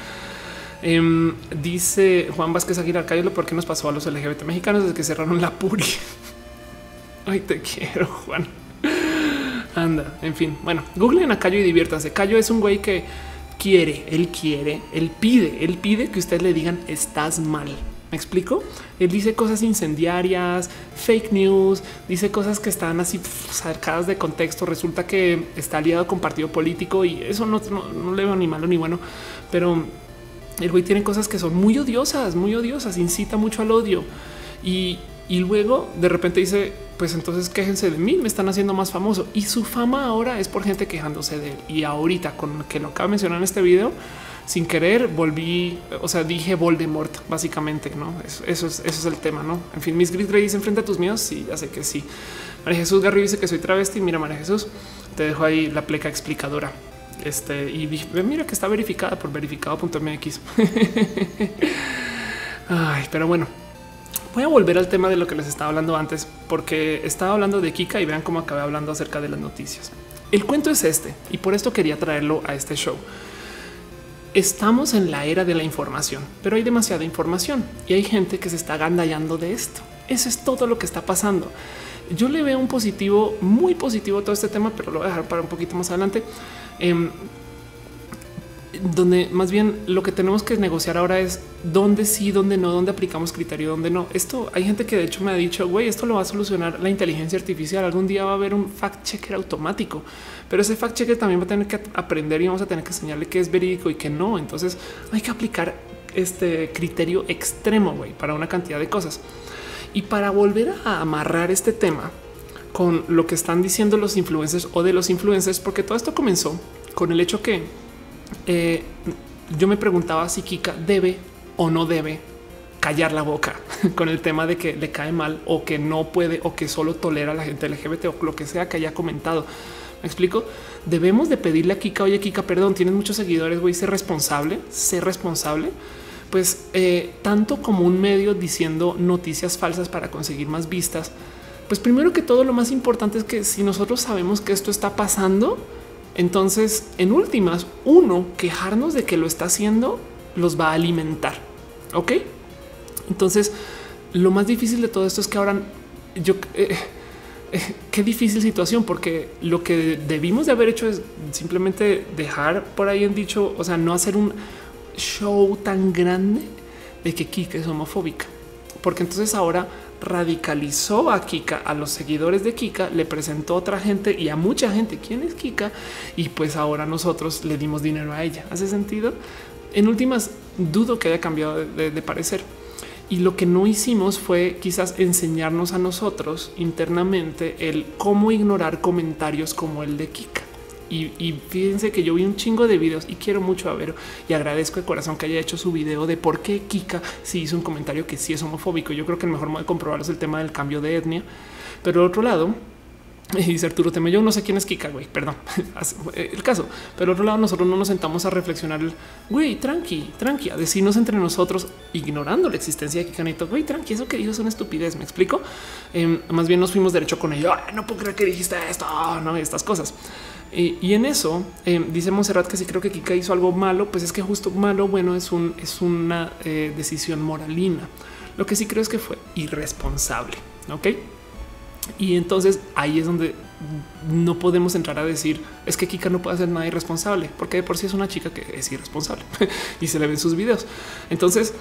Em, dice Juan Vázquez Aguilar Cayo, ¿por qué nos pasó a los LGBT mexicanos desde que cerraron la Puri? Ay, te quiero, Juan. Anda, en fin. Bueno, googleen a Cayo y diviértanse. Cayo es un güey que quiere, él quiere, él pide, él pide que ustedes le digan estás mal. ¿Me explico? Él dice cosas incendiarias, fake news, dice cosas que están así sacadas de contexto. Resulta que está aliado con partido político y eso no, no le veo ni malo ni bueno, pero el güey tiene cosas que son muy odiosas, muy odiosas, incita mucho al odio y, y luego de repente dice pues entonces quéjense de mí, me están haciendo más famoso. Y su fama ahora es por gente quejándose de él. Y ahorita con que lo acabo de mencionar en este video, sin querer volví, o sea, dije Voldemort, básicamente, ¿no? Eso, eso, es, eso es el tema, ¿no? En fin, Miss Gris dice enfrenta a tus miedos, sí, ya sé que sí. María Jesús Garrido dice que soy travesti, mira María Jesús, te dejo ahí la pleca explicadora. Este, y mira que está verificada por verificado.mx. Ay, pero bueno, Voy a volver al tema de lo que les estaba hablando antes, porque estaba hablando de Kika y vean cómo acabé hablando acerca de las noticias. El cuento es este y por esto quería traerlo a este show. Estamos en la era de la información, pero hay demasiada información y hay gente que se está gandallando de esto. Eso es todo lo que está pasando. Yo le veo un positivo, muy positivo todo este tema, pero lo voy a dejar para un poquito más adelante. Em, donde más bien lo que tenemos que negociar ahora es dónde sí, dónde no, dónde aplicamos criterio, dónde no. Esto hay gente que de hecho me ha dicho, güey, esto lo va a solucionar la inteligencia artificial. Algún día va a haber un fact checker automático, pero ese fact checker también va a tener que aprender y vamos a tener que enseñarle qué es verídico y qué no. Entonces hay que aplicar este criterio extremo güey, para una cantidad de cosas. Y para volver a amarrar este tema con lo que están diciendo los influencers o de los influencers, porque todo esto comenzó con el hecho que eh, yo me preguntaba si Kika debe o no debe callar la boca con el tema de que le cae mal o que no puede o que solo tolera a la gente LGBT o lo que sea que haya comentado. Me explico. Debemos de pedirle a Kika, oye Kika, perdón, tienes muchos seguidores, voy a ser responsable, ser responsable. Pues eh, tanto como un medio diciendo noticias falsas para conseguir más vistas. Pues primero que todo, lo más importante es que si nosotros sabemos que esto está pasando, entonces, en últimas, uno, quejarnos de que lo está haciendo los va a alimentar. Ok. Entonces, lo más difícil de todo esto es que ahora yo eh, eh, qué difícil situación, porque lo que debimos de haber hecho es simplemente dejar por ahí en dicho, o sea, no hacer un show tan grande de que Kika es homofóbica, porque entonces ahora radicalizó a Kika, a los seguidores de Kika, le presentó a otra gente y a mucha gente quién es Kika. Y pues ahora nosotros le dimos dinero a ella. ¿Hace sentido? en últimas dudo que haya cambiado de, parecer. Y lo que no hicimos fue quizás enseñarnos a nosotros internamente el cómo ignorar comentarios como el de Kika. Y, fíjense que yo vi un chingo de videos y quiero mucho a y agradezco de corazón que haya hecho su video de por qué Kika si hizo un comentario que sí es homofóbico. Yo creo que el mejor modo de comprobarlo es el tema del cambio de etnia. Pero al otro lado, y dice Arturo Teme, yo no sé quién es Kika, güey, perdón, el caso. Pero otro lado, nosotros no nos sentamos a reflexionar, güey, tranqui, tranqui, a decirnos entre nosotros, ignorando la existencia de Kika Neto, güey, tranqui, eso que dijo es una estupidez, ¿me explico? Em, más bien nos fuimos derecho con ello, no puedo creer que dijiste esto, no, estas cosas. Y en eso em, dice Monserrat que si creo que Kika hizo algo malo, pues es que justo malo, bueno, es, un, es una eh, decisión moralina. Lo que sí creo es que fue irresponsable, ¿ok? Y entonces ahí es donde no podemos entrar a decir es que Kika no puede hacer nada irresponsable, porque de por sí es una chica que es irresponsable y se le ven sus videos. Entonces,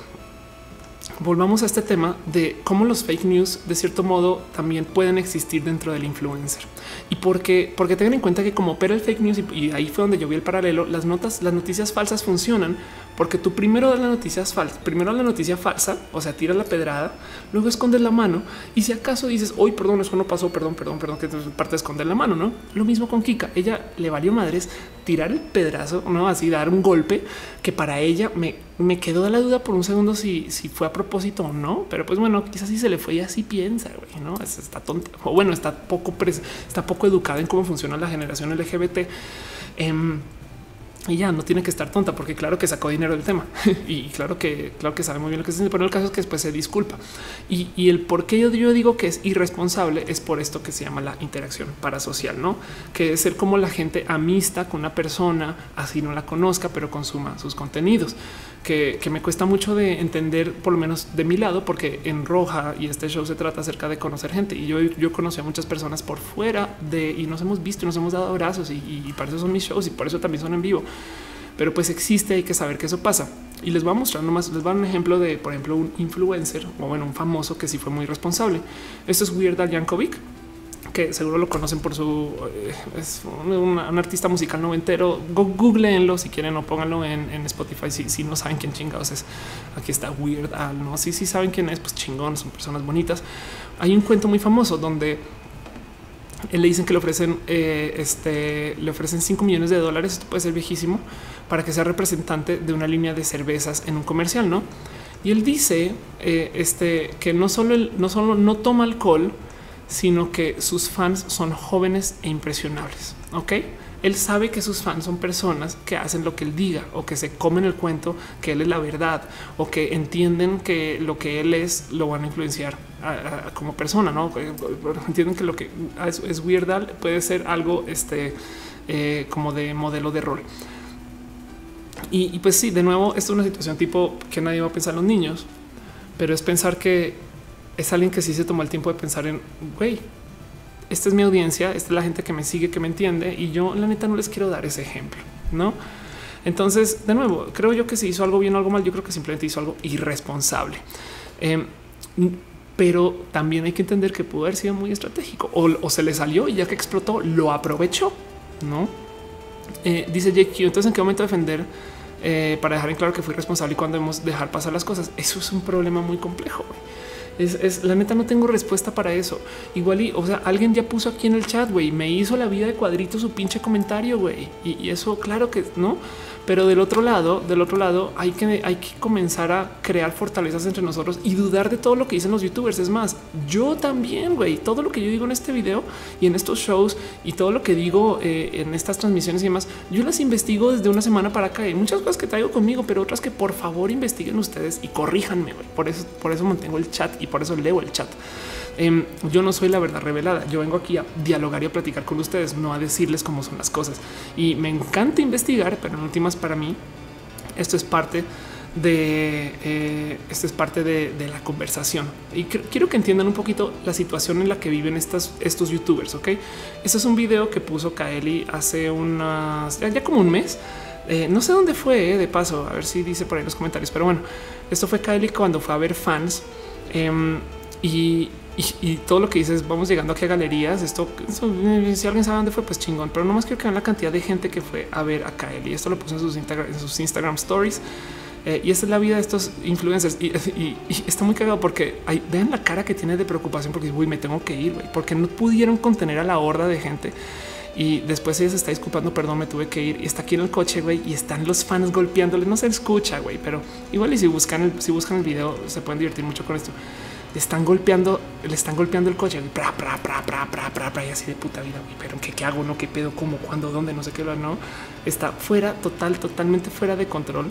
volvamos a este tema de cómo los fake news de cierto modo también pueden existir dentro del influencer. Y porque, porque tengan en cuenta que como opera el fake news y, ahí fue donde yo vi el paralelo, las notas, las noticias falsas funcionan porque tú primero das las noticias falsas, primero la noticia falsa, o sea, tiras la pedrada, luego escondes la mano y si acaso dices, hoy perdón, eso no pasó, perdón, perdón, perdón, que parte de esconder la mano, no? Lo mismo con Kika, ella le valió madres tirar el pedazo, no así dar un golpe que para ella me, me quedó la duda por un segundo si, si fue a propósito o no, pero pues bueno, quizás si se le fue y así piensa, güey, no está tonta o bueno, está poco, está poco educada en cómo funciona la generación LGBT. Em, y ya no tiene que estar tonta porque claro que sacó dinero del tema. Y claro que claro que sabe muy bien lo que se pero el caso es que después se disculpa. Y, el por qué yo, yo, digo que es irresponsable es por esto que se llama la interacción parasocial, no que es ser como la gente amista con una persona así no la conozca, pero consuma sus contenidos que, me cuesta mucho de entender, por lo menos de mi lado, porque en Roja y este show se trata acerca de conocer gente y yo, yo conocí a muchas personas por fuera de y nos hemos visto, y nos hemos dado abrazos y, y para eso son mis shows y por eso también son en vivo pero pues existe, hay que saber que eso pasa. Y les voy a mostrar nomás, les voy a dar un ejemplo de, por ejemplo, un influencer o bueno, un famoso que sí fue muy responsable. Esto es Weird Al Yankovic, que seguro lo conocen por su eh, es un, artista musical noventero. Googleenlo si quieren o pónganlo en, Spotify. Si, no saben quién chingados es, aquí está Weird Al. No, si sí saben quién es, pues chingón, son personas bonitas. Hay un cuento muy famoso donde él le dicen que le ofrecen eh, este, le ofrecen 5 millones de dólares. Esto puede ser viejísimo para que sea representante de una línea de cervezas en un comercial, no? Y él dice eh, este, que no solo, no solo no toma alcohol, sino que sus fans son jóvenes e impresionables. Ok, él sabe que sus fans son personas que hacen lo que él diga o que se comen el cuento que él es la verdad o que entienden que lo que él es lo van a influenciar como persona. No eh, entienden que lo que es, es weirdal puede ser algo este, eh, como de modelo de rol. Y, pues sí, de nuevo, esto es una situación tipo que nadie va a pensar en los niños, pero es pensar que es alguien que sí se tomó el tiempo de pensar en, güey, esta es mi audiencia, esta es la gente que me sigue, que me entiende, y yo la neta no les quiero dar ese ejemplo, ¿no? Entonces, de nuevo, creo yo que si hizo algo bien o algo mal, yo creo que simplemente hizo algo irresponsable. Em, pero también hay que entender que pudo haber sido muy estratégico o, se le salió y ya que explotó, lo aprovechó, ¿no? Eh, dice JQ, entonces en qué momento defender eh, para dejar en claro que fui responsable y cuando debemos dejar pasar las cosas. Eso es un problema muy complejo. Es, la neta, no tengo respuesta para eso. Igual y, o sea, alguien ya puso aquí en el chat, güey, me hizo la vida de cuadrito su pinche comentario, güey. y, eso, claro que no, pero del otro lado, del otro lado, hay que, hay que comenzar a crear fortalezas entre nosotros y dudar de todo lo que dicen los youtubers. Es más, yo también, güey, todo lo que yo digo en este video y en estos shows y todo lo que digo eh, en estas transmisiones y demás, yo las investigo desde una semana para acá. Hay muchas cosas que traigo conmigo, pero otras que por favor investiguen ustedes y corríjanme. Güey. Por eso, por eso mantengo el chat y por eso leo el chat. Em, yo no soy la verdad revelada. Yo vengo aquí a dialogar y a platicar con ustedes, no a decirles cómo son las cosas. Y me encanta investigar, pero en últimas para mí esto es parte de eh, esto es parte de, la conversación y quiero que entiendan un poquito la situación en la que viven estas, estos youtubers. Ok, este es un video que puso Kaeli hace unas ya, como un mes. Eh, no sé dónde fue eh, de paso, a ver si dice por ahí los comentarios, pero bueno, esto fue Kaeli cuando fue a ver fans em, y todo lo que dices, vamos llegando aquí a galerías. Esto, si alguien sabe dónde fue, pues chingón, pero no más quiero que vean la cantidad de gente que fue a ver a Kael y esto lo puse en sus, Instagram, stories. Eh, y esta es la vida de estos influencers y, está muy cagado porque vean la cara que tiene de preocupación porque uy, me tengo que ir, porque no pudieron contener a la horda de gente y después ella se está disculpando, perdón, me tuve que ir y está aquí en el coche, güey, y están los fans golpeándole, no se escucha, güey, pero igual y si buscan si buscan el video se pueden divertir mucho con esto. Están golpeando, le están golpeando el coche, y así de puta vida, pero ¿qué, qué hago? No, qué pedo, cómo, cuándo, dónde, no sé qué, no, está fuera, total, totalmente fuera de control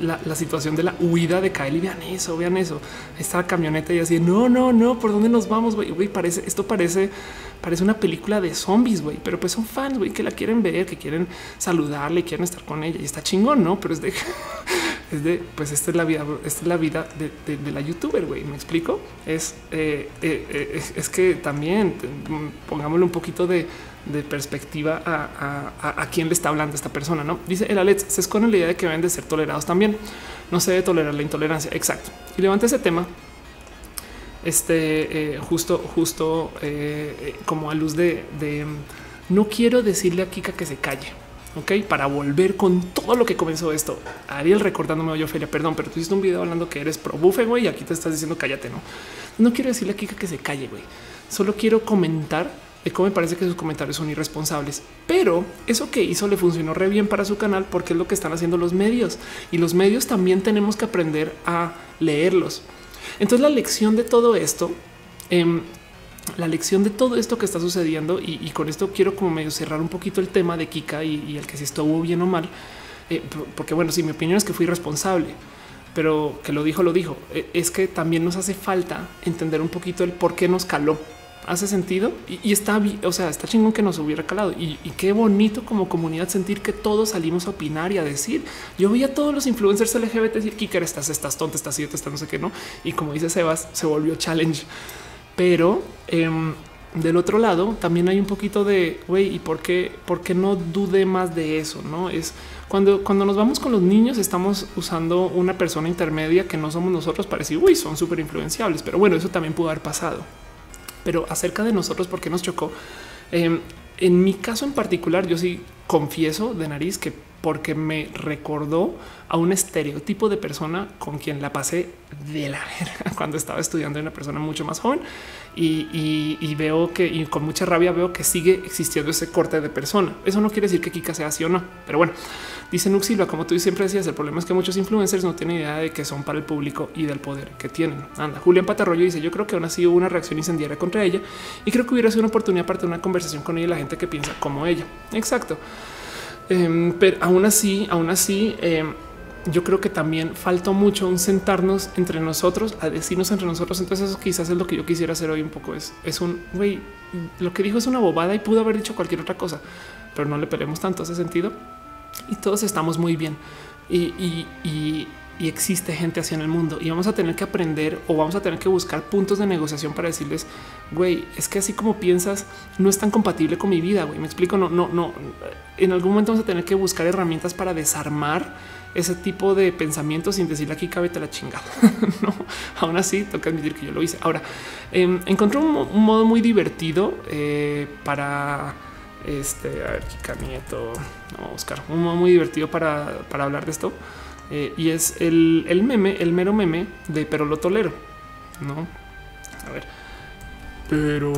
la, situación de la huida de Kylie. Vean eso, vean eso. Esta camioneta y así, no, no, no, ¿por dónde nos vamos? Güey, parece, esto parece, parece una película de zombies, güey, pero pues son fans, güey, que la quieren ver, que quieren saludarle, quieren estar con ella y está chingón, ¿no? Pero es de, es de, pues esta es la vida, esta es la vida de, la youtuber, güey, ¿me explico? Es, eh, eh, eh, es que también pongámosle un poquito de de perspectiva a, quién le está hablando esta persona. No dice el Alex se esconde la idea de que deben de ser tolerados también. No se debe tolerar la intolerancia. Exacto. Y levanta ese tema. Este eh, justo, justo eh, como a luz de, no quiero decirle a Kika que se calle. Ok, para volver con todo lo que comenzó esto. Ariel recordándome, Ophelia, perdón, pero tú hiciste un video hablando que eres pro bufe, güey, y aquí te estás diciendo cállate, no. No quiero decirle a Kika que se calle, güey. Solo quiero comentar de cómo me parece que sus comentarios son irresponsables. Pero eso que hizo le funcionó re bien para su canal porque es lo que están haciendo los medios y los medios también tenemos que aprender a leerlos. Entonces la lección de todo esto, em, la lección de todo esto que está sucediendo y, con esto quiero como medio cerrar un poquito el tema de Kika y, el que si estuvo bien o mal, eh, porque bueno, si mi opinión es que fui responsable, pero que lo dijo, lo dijo, eh, es que también nos hace falta entender un poquito el por qué nos caló hace sentido y, está bien. O sea, está chingón que nos hubiera calado y, qué bonito como comunidad sentir que todos salimos a opinar y a decir. Yo vi a todos los influencers LGBT decir Kiker, estás, estás tonta, estás siete, estás no sé qué, no. Y como dice Sebas, se volvió challenge. Pero em, del otro lado también hay un poquito de güey, y por qué, por qué no dude más de eso? No es cuando, cuando nos vamos con los niños, estamos usando una persona intermedia que no somos nosotros para decir, uy, son súper influenciables. Pero bueno, eso también pudo haber pasado pero acerca de nosotros, porque nos chocó. Em, en mi caso en particular, yo sí confieso de nariz que porque me recordó a un estereotipo de persona con quien la pasé de la verga cuando estaba estudiando una persona mucho más joven y, veo que y con mucha rabia veo que sigue existiendo ese corte de persona. Eso no quiere decir que Kika sea así o no, pero bueno, dice Nux Silva, como tú siempre decías, el problema es que muchos influencers no tienen idea de que son para el público y del poder que tienen. Anda, Julián Patarroyo dice, yo creo que aún así hubo una reacción incendiaria contra ella y creo que hubiera sido una oportunidad para tener una conversación con ella y la gente que piensa como ella. Exacto. Em, pero aún así, aún así, em, yo creo que también faltó mucho un sentarnos entre nosotros a decirnos entre nosotros. Entonces, eso quizás es lo que yo quisiera hacer hoy un poco. Es, es un güey, lo que dijo es una bobada y pudo haber dicho cualquier otra cosa, pero no le peleemos tanto ese sentido y todos estamos muy bien. y, y y existe gente así en el mundo y vamos a tener que aprender o vamos a tener que buscar puntos de negociación para decirles, güey, es que así como piensas no es tan compatible con mi vida, güey, me explico, no, no, no, en algún momento vamos a tener que buscar herramientas para desarmar ese tipo de pensamientos sin decirle aquí cábete la chingada. no, aún así que admitir que yo lo hice. Ahora em, encontré un, modo muy divertido eh, para este, a ver, Kika Nieto, vamos a buscar un modo muy divertido para, para hablar de esto. Eh, y es el, meme, el mero meme de pero lo tolero, no? A ver, pero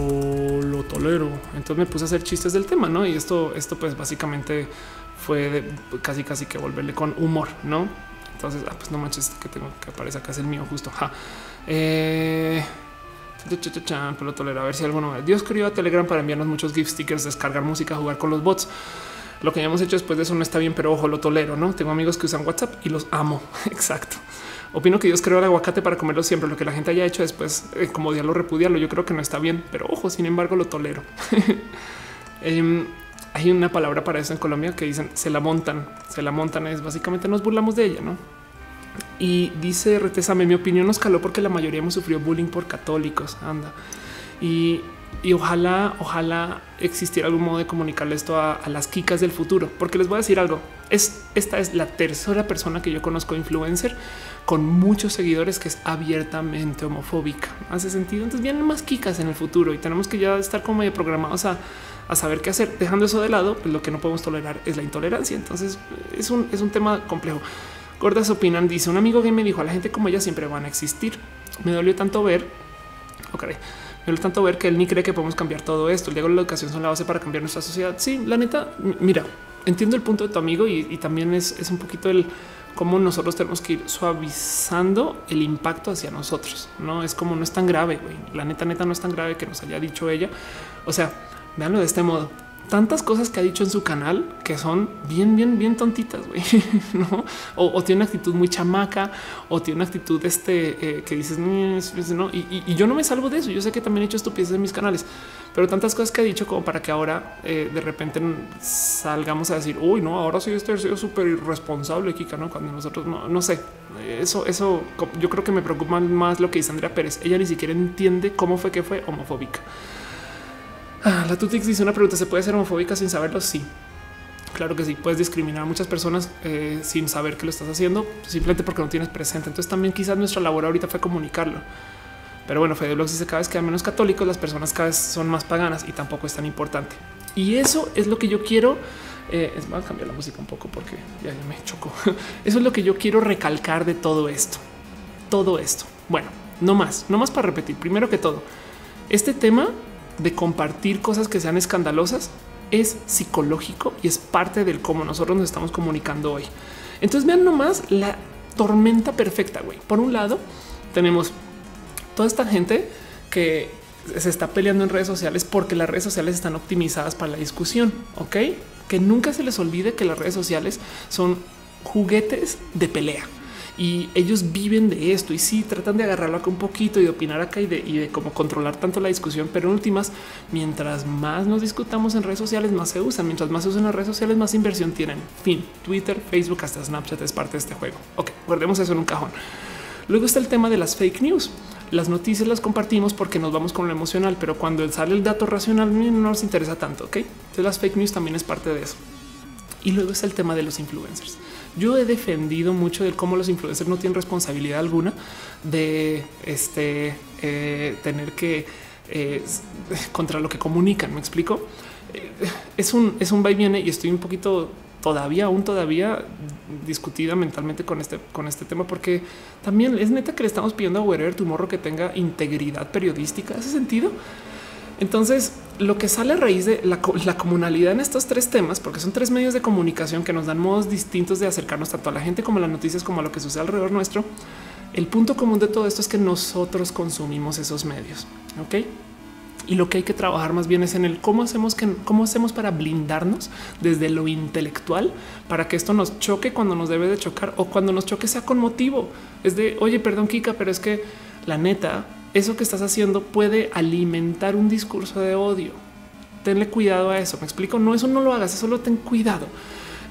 lo tolero. Entonces me puse a hacer chistes del tema, no? Y esto, esto, pues básicamente fue casi, casi que volverle con humor, no? Entonces, ah, pues no manches que tengo que aparece acá es el mío, justo. Ja. Eh, pero lo. A ver si alguno. Dios creó a Telegram para enviarnos muchos gift stickers, descargar música, jugar con los bots. Lo que ya hemos hecho después de eso no está bien, pero ojo, lo tolero. No tengo amigos que usan WhatsApp y los amo. Exacto. Opino que Dios creó el aguacate para comerlo siempre. Lo que la gente haya hecho después, eh, como diablo repudiarlo, yo creo que no está bien, pero ojo, sin embargo, lo tolero. Em, hay una palabra para eso en Colombia que dicen se la montan, se la montan. Es básicamente nos burlamos de ella, no? Y dice Retesame, mi opinión nos caló porque la mayoría hemos sufrido bullying por católicos. Anda. Y y ojalá, ojalá existiera algún modo de comunicarle esto a, las kicas del futuro, porque les voy a decir algo. Es esta es la tercera persona que yo conozco influencer con muchos seguidores que es abiertamente homofóbica. Hace sentido. Entonces vienen más kicas en el futuro y tenemos que ya estar como programados a, saber qué hacer. Dejando eso de lado, pues lo que no podemos tolerar es la intolerancia. Entonces es un, es un tema complejo. Gordas opinan, dice un amigo que me dijo a la gente como ella siempre van a existir. Me dolió tanto ver. Ok lo tanto ver que él ni cree que podemos cambiar todo esto. El diego la educación son la base para cambiar nuestra sociedad. Sí, la neta, mira, entiendo el punto de tu amigo y, también es, un poquito el cómo nosotros tenemos que ir suavizando el impacto hacia nosotros. No es como no es tan grave. La neta, neta, no es tan grave que nos haya dicho ella. O sea, véanlo de este modo tantas cosas que ha dicho en su canal que son bien, bien, bien tontitas, güey, ¿no? O, tiene una actitud muy chamaca o tiene una actitud este eh, que dices, no, y, yo no me salvo de eso. Yo sé que también he hecho estupideces en mis canales, pero tantas cosas que ha dicho como para que ahora eh, de repente salgamos a decir, uy, no, ahora sí este sido súper irresponsable, Kika, ¿no? Cuando nosotros no, no sé, eso, eso yo creo que me preocupa más lo que dice Andrea Pérez. Ella ni siquiera entiende cómo fue que fue homofóbica. Ah, la Tutix dice una pregunta: ¿se puede ser homofóbica sin saberlo? Sí, claro que sí. Puedes discriminar a muchas personas eh, sin saber que lo estás haciendo, simplemente porque no tienes presente. Entonces, también quizás nuestra labor ahorita fue comunicarlo. Pero bueno, Fede dice cada vez que hay menos católicos, las personas cada vez son más paganas y tampoco es tan importante. Y eso es lo que yo quiero. Eh, es más, cambiar la música un poco porque ya me chocó. Eso es lo que yo quiero recalcar de todo esto. Todo esto. Bueno, no más, no más para repetir. Primero que todo, este tema de compartir cosas que sean escandalosas es psicológico y es parte del cómo nosotros nos estamos comunicando hoy. Entonces vean nomás la tormenta perfecta, güey. Por un lado, tenemos toda esta gente que se está peleando en redes sociales porque las redes sociales están optimizadas para la discusión, ¿ok? Que nunca se les olvide que las redes sociales son juguetes de pelea y ellos viven de esto y sí tratan de agarrarlo acá un poquito y de opinar acá y de, y de cómo controlar tanto la discusión. Pero en últimas, mientras más nos discutamos en redes sociales, más se usan. Mientras más se usan las redes sociales, más inversión tienen. Fin, Twitter, Facebook, hasta Snapchat es parte de este juego. Ok, guardemos eso en un cajón. Luego está el tema de las fake news. Las noticias las compartimos porque nos vamos con lo emocional, pero cuando sale el dato racional no nos interesa tanto. Ok, entonces las fake news también es parte de eso. Y luego está el tema de los influencers. Yo he defendido mucho de cómo los influencers no tienen responsabilidad alguna de este eh, tener que eh, contra lo que comunican. Me explico. Eh, es un es un va y viene y estoy un poquito todavía, aún todavía discutida mentalmente con este, con este tema, porque también es neta que le estamos pidiendo a Wherever Tomorrow que tenga integridad periodística. ¿Hace sentido? Entonces, lo que sale a raíz de la, comunalidad en estos tres temas, porque son tres medios de comunicación que nos dan modos distintos de acercarnos tanto a la gente como a las noticias, como a lo que sucede alrededor nuestro. El punto común de todo esto es que nosotros consumimos esos medios. Ok. Y lo que hay que trabajar más bien es en el cómo hacemos que cómo hacemos para blindarnos desde lo intelectual para que esto nos choque cuando nos debe de chocar o cuando nos choque sea con motivo. Es de oye, perdón, Kika, pero es que la neta eso que estás haciendo puede alimentar un discurso de odio. Tenle cuidado a eso. Me explico. No, eso no lo hagas, eso lo ten cuidado.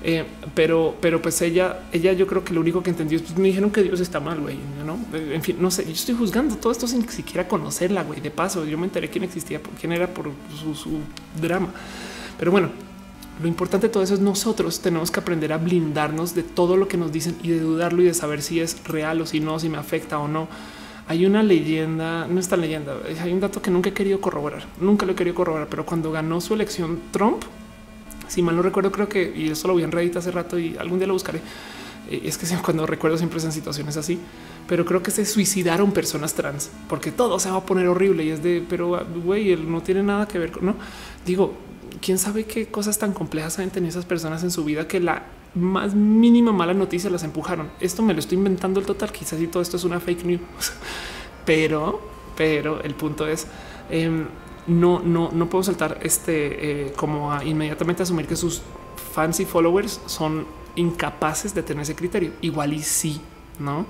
Eh, pero, pero pues ella, ella, yo creo que lo único que entendió es pues, me dijeron que Dios está mal, güey. No, en fin, no sé. Yo estoy juzgando todo esto sin siquiera conocerla, güey. De paso, yo me enteré quién existía, quién era por su, su drama. Pero bueno, lo importante de todo eso es nosotros tenemos que aprender a blindarnos de todo lo que nos dicen y de dudarlo y de saber si es real o si no, si me afecta o no hay una leyenda, no está leyenda, hay un dato que nunca he querido corroborar, nunca lo he querido corroborar, pero cuando ganó su elección Trump, si mal no recuerdo, creo que, y eso lo vi en Reddit hace rato y algún día lo buscaré, eh, es que cuando recuerdo siempre en situaciones así, pero creo que se suicidaron personas trans porque todo se va a poner horrible y es de, pero güey, él no tiene nada que ver con, no digo, quién sabe qué cosas tan complejas han tenido esas personas en su vida que la más mínima mala noticia las empujaron. Esto me lo estoy inventando el total. Quizás y todo esto es una fake news, pero, pero el punto es em, no, no, no puedo saltar este eh, como a inmediatamente asumir que sus fans y followers son incapaces de tener ese criterio. Igual y sí, no?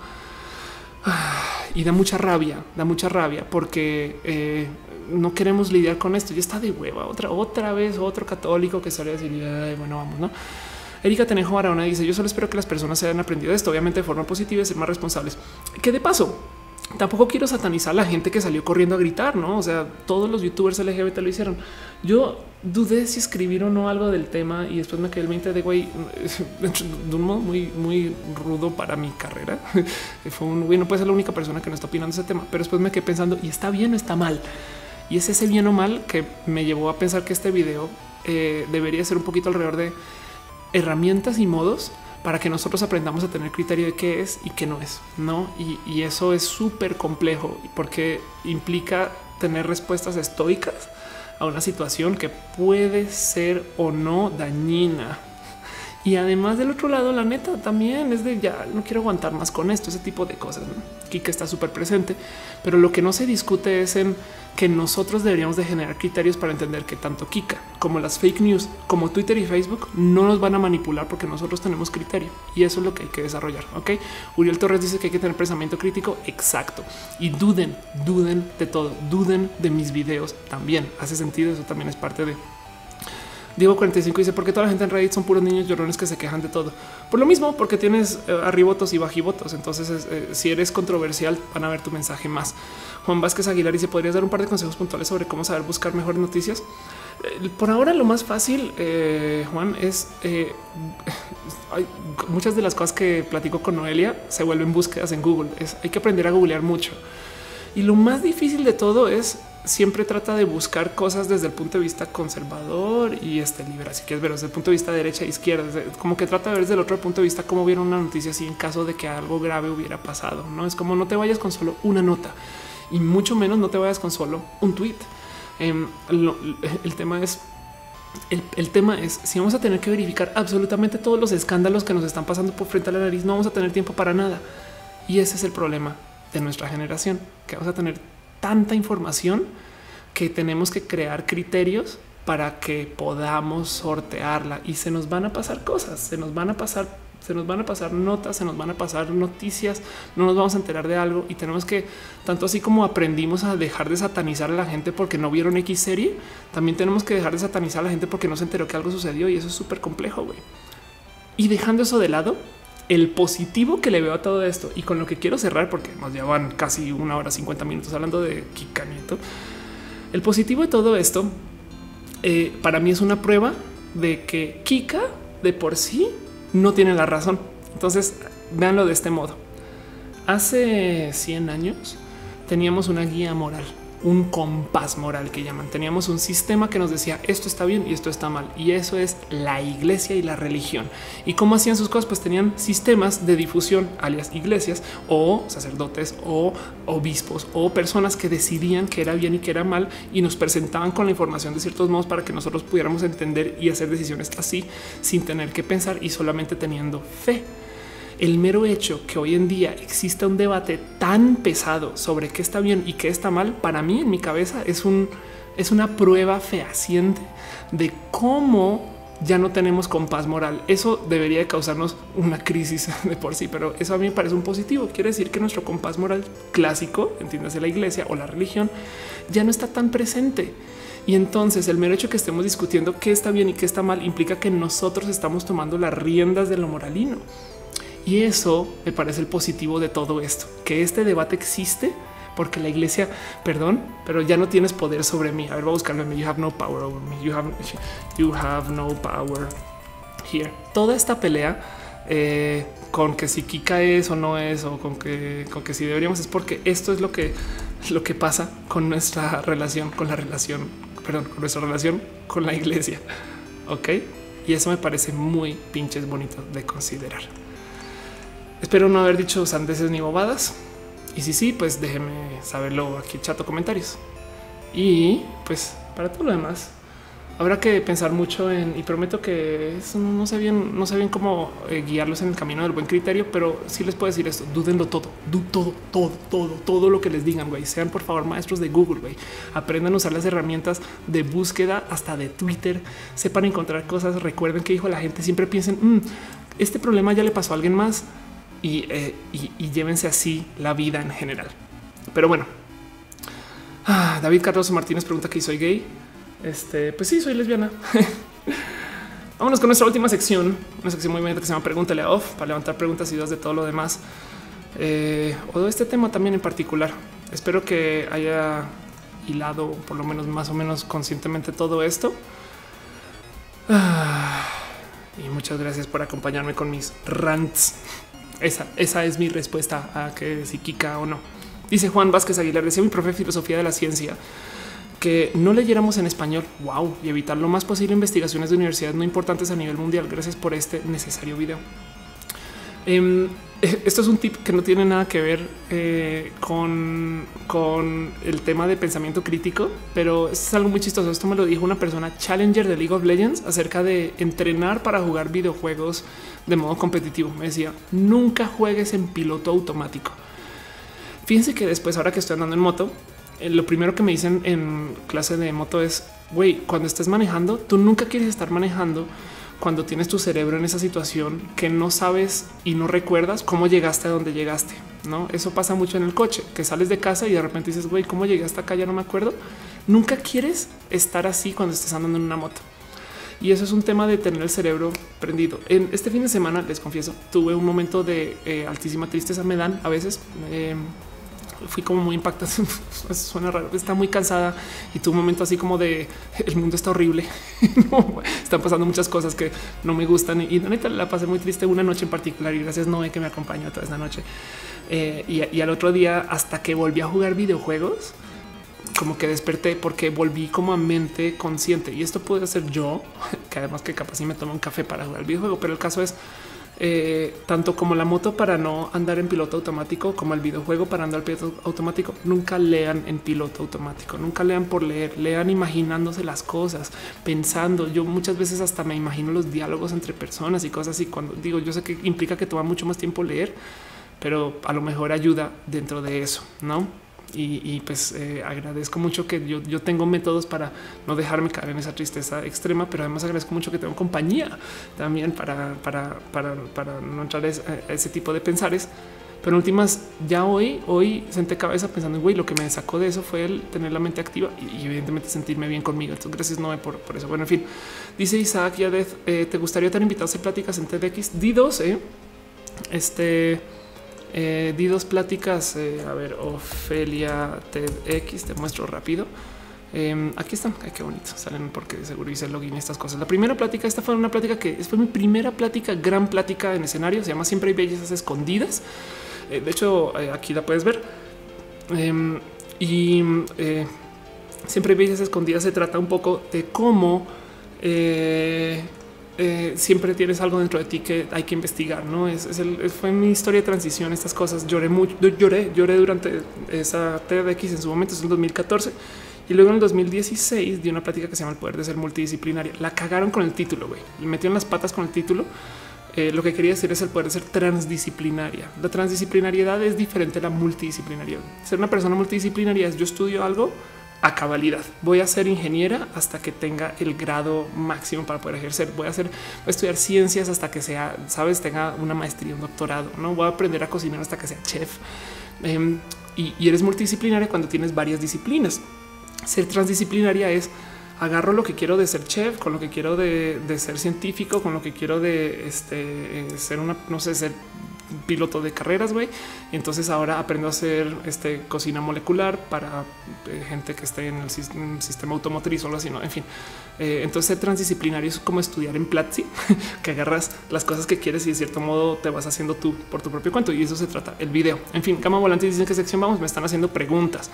Y da mucha rabia, da mucha rabia porque eh, no queremos lidiar con esto. Ya está de hueva otra, otra vez, otro católico que sale a decir, bueno, vamos, no? Erika Tenejo Barahona dice: Yo solo espero que las personas se hayan aprendido esto, obviamente de forma positiva y ser más responsables. Que de paso, tampoco quiero satanizar a la gente que salió corriendo a gritar, no? O sea, todos los youtubers LGBT lo hicieron. Yo dudé si escribir o no algo del tema y después me quedé el 20 de güey de un modo muy, muy rudo para mi carrera. Fue un güey, no puede ser la única persona que no está opinando ese tema, pero después me quedé pensando y está bien o está mal. Y es ese bien o mal que me llevó a pensar que este video eh, debería ser un poquito alrededor de herramientas y modos para que nosotros aprendamos a tener criterio de qué es y qué no es, no? Y, eso es súper complejo porque implica tener respuestas estoicas a una situación que puede ser o no dañina. Y además del otro lado, la neta también es de ya no quiero aguantar más con esto, ese tipo de cosas. Aquí que está súper presente, pero lo que no se discute es en que nosotros deberíamos de generar criterios para entender que tanto Kika como las fake news, como Twitter y Facebook no nos van a manipular porque nosotros tenemos criterio y eso es lo que hay que desarrollar. Ok, Uriel Torres dice que hay que tener pensamiento crítico. Exacto. Y duden, duden de todo, duden de mis videos también. Hace sentido. Eso también es parte de Diego 45 dice, porque toda la gente en Reddit son puros niños llorones que se quejan de todo. Por lo mismo, porque tienes eh, arribotos y bajivotos. Entonces, eh, si eres controversial, van a ver tu mensaje más. Juan Vázquez Aguilar dice, ¿podrías dar un par de consejos puntuales sobre cómo saber buscar mejores noticias? Eh, por ahora, lo más fácil, Juan, es hay muchas de las cosas que platico con Noelia se vuelven búsquedas en Google. Hay que aprender a googlear mucho. Y lo más difícil de todo es siempre trata de buscar cosas desde el punto de vista conservador y este libre. Así que es ver desde el punto de vista derecha e izquierda, como que trata de ver desde el otro punto de vista cómo vieron una noticia así en caso de que algo grave hubiera pasado. No es como no te vayas con solo una nota y mucho menos no te vayas con solo un tweet. Em, el tema es el, tema es si vamos a tener que verificar absolutamente todos los escándalos que nos están pasando por frente a la nariz, no vamos a tener tiempo para nada. Y ese es el problema de nuestra generación, que vamos a tener tanta información que tenemos que crear criterios para que podamos sortearla y se nos van a pasar cosas, se nos van a pasar, se nos van a pasar notas, se nos van a pasar noticias, no nos vamos a enterar de algo y tenemos que, tanto así como aprendimos a dejar de satanizar a la gente porque no vieron X serie, también tenemos que dejar de satanizar a la gente porque no se enteró que algo sucedió y eso es súper complejo. güey. Y dejando eso de lado, el positivo que le veo a todo esto y con lo que quiero cerrar, porque nos llevan casi una hora 50 minutos hablando de Kika Nieto. El positivo de todo esto eh, para mí es una prueba de que Kika de por sí no tiene la razón. Entonces, véanlo de este modo. Hace 100 años teníamos una guía moral un compás moral que llaman. Teníamos un sistema que nos decía esto está bien y esto está mal. Y eso es la iglesia y la religión. ¿Y cómo hacían sus cosas? Pues tenían sistemas de difusión, alias iglesias o sacerdotes o obispos o personas que decidían que era bien y que era mal y nos presentaban con la información de ciertos modos para que nosotros pudiéramos entender y hacer decisiones así sin tener que pensar y solamente teniendo fe el mero hecho que hoy en día exista un debate tan pesado sobre qué está bien y qué está mal, para mí en mi cabeza es un es una prueba fehaciente de cómo ya no tenemos compás moral. Eso debería de causarnos una crisis de por sí, pero eso a mí me parece un positivo. Quiere decir que nuestro compás moral clásico, entiéndase la iglesia o la religión, ya no está tan presente. Y entonces el mero hecho que estemos discutiendo qué está bien y qué está mal implica que nosotros estamos tomando las riendas de lo moralino. Y eso me parece el positivo de todo esto, que este debate existe porque la iglesia, perdón, pero ya no tienes poder sobre mí. A ver, voy a buscarme. You have no power over me. You have, you have no power here. Toda esta pelea eh, con que si Kika es o no es, o con que, con que si deberíamos, es porque esto es lo que, lo que pasa con nuestra relación, con la relación, perdón, con nuestra relación con la iglesia. Ok. Y eso me parece muy pinches bonito de considerar. Espero no haber dicho sandeces ni bobadas. Y si sí, pues déjenme saberlo aquí chato comentarios. Y pues para todo lo demás, habrá que pensar mucho en y prometo que no sé bien, no sé bien cómo eh, guiarlos en el camino del buen criterio, pero sí les puedo decir esto: dúdenlo todo, todo, todo, todo, todo lo que les digan. Güey, sean por favor maestros de Google. Güey, aprendan a usar las herramientas de búsqueda hasta de Twitter. Sepan encontrar cosas. Recuerden que dijo la gente. Siempre piensen mm, este problema ya le pasó a alguien más eh, y, llévense así la vida en general. Pero bueno, ah, David Carlos Martínez pregunta que soy gay. Este, pues sí, soy lesbiana. Vámonos con nuestra última sección, una sección muy bonita que se llama Pregúntale a Off para levantar preguntas y dudas de todo lo demás. eh, o de este tema también en particular. Espero que haya hilado por lo menos más o menos conscientemente todo esto. Ah, y muchas gracias por acompañarme con mis rants. Esa, esa es mi respuesta a que si o no. Dice Juan Vázquez Aguilar, decía mi profe de filosofía de la ciencia que no leyéramos en español. Wow, y evitar lo más posible investigaciones de universidades no importantes a nivel mundial. Gracias por este necesario video. Em, esto es un tip que no tiene nada que ver eh, con, con el tema de pensamiento crítico, pero es algo muy chistoso. Esto me lo dijo una persona challenger de League of Legends acerca de entrenar para jugar videojuegos de modo competitivo. Me decía nunca juegues en piloto automático. Fíjense que después, ahora que estoy andando en moto, eh, lo primero que me dicen en clase de moto es güey, cuando estés manejando, tú nunca quieres estar manejando cuando tienes tu cerebro en esa situación que no sabes y no recuerdas cómo llegaste a donde llegaste. No, eso pasa mucho en el coche, que sales de casa y de repente dices, güey, ¿cómo llegué hasta acá? Ya no me acuerdo. Nunca quieres estar así cuando estés andando en una moto. Y eso es un tema de tener el cerebro prendido. En este fin de semana, les confieso, tuve un momento de eh, altísima tristeza. Me dan a veces. Eh, fui como muy impactada. Suena raro, está muy cansada y tuve un momento así como de el mundo está horrible. están pasando muchas cosas que no me gustan y, la pasé muy triste una noche en particular. Y gracias, Noé, que me acompañó toda esta noche. Eh, y, al otro día, hasta que volví a jugar videojuegos, como que desperté porque volví como a mente consciente. Y esto puede ser yo, que además que capaz si me tomo un café para jugar el videojuego, pero el caso es eh, tanto como la moto para no andar en piloto automático, como el videojuego para andar en piloto automático. Nunca lean en piloto automático, nunca lean por leer, lean imaginándose las cosas, pensando. Yo muchas veces hasta me imagino los diálogos entre personas y cosas. Y cuando digo, yo sé que implica que toma mucho más tiempo leer, pero a lo mejor ayuda dentro de eso, no? Y, pues eh, agradezco mucho que yo, tengo métodos para no dejarme caer en esa tristeza extrema, pero además agradezco mucho que tengo compañía también para, para, para, para no entrar a ese tipo de pensares. Pero en últimas, ya hoy, hoy senté cabeza pensando en güey, lo que me sacó de eso fue el tener la mente activa y, evidentemente sentirme bien conmigo. Entonces, gracias Noé por, por eso. Bueno, en fin, dice Isaac Yadez, eh, ¿te gustaría tener invitados a pláticas en TEDx? Di dos, eh. Este eh, di dos pláticas. Eh, a ver, Ofelia TEDx, te muestro rápido. Em, aquí están. Ay, qué bonito salen porque seguro hice login y estas cosas. La primera plática, esta fue una plática que fue mi primera plática, gran plática en escenario. Se llama Siempre hay bellezas escondidas. Eh, de hecho, aquí la puedes ver. Em, y siempre hay bellezas escondidas. Se trata un poco de cómo eh, siempre tienes algo dentro de ti que hay que investigar. No es, fue mi historia de transición. Estas cosas lloré mucho, lloré, lloré durante esa TEDx en su momento, es el 2014. Y luego en el 2016 di una plática que se llama El poder de ser multidisciplinaria. La cagaron con el título, güey. Le metieron las patas con el título. Eh, lo que quería decir es el poder de ser transdisciplinaria. La transdisciplinariedad es diferente a la multidisciplinaria. Ser una persona multidisciplinaria es yo estudio algo, a cabalidad. Voy a ser ingeniera hasta que tenga el grado máximo para poder ejercer. Voy a hacer, estudiar ciencias hasta que sea, sabes, tenga una maestría, un doctorado. No voy a aprender a cocinar hasta que sea chef. Em, y, eres multidisciplinaria cuando tienes varias disciplinas. Ser transdisciplinaria es agarro lo que quiero de ser chef, con lo que quiero de, ser científico, con lo que quiero de este, eh, ser una, no sé, ser piloto de carreras, güey. Entonces ahora aprendo a hacer este cocina molecular para eh, gente que esté en el sistema automotriz o algo así, ¿no? En fin, eh, entonces ser transdisciplinario es como estudiar en Platzi, que agarras las cosas que quieres y de cierto modo te vas haciendo tú por tu propio cuento. Y eso se trata el video. En fin, cama volante dicen que sección vamos, me están haciendo preguntas.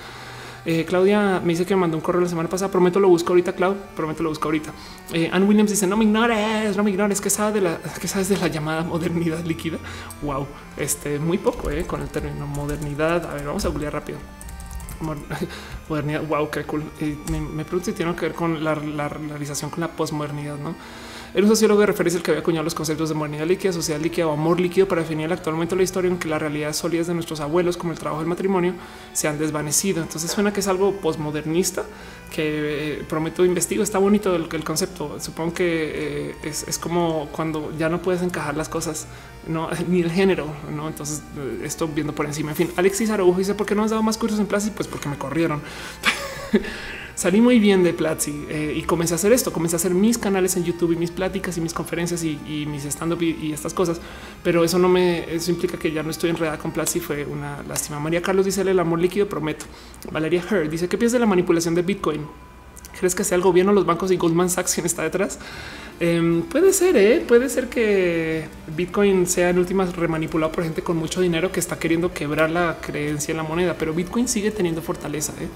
Eh, Claudia me dice que me mandó un correo la semana pasada. Prometo lo busco ahorita, Clau. Prometo lo busco ahorita. Eh, Ann Williams dice: No me ignores, no me ignores. Que sabes de la sabes de la llamada modernidad líquida? Wow, este muy poco eh, con el término modernidad. A ver, vamos a googlear rápido. Modernidad, wow, qué cool. me, me, pregunto si tiene que ver con la, la realización con la posmodernidad, no? Era un sociólogo de referencia el que había acuñado los conceptos de modernidad líquida, sociedad líquida o amor líquido para definir actualmente la historia en que las realidades sólidas de nuestros abuelos, como el trabajo del matrimonio, se han desvanecido. Entonces suena que es algo posmodernista que eh, prometo investigo. Está bonito el, el concepto. Supongo que eh, es, como cuando ya no puedes encajar las cosas, ni el género. No, entonces eh, esto viendo por encima. En fin, Alexis Araujo dice por qué no has dado más cursos en clase? Pues porque me corrieron. salí muy bien de Platzi eh, y comencé a hacer esto. Comencé a hacer mis canales en YouTube y mis pláticas y mis conferencias y, mis stand up y, estas cosas. Pero eso no me, eso implica que ya no estoy enredada con Platzi. Fue una lástima. María Carlos dice el amor líquido, prometo. Valeria Heard dice que piensas de la manipulación de Bitcoin. ¿Crees que sea el gobierno, los bancos y Goldman Sachs quien está detrás? Em, puede ser, ¿eh? puede ser que Bitcoin sea en últimas remanipulado por gente con mucho dinero que está queriendo quebrar la creencia en la moneda, pero Bitcoin sigue teniendo fortaleza. ¿eh?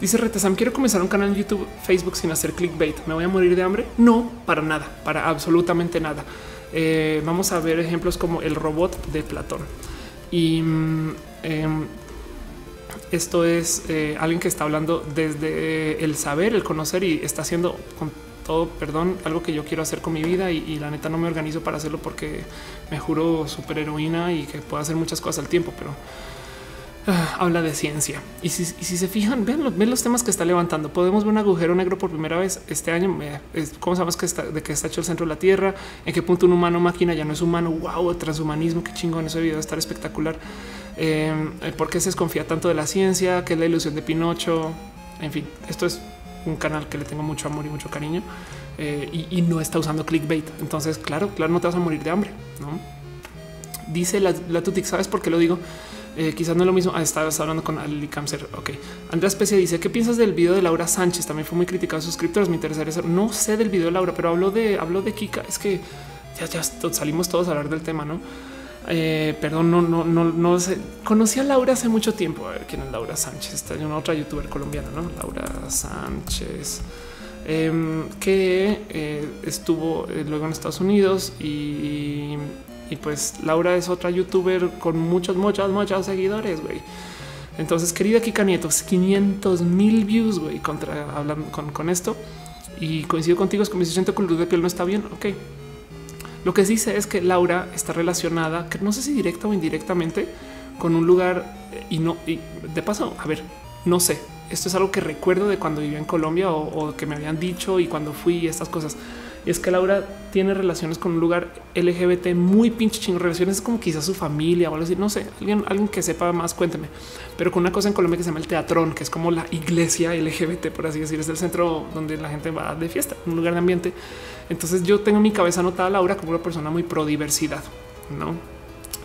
Dice Retesam, quiero comenzar un canal en YouTube, Facebook sin hacer clickbait. ¿Me voy a morir de hambre? No, para nada, para absolutamente nada. Eh, vamos a ver ejemplos como el robot de Platón. Y mm, em, esto es eh, alguien que está hablando desde el saber, el conocer y está haciendo con todo, perdón, algo que yo quiero hacer con mi vida y, la neta no me organizo para hacerlo porque me juro heroína y que puedo hacer muchas cosas al tiempo, pero habla de ciencia. Y si, se fijan, ven ven los, temas que está levantando. Podemos ver un agujero negro por primera vez este año. ¿Cómo sabemos que está, de que está hecho el centro de la Tierra? ¿En qué punto un humano máquina ya no es humano? Wow, transhumanismo, qué chingón ese video, estar espectacular. Eh, ¿Por qué se desconfía tanto de la ciencia? ¿Qué es la ilusión de Pinocho? En fin, esto es un canal que le tengo mucho amor y mucho cariño eh, y, no está usando clickbait. Entonces, claro, claro, no te vas a morir de hambre. ¿no? Dice la, la Tutix, ¿sabes por qué lo digo? Eh, quizás no es lo mismo. Ah, hablando con Ali Camser. Ok. Andrea Especie dice: ¿Qué piensas del video de Laura Sánchez? También fue muy criticado suscriptores. Me interesaría saber. No sé del video de Laura, pero hablo de, hablo de Kika. Es que ya, ya salimos todos a hablar del tema, no? Eh, perdón, no, no, no, no sé. Conocí a Laura hace mucho tiempo. A ver quién es Laura Sánchez. Está en una otra youtuber colombiana, no? Laura Sánchez, em, que eh, estuvo eh, luego en Estados Unidos y, pues Laura es otra youtuber con muchos, muchos, muchos seguidores. Güey. Entonces, querida Kika Nietos, 500 mil views güey, contra hablando con, con, esto. Y coincido contigo, es que me siento con luz de piel no está bien. Ok, lo que dice es que Laura está relacionada, que no sé si directa o indirectamente, con un lugar eh, y no, y de paso, a ver, no sé, esto es algo que recuerdo de cuando vivía en Colombia o, que me habían dicho y cuando fui y estas cosas. Es que Laura tiene relaciones con un lugar LGBT muy pinche chingo, relaciones como quizás su familia o algo así, no sé, alguien, alguien que sepa más, cuénteme. Pero con una cosa en Colombia que se llama el teatrón, que es como la iglesia LGBT, por así decir, es el centro donde la gente va de fiesta, un lugar de ambiente entonces yo tengo en mi cabeza anotada a Laura como una persona muy pro diversidad, no?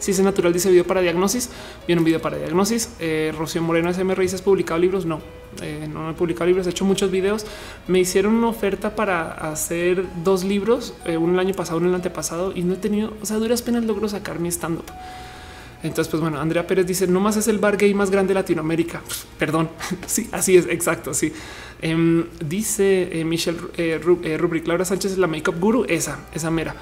Si es natural, dice video para diagnosis. Viene un video para diagnosis. Eh, Rocío Moreno SMR dice: ¿Has publicado libros? No, eh, no he publicado libros. He hecho muchos videos. Me hicieron una oferta para hacer dos libros, eh, uno el año pasado, uno el antepasado, y no he tenido, o sea, duras penas logro sacar mi stand up. Entonces, pues bueno, Andrea Pérez dice: No más es el bar gay más grande de Latinoamérica. Perdón. sí, así es. Exacto. Sí. Em, dice eh, Michelle eh, Rubric, Laura Sánchez es la makeup guru. Esa, esa mera.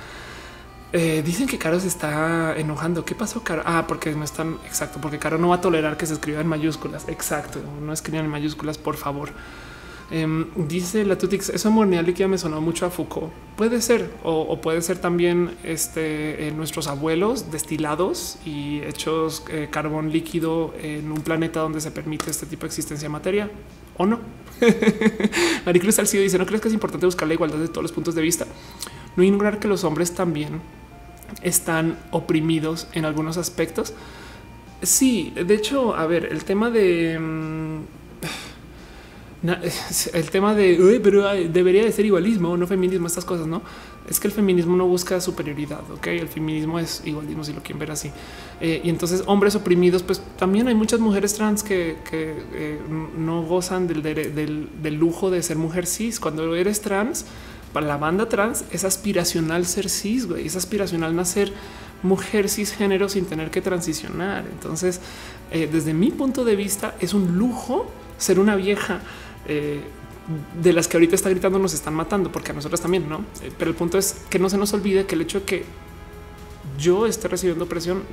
Dicen que Caro se está enojando. ¿Qué pasó, Caro? Ah, porque no están exacto, porque Caro no va a tolerar que se escriba en mayúsculas. Exacto, no escriban en mayúsculas, por favor. Em, dice la Tutix, eso que líquida me sonó mucho a Foucault. Puede ser, o, puede ser también este, nuestros abuelos destilados y hechos carbón líquido en un planeta donde se permite este tipo de existencia de materia o no. Maricruz Salcido dice: ¿No crees que es importante buscar la igualdad de todos los puntos de vista? No ignorar que los hombres también están oprimidos en algunos aspectos. Sí, de hecho, a ver, el tema de mm, el tema de pero debería de ser igualismo, no feminismo, estas cosas, no es que el feminismo no busca superioridad. Ok, el feminismo es igualismo si lo quieren ver así. Eh, y entonces, hombres oprimidos, pues también hay muchas mujeres trans que, eh, no gozan del, del, lujo de ser mujer cis. Cuando eres trans, para la banda trans es aspiracional ser cis, güey, es aspiracional nacer mujer cisgénero sin tener que transicionar. Entonces, eh, desde mi punto de vista, es un lujo ser una vieja eh, de las que ahorita está gritando nos están matando, porque a nosotros también, ¿no? Eh, pero el punto es que no se nos olvide que el hecho de que yo esté recibiendo presión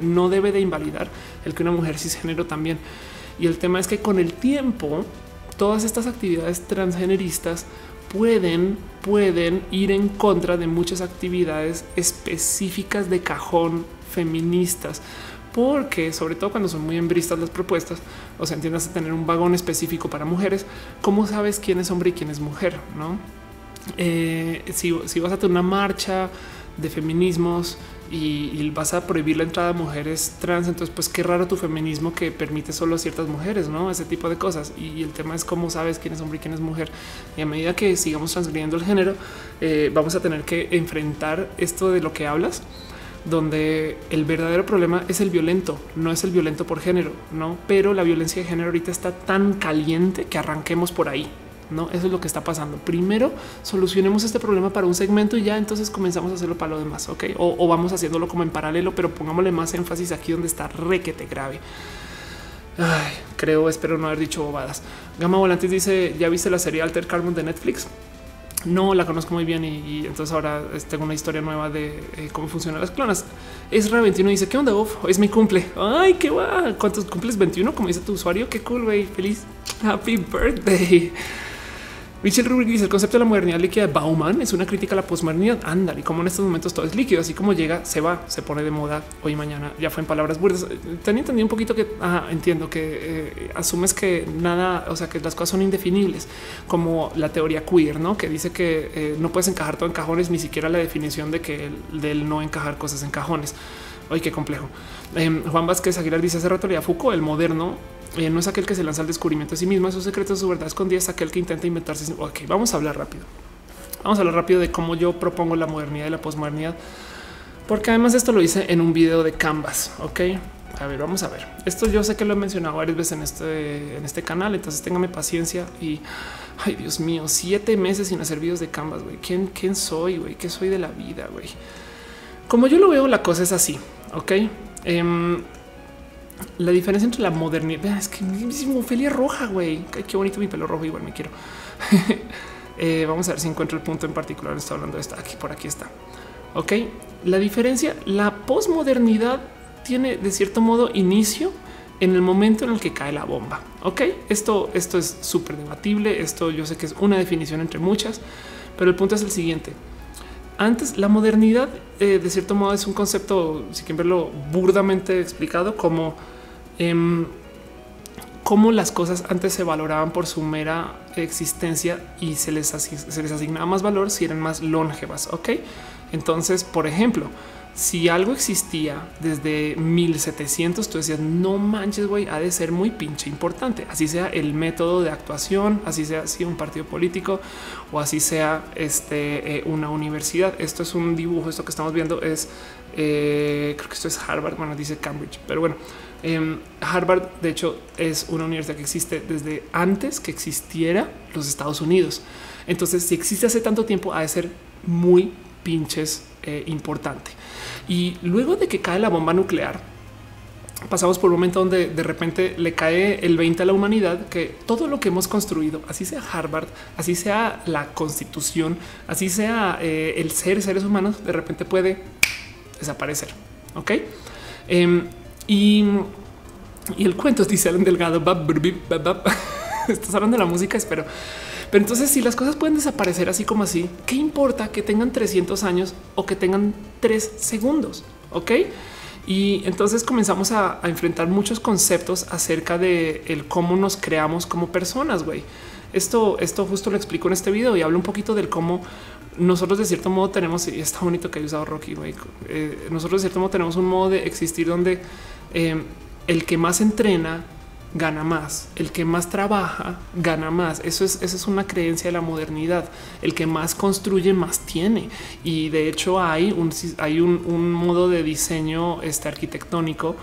no debe de invalidar el que una mujer cisgénero también. Y el tema es que con el tiempo, todas estas actividades transgeneristas pueden, pueden ir en contra de muchas actividades específicas de cajón feministas porque sobre todo cuando son muy embristas las propuestas, o sea, entiendas a tener un vagón específico para mujeres, ¿cómo sabes quién es hombre y quién es mujer? No? Eh, si, vas a tener una marcha de feminismos y, vas a prohibir la entrada de mujeres trans. Entonces, pues qué raro tu feminismo que permite solo a ciertas mujeres, no ese tipo de cosas. Y, el tema es cómo sabes quién es hombre y quién es mujer. Y a medida que sigamos transgrediendo el género, eh, vamos a tener que enfrentar esto de lo que hablas donde el verdadero problema es el violento, no es el violento por género, no, pero la violencia de género ahorita está tan caliente que arranquemos por ahí. No, eso es lo que está pasando. Primero solucionemos este problema para un segmento y ya entonces comenzamos a hacerlo para lo demás. Ok, o, vamos haciéndolo como en paralelo, pero pongámosle más énfasis aquí donde está requete grave. Ay, creo, espero no haber dicho bobadas. Gama Volantis dice: Ya viste la serie Alter Carbon de Netflix? No la conozco muy bien y, entonces ahora tengo una historia nueva de eh, cómo funcionan las clonas. Esra 21 dice: ¿Qué onda? Es mi cumple. Ay, qué va. ¿Cuántos cumples? 21, como dice tu usuario. Qué cool, güey. Feliz. Happy birthday. Michelle Rubrik dice el concepto de la modernidad líquida de Bauman es una crítica a la posmodernidad. Ándale, como en estos momentos todo es líquido, así como llega, se va, se pone de moda hoy mañana. Ya fue en palabras burdas. Tenía entendido un poquito que entiendo que eh, asumes que nada, o sea, que las cosas son indefinibles, como la teoría queer, no? Que dice que eh, no puedes encajar todo en cajones, ni siquiera la definición de que el, del no encajar cosas en cajones. Ay, qué complejo. Em, Juan Vázquez Aguilar dice hace rato leía Foucault, el moderno eh, no es aquel que se lanza al descubrimiento de sí mismo, sus secretos, su verdad escondida, es aquel que intenta inventarse. Ok, vamos a hablar rápido. Vamos a hablar rápido de cómo yo propongo la modernidad y la posmodernidad, porque además esto lo hice en un video de Canvas. Ok, a ver, vamos a ver. Esto yo sé que lo he mencionado varias veces en este, en este canal, entonces téngame paciencia y ay, Dios mío, siete meses sin hacer videos de Canvas. Güey, ¿Quién, quién soy? Güey, ¿qué soy de la vida? Güey, como yo lo veo, la cosa es así. Ok. Em, la diferencia entre la modernidad es que es roja, güey. Qué bonito mi pelo rojo. Igual me quiero. Eh, vamos a ver si encuentro el punto en particular. Está hablando de esta aquí. Por aquí está. Ok. La diferencia, la posmodernidad tiene de cierto modo inicio en el momento en el que cae la bomba. Ok. Esto, esto es súper debatible. Esto yo sé que es una definición entre muchas, pero el punto es el siguiente. Antes la modernidad eh, de cierto modo es un concepto, si quieren verlo burdamente explicado, como Em, cómo las cosas antes se valoraban por su mera existencia y se les, se les asignaba más valor si eran más longevas. Ok, entonces, por ejemplo, si algo existía desde 1700, tú decías no manches, güey, ha de ser muy pinche importante. Así sea el método de actuación, así sea si un partido político o así sea este, eh, una universidad. Esto es un dibujo. Esto que estamos viendo es eh, creo que esto es Harvard. Bueno, dice Cambridge, pero bueno, Em, Harvard, de hecho, es una universidad que existe desde antes que existiera los Estados Unidos. Entonces, si existe hace tanto tiempo, ha de ser muy pinches eh, importante. Y luego de que cae la bomba nuclear, pasamos por un momento donde de repente le cae el 20 a la humanidad, que todo lo que hemos construido, así sea Harvard, así sea la constitución, así sea eh, el ser seres humanos, de repente puede desaparecer. Ok. Em, y, el cuento dice Alan Delgado. Estás hablando de la música, espero. Pero entonces, si las cosas pueden desaparecer así como así, ¿qué importa que tengan 300 años o que tengan tres segundos? Ok. Y entonces comenzamos a, enfrentar muchos conceptos acerca de el cómo nos creamos como personas. Güey, esto, esto justo lo explico en este video y hablo un poquito del cómo nosotros de cierto modo tenemos, y está bonito que haya usado Rocky, güey. Eh, nosotros de cierto modo tenemos un modo de existir donde eh, el que más entrena gana más, el que más trabaja gana más. Eso es, es una creencia de la modernidad. El que más construye más tiene. Y de hecho hay un, hay un, modo de diseño este, arquitectónico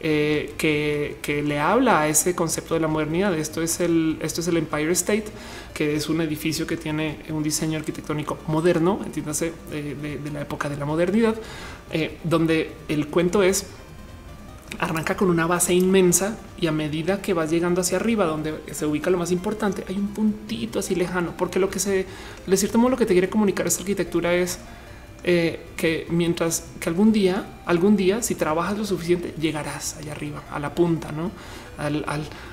eh, que, le habla a ese concepto de la modernidad. Esto es el, esto es el Empire State, que es un edificio que tiene un diseño arquitectónico moderno, entiéndase, de, la época de la modernidad, eh, donde el cuento es arranca con una base inmensa y a medida que vas llegando hacia arriba, donde se ubica lo más importante, hay un puntito así lejano, porque lo que se de cierto modo lo que te quiere comunicar esta arquitectura es eh, que mientras que algún día, algún día, si trabajas lo suficiente, llegarás allá arriba, a la punta, no al,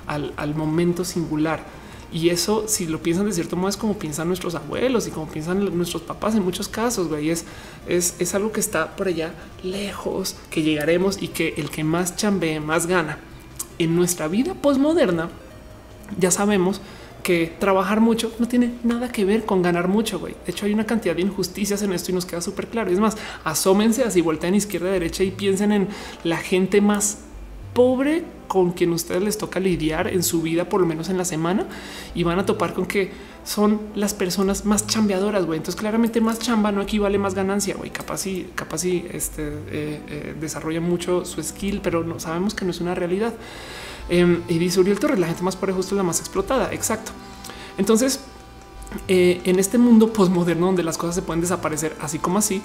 al, al momento singular. Y eso, si lo piensan de cierto modo, es como piensan nuestros abuelos y como piensan nuestros papás en muchos casos. Güey, es, es, algo que está por allá lejos, que llegaremos y que el que más chambee más gana. En nuestra vida posmoderna, ya sabemos que trabajar mucho no tiene nada que ver con ganar mucho. güey. De hecho, hay una cantidad de injusticias en esto y nos queda súper claro. Es más, asómense así, volteen izquierda, derecha y piensen en la gente más pobre con quien ustedes les toca lidiar en su vida, por lo menos en la semana, y van a topar con que son las personas más chambeadoras. güey. Entonces, claramente, más chamba no equivale más ganancia. güey. capaz y capaz y este, eh, eh, desarrolla mucho su skill, pero no sabemos que no es una realidad. Em, y dice Uriel Torres, la gente más pobre justo es la más explotada. Exacto. Entonces, eh, en este mundo posmoderno donde las cosas se pueden desaparecer así como así,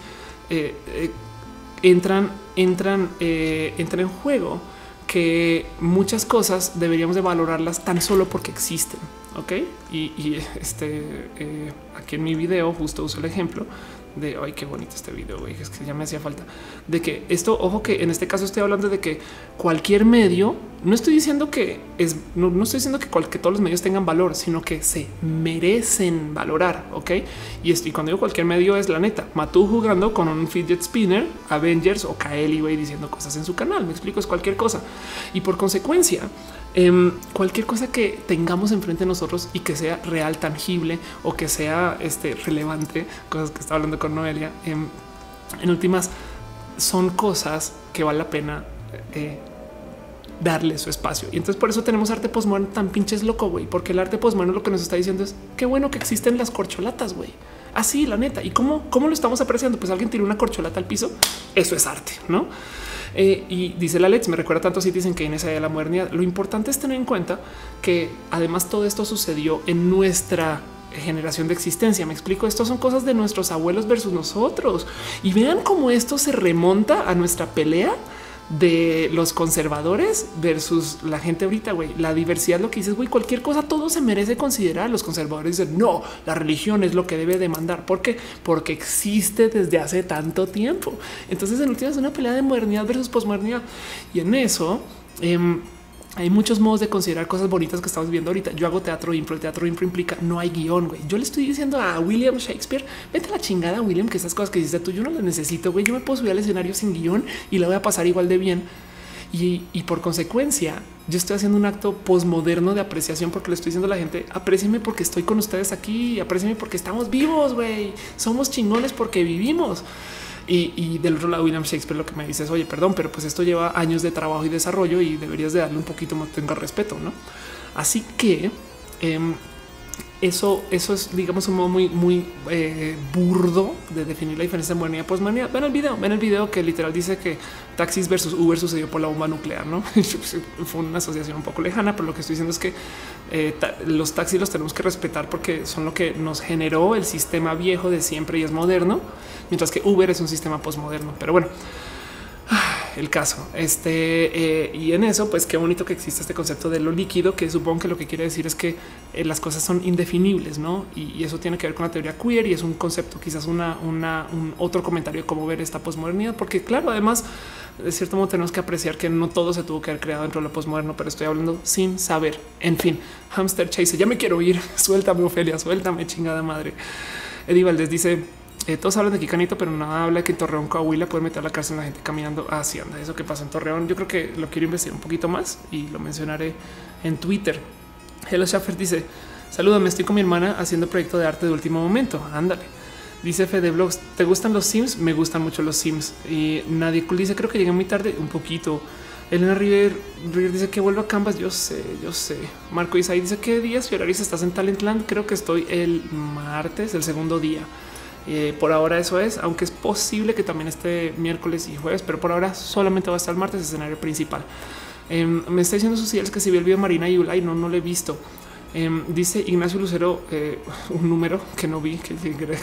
entran, entran, entran en juego que muchas cosas deberíamos de valorarlas tan solo porque existen. Ok, y, este eh, aquí en mi video justo uso el ejemplo de ay, qué bonito este video. Es que ya me hacía falta de que esto, ojo, que en este caso estoy hablando de que cualquier medio, no estoy diciendo que es, no, estoy diciendo que, que, todos los medios tengan valor, sino que se merecen valorar. Ok, y, esto, y cuando digo cualquier medio es la neta, Matú jugando con un fidget spinner, Avengers o Kaeli, güey, diciendo cosas en su canal. Me explico, es cualquier cosa. Y por consecuencia, Em, cualquier cosa que tengamos enfrente de nosotros y que sea real, tangible o que sea este, relevante, cosas que está hablando con Noelia, em, en últimas son cosas que vale la pena eh, darle su espacio. Y entonces por eso tenemos arte postmoderno tan pinches loco, güey, porque el arte postmoderno lo que nos está diciendo es qué bueno que existen las corcholatas, güey. Así, la neta. ¿Y cómo, cómo lo estamos apreciando? Pues alguien tiró una corcholata al piso. Eso es arte, ¿no? Eh, y dice la Lex, me recuerda tanto si dicen que en esa de la modernidad. Lo importante es tener en cuenta que además todo esto sucedió en nuestra generación de existencia. Me explico, esto son cosas de nuestros abuelos versus nosotros. Y vean cómo esto se remonta a nuestra pelea de los conservadores versus la gente ahorita, güey. La diversidad, lo que dices, güey, cualquier cosa, todo se merece considerar. Los conservadores dicen, no, la religión es lo que debe demandar. ¿Por qué? Porque existe desde hace tanto tiempo. Entonces, en última es una pelea de modernidad versus posmodernidad. Y en eso, eh, hay muchos modos de considerar cosas bonitas que estamos viendo ahorita. Yo hago teatro impro, el teatro impro implica no hay guion, güey. Yo le estoy diciendo a William Shakespeare, vete a la chingada, William, que esas cosas que dices tú, yo no las necesito, güey. Yo me puedo subir al escenario sin guion y la voy a pasar igual de bien. Y, y por consecuencia, yo estoy haciendo un acto posmoderno de apreciación porque le estoy diciendo a la gente, aprécienme porque estoy con ustedes aquí, aprécienme porque estamos vivos, güey. Somos chingones porque vivimos. Y, del otro lado, William Shakespeare lo que me dice es, oye, perdón, pero pues esto lleva años de trabajo y desarrollo y deberías de darle un poquito más, tenga respeto, ¿no? Así que em, eso, eso es, digamos, un modo muy, muy eh, burdo de definir la diferencia de modernidad y posmodernidad. Ven el video, ven el video que literal dice que taxis versus Uber sucedió por la bomba nuclear. No fue una asociación un poco lejana, pero lo que estoy diciendo es que eh, los taxis los tenemos que respetar porque son lo que nos generó el sistema viejo de siempre y es moderno, mientras que Uber es un sistema posmoderno. Pero bueno, el caso. Este eh, y en eso, pues qué bonito que existe este concepto de lo líquido, que supongo que lo que quiere decir es que eh, las cosas son indefinibles, no? Y, eso tiene que ver con la teoría queer y es un concepto, quizás una, una un otro comentario de cómo ver esta posmodernidad, porque claro, además de cierto modo tenemos que apreciar que no todo se tuvo que haber creado dentro de lo posmoderno, pero estoy hablando sin saber. En fin, Hamster Chase, ya me quiero ir. Suéltame, Ofelia, suéltame, chingada madre. Eddie Valdés dice eh, todos hablan de aquí canito, pero nada habla que en Torreón, Coahuila puede meter la cárcel a la gente caminando hacia anda. Eso que pasa en Torreón. Yo creo que lo quiero investigar un poquito más y lo mencionaré en Twitter. Hello Schaffer dice: Salúdame, estoy con mi hermana haciendo proyecto de arte de último momento. Ándale. Dice Fede Blogs, ¿te gustan los Sims? Me gustan mucho los Sims. Y nadie dice, creo que llegué muy tarde, un poquito. Elena River, dice que vuelvo a Canvas. Yo sé, yo sé. Marco Isaí dice que días y horarios estás en Talentland. Creo que estoy el martes, el segundo día. Eh, por ahora eso es, aunque es posible que también esté miércoles y jueves, pero por ahora solamente va a estar el martes escenario principal. Em, me está diciendo Suciels que si vi el video Marina y Ulay, no, no lo he visto. Em, dice Ignacio Lucero eh, un número que no vi, que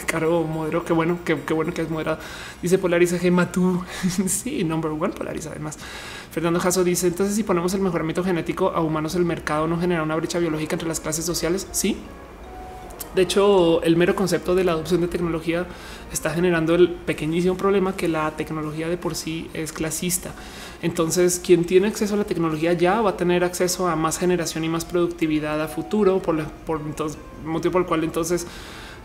caro modero. Qué bueno, qué, bueno que es moderado. Dice Polariza Gema tú. sí, number one Polariza. Además, Fernando Jasso dice: Entonces, si ponemos el mejoramiento genético a humanos, el mercado no genera una brecha biológica entre las clases sociales. Sí, de hecho, el mero concepto de la adopción de tecnología está generando el pequeñísimo problema que la tecnología de por sí es clasista. Entonces, quien tiene acceso a la tecnología ya va a tener acceso a más generación y más productividad a futuro, por, motivo por el cual entonces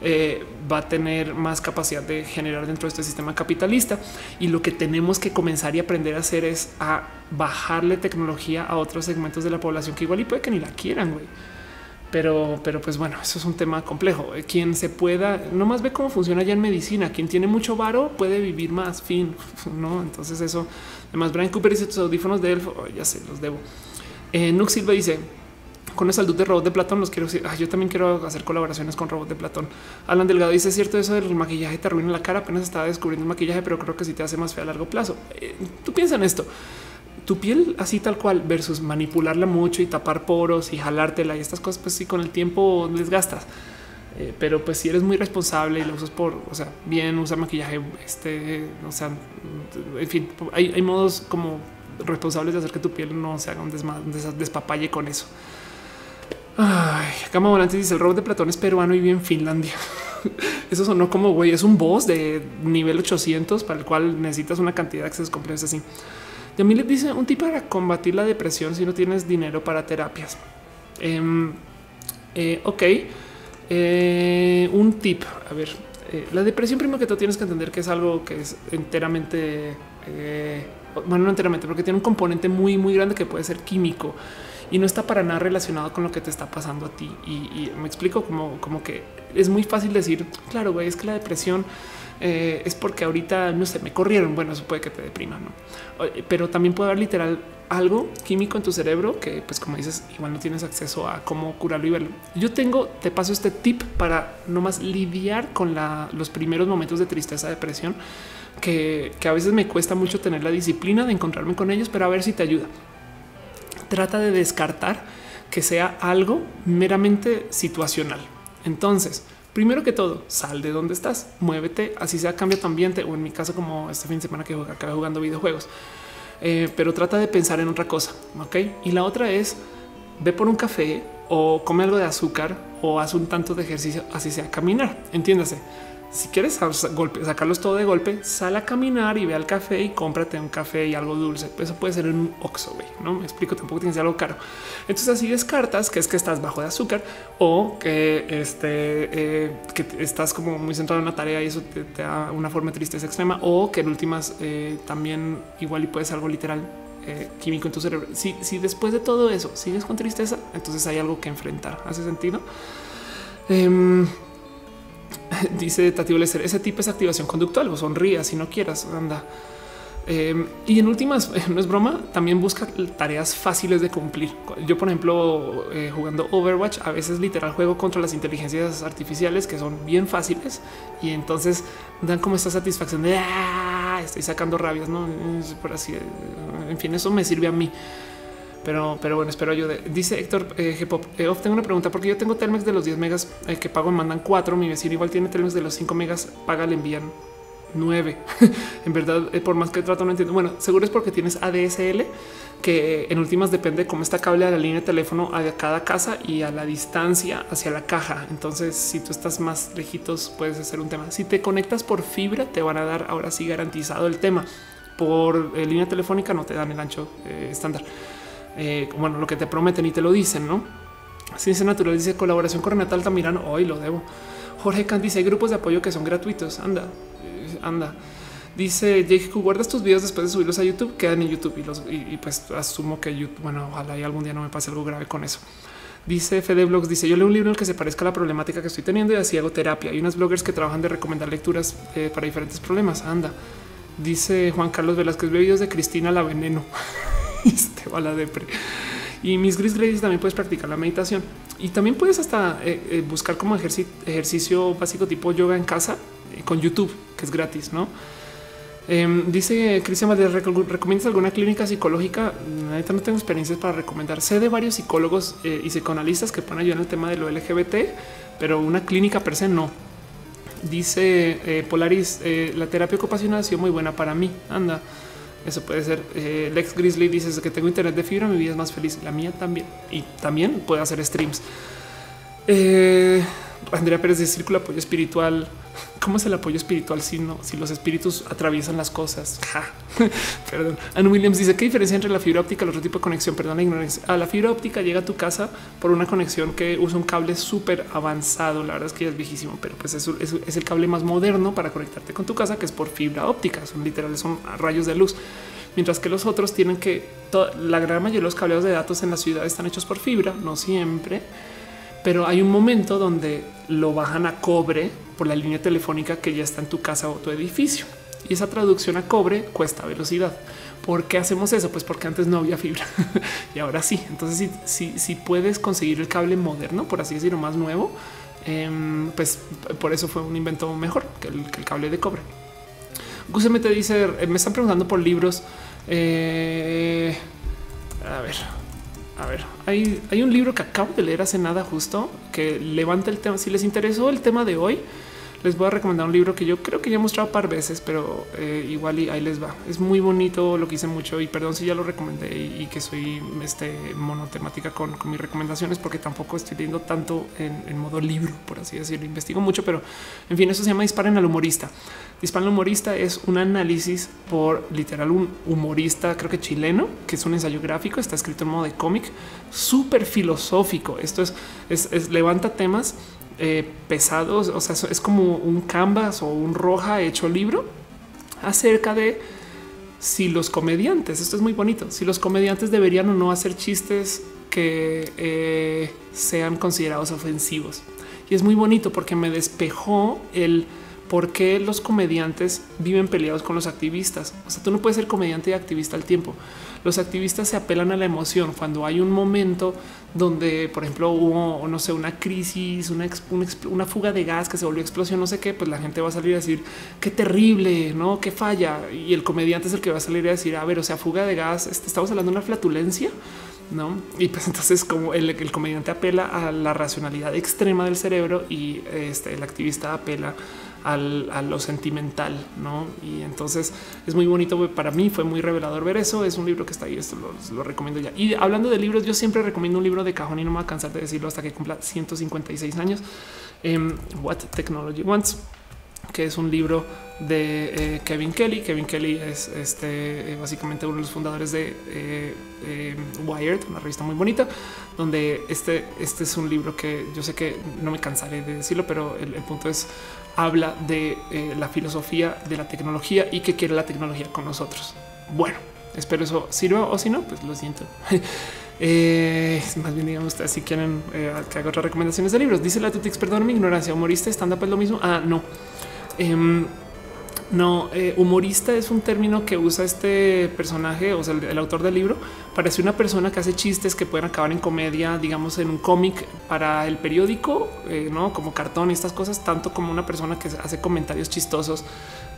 eh, va a tener más capacidad de generar dentro de este sistema capitalista. Y lo que tenemos que comenzar y aprender a hacer es a bajarle tecnología a otros segmentos de la población que igual y puede que ni la quieran, güey Pero, pero pues bueno, eso es un tema complejo. Quien se pueda, nomás ve cómo funciona ya en medicina. Quien tiene mucho varo puede vivir más, fin, no? Entonces eso, además Brian Cooper dice tus audífonos de elfo, ya sé, los debo. Eh, Silva dice, con el salud de robot de Platón los quiero decir. Yo también quiero hacer colaboraciones con robot de Platón. Alan Delgado dice cierto eso del maquillaje te arruina la cara. Apenas estaba descubriendo el maquillaje, pero creo que sí te hace más fea a largo plazo. Eh, Tú piensa en esto. Tu piel así tal cual versus manipularla mucho y tapar poros y jalártela y estas cosas, pues sí, con el tiempo desgastas. Eh, pero pues si eres muy responsable y lo usas por, o sea, bien, usa maquillaje, este, o sea, en fin, hay, hay modos como responsables de hacer que tu piel no se haga un, un despapalle con eso. Ay, Cama Volante dice el robot de Platón es peruano y vive en Finlandia. Eso sonó como güey, es un boss de nivel 800 para el cual necesitas una cantidad de accesos complejos así. Le dice un tip para combatir la depresión si no tienes dinero para terapias. Em, eh, ok, eh, un tip. A ver, eh, la depresión, primero que tú tienes que entender que es algo que es enteramente, bueno, no enteramente, porque tiene un componente muy, muy grande que puede ser químico y no está para nada relacionado con lo que te está pasando a ti. Y, me explico como, como que es muy fácil decir, claro, güey, es que la depresión eh, es porque ahorita no sé, me corrieron. Bueno, eso puede que te deprima, no? Pero también puede haber literal algo químico en tu cerebro que, pues, como dices, igual no tienes acceso a cómo curarlo y verlo. Yo tengo, te paso este tip para no más lidiar con los primeros momentos de tristeza, depresión, que, que a veces me cuesta mucho tener la disciplina de encontrarme con ellos, pero a ver si te ayuda trata de descartar que sea algo meramente situacional. Entonces, primero que todo, sal de donde estás, muévete, así sea, cambia tu ambiente o en mi caso como este fin de semana que acabé jugando videojuegos. Eh, pero trata de pensar en otra cosa, ¿ok? Y la otra es, ve por un café o come algo de azúcar o haz un tanto de ejercicio, así sea, caminar, entiéndase si quieres sacarlos todo de golpe, sal a caminar y ve al café y cómprate un café y algo dulce. Eso puede ser un güey. No me explico, tampoco tienes algo caro. Entonces así descartas que es que estás bajo de azúcar o que este eh, que estás como muy centrado en la tarea y eso te, da una forma de tristeza extrema o que en últimas eh, también igual y puedes algo literal eh, químico en tu cerebro. Si, si después de todo eso sigues con tristeza, entonces hay algo que enfrentar. ¿Hace sentido? Dice Tati ese tipo es activación conductual o sonría si no quieras, anda. Em, y en últimas, no es broma, también busca tareas fáciles de cumplir. Yo, por ejemplo, eh, jugando Overwatch, a veces literal juego contra las inteligencias artificiales que son bien fáciles y entonces dan como esta satisfacción de ah, estoy sacando rabias, no por así. En fin, eso me sirve a mí. Pero, pero bueno, espero ayude. Dice Héctor eh, G-Pop, eh, tengo una pregunta porque yo tengo Telmex de los 10 megas eh, que pago, me mandan 4. Mi vecino igual tiene Telmex de los 5 megas, paga, le envían 9. en verdad, por más que trato, no entiendo. Bueno, seguro es porque tienes ADSL, que en últimas depende de cómo está cable a la línea de teléfono a cada casa y a la distancia hacia la caja. Entonces, si tú estás más lejitos, puedes hacer un tema. Si te conectas por fibra, te van a dar ahora sí garantizado el tema. Por línea telefónica no te dan el ancho estándar eh, bueno, lo que te prometen y te lo dicen, ¿no? Ciencia Natural dice colaboración con Renata Altamirano. Hoy lo debo. Jorge Kant dice hay grupos de apoyo que son gratuitos. Anda, eh, anda. Dice Jake, guardas tus videos después de subirlos a YouTube, quedan en YouTube y, los, pues asumo que YouTube, bueno, ojalá y algún día no me pase algo grave con eso. Dice Fede Blogs, dice yo leo un libro en el que se parezca a la problemática que estoy teniendo y así hago terapia. Hay unas bloggers que trabajan de recomendar lecturas eh, para diferentes problemas. Anda. Dice Juan Carlos Velázquez, videos de Cristina la veneno. te va la depre. Y mis gris gradys también puedes practicar la meditación y también puedes hasta eh, eh, buscar como ejercicio, básico tipo yoga en casa eh, con YouTube, que es gratis, no? Em, dice Cristian Valdez, ¿recomiendas alguna clínica psicológica? Ahorita no tengo experiencias para recomendar. Sé de varios psicólogos y psicoanalistas que pueden ayudar en el tema de lo LGBT, pero una clínica per se no. Dice Polaris, la terapia ocupacional ha sido muy buena para mí. Anda. Eso puede ser. Eh, Lex Grizzly dice que tengo internet de fibra, mi vida es más feliz. La mía también. Y también puede hacer streams. Eh, Andrea Pérez de Círculo Apoyo Espiritual. ¿Cómo es el apoyo espiritual si no, si los espíritus atraviesan las cosas? Perdón. Anne Williams dice qué diferencia entre la fibra óptica y el otro tipo de conexión. Perdón la ignorancia. A la fibra óptica llega a tu casa por una conexión que usa un cable súper avanzado. La verdad es que ya es viejísimo, pero pues es, el cable más moderno para conectarte con tu casa, que es por fibra óptica. Son literales, son rayos de luz mientras que los otros tienen que la gran mayoría de los cableos de datos en la ciudad están hechos por fibra, no siempre, pero hay un momento donde lo bajan a cobre por la línea telefónica que ya está en tu casa o tu edificio. Y esa traducción a cobre cuesta velocidad. ¿Por qué hacemos eso? Pues porque antes no había fibra y ahora sí. Entonces, si, si, puedes conseguir el cable moderno, por así decirlo, más nuevo, em, pues por eso fue un invento mejor que el, cable de cobre. Guseme dice, me están preguntando por libros. Eh, a ver, a ver, hay, hay un libro que acabo de leer hace nada justo que levanta el tema. Si les interesó el tema de hoy, les voy a recomendar un libro que yo creo que ya he mostrado par veces, pero eh, igual y ahí les va. Es muy bonito, lo que hice mucho y perdón si ya lo recomendé y, que soy este monotemática con, con, mis recomendaciones porque tampoco estoy leyendo tanto en, modo libro, por así decirlo. Investigo mucho, pero en fin, eso se llama Disparen al humorista. Disparen al humorista es un análisis por literal un humorista, creo que chileno, que es un ensayo gráfico, está escrito en modo de cómic, súper filosófico. Esto es, es levanta temas eh, pesados, o sea, es como un canvas o un roja hecho libro acerca de si los comediantes, esto es muy bonito, si los comediantes deberían o no hacer chistes que eh, sean considerados ofensivos. Y es muy bonito porque me despejó el por qué los comediantes viven peleados con los activistas. O sea, tú no puedes ser comediante y activista al tiempo. Los activistas se apelan a la emoción cuando hay un momento donde, por ejemplo, hubo, no sé, una crisis, una, una, fuga de gas que se volvió explosión, no sé qué, pues la gente va a salir a decir qué terrible, no, qué falla. Y el comediante es el que va a salir a decir, a ver, o sea, fuga de gas, este, estamos hablando de una flatulencia. No, y pues entonces, como el, comediante apela a la racionalidad extrema del cerebro y este, el activista apela a lo sentimental, ¿no? Y entonces es muy bonito, para mí fue muy revelador ver eso, es un libro que está ahí, esto lo, recomiendo ya. Y hablando de libros, yo siempre recomiendo un libro de cajón y no me voy a cansar de decirlo hasta que cumpla 156 años. Em, What Technology Wants que es un libro de eh, Kevin Kelly. Kevin Kelly es este, eh, básicamente uno de los fundadores de eh, Wired, una revista muy bonita, donde este, este es un libro que yo sé que no me cansaré de decirlo, pero el punto es habla de eh, la filosofía de la tecnología y qué quiere la tecnología con nosotros. Bueno, espero eso sirva o si no, pues lo siento. Eh, más bien, digamos, si quieren eh, que haga otras recomendaciones de libros. Dice la Tutix, perdón mi ignorancia, humorista, stand-up lo mismo. Ah, no. No, eh, humorista es un término que usa este personaje, o sea, el, autor del libro, parece una persona que hace chistes que pueden acabar en comedia, digamos, en un cómic para el periódico, eh, no como cartón y estas cosas, tanto como una persona que hace comentarios chistosos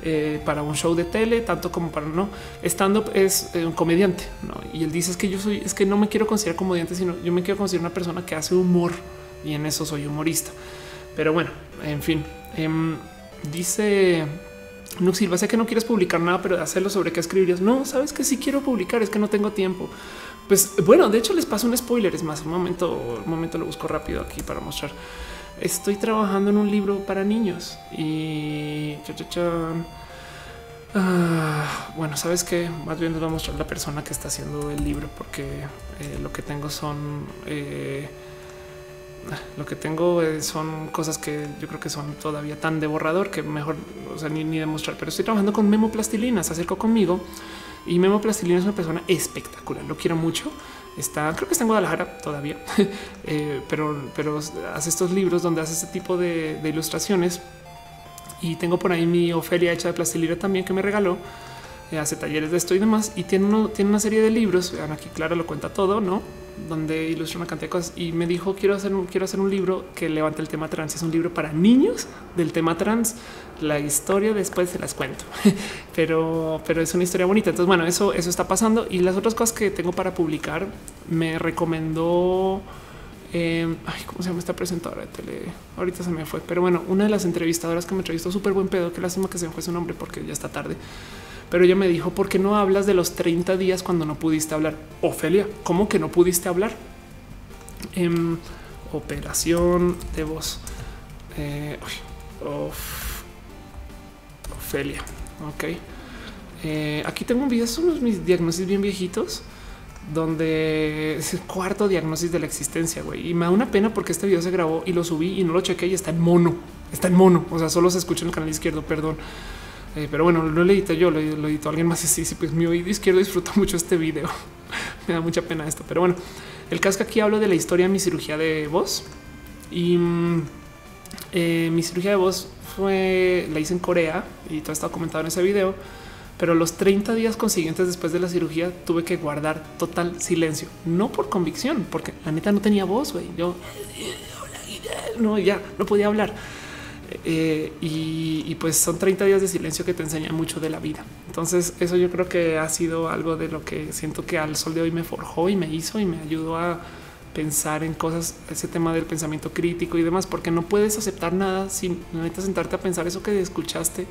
eh, para un show de tele, tanto como para no stand up es un comediante. ¿no? Y él dice es que yo soy, es que no me quiero considerar comediante, sino yo me quiero considerar una persona que hace humor y en eso soy humorista. Pero bueno, en fin, em, dice no Silva, sé que no quieres publicar nada, pero hacerlo sobre qué escribirías. No, sabes que sí quiero publicar, es que no tengo tiempo. Pues bueno, de hecho les paso un spoiler. Es más, un momento, un momento lo busco rápido aquí para mostrar. Estoy trabajando en un libro para niños y ah, bueno, sabes que más bien les voy a mostrar la persona que está haciendo el libro, porque eh, lo que tengo son eh, lo que tengo son cosas que yo creo que son todavía tan de borrador que mejor o sea, ni, ni demostrar. Pero estoy trabajando con Memo Plastilina, se acercó conmigo y Memo Plastilina es una persona espectacular. Lo quiero mucho. Está, creo que está en Guadalajara todavía, eh, pero, pero hace estos libros donde hace este tipo de, ilustraciones. Y tengo por ahí mi Ofelia hecha de plastilina también que me regaló. Eh, hace talleres de esto y demás. Y tiene, tiene una serie de libros. Vean aquí, claro, lo cuenta todo, no? donde ilustra una cantidad de cosas y me dijo quiero hacer un, quiero hacer un libro que levante el tema trans. Es un libro para niños del tema trans. La historia después se las cuento, pero, pero es una historia bonita. Entonces, bueno, eso, eso está pasando. Y las otras cosas que tengo para publicar me recomendó. Eh, ay, ¿cómo se llama esta presentadora de tele? Ahorita se me fue, pero bueno, una de las entrevistadoras que me entrevistó súper buen pedo. Qué lástima que se me fue su nombre porque ya está tarde pero ella me dijo, ¿por qué no hablas de los 30 días cuando no pudiste hablar? Ofelia, ¿cómo que no pudiste hablar? Em, operación de voz. Eh, Ofelia, ok. Eh, aquí tengo un video, son mis diagnósticos bien viejitos donde es el cuarto diagnóstico de la existencia, güey. Y me da una pena porque este video se grabó y lo subí y no lo chequé y está en mono. Está en mono. O sea, solo se escucha en el canal izquierdo, perdón. Eh, pero bueno, no lo edité yo, lo, lo editó alguien más. Sí, sí, pues mi oído izquierdo disfruta mucho este video. Me da mucha pena esto, pero bueno, el caso que aquí hablo de la historia de mi cirugía de voz y mm, eh, mi cirugía de voz fue la hice en Corea y todo está comentado en ese video. Pero los 30 días consiguientes después de la cirugía tuve que guardar total silencio, no por convicción, porque la neta no tenía voz. güey. Yo no, ya no podía hablar. Eh, y, y, pues son 30 días de silencio que te enseñan mucho de la vida. Entonces eso yo creo que ha sido algo de lo que siento que al sol de hoy me forjó y me hizo y me ayudó a pensar en cosas, ese tema del pensamiento crítico y demás, porque no puedes aceptar nada sin necesitas sentarte a pensar eso que escuchaste.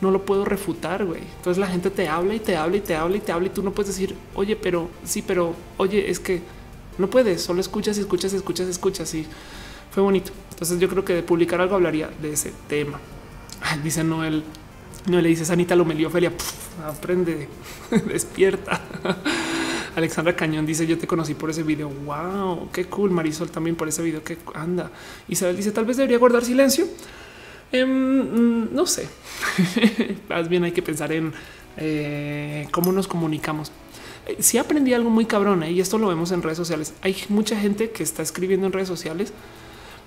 No lo puedo refutar, güey. Entonces la gente te habla y te habla y te habla y te habla y tú no puedes decir, oye, pero sí, pero oye, es que no puedes, solo escuchas y escuchas y escuchas y escuchas y fue bonito. Entonces yo creo que de publicar algo hablaría de ese tema. Dice Noel, no le dice Sanita Lomeliofelia, aprende, despierta. Alexandra Cañón dice yo te conocí por ese video. Wow, qué cool. Marisol también por ese video que anda. Isabel dice tal vez debería guardar silencio. Em, mm, no sé. Más bien hay que pensar en eh, cómo nos comunicamos. Eh, si aprendí algo muy cabrón ¿eh? y esto lo vemos en redes sociales. Hay mucha gente que está escribiendo en redes sociales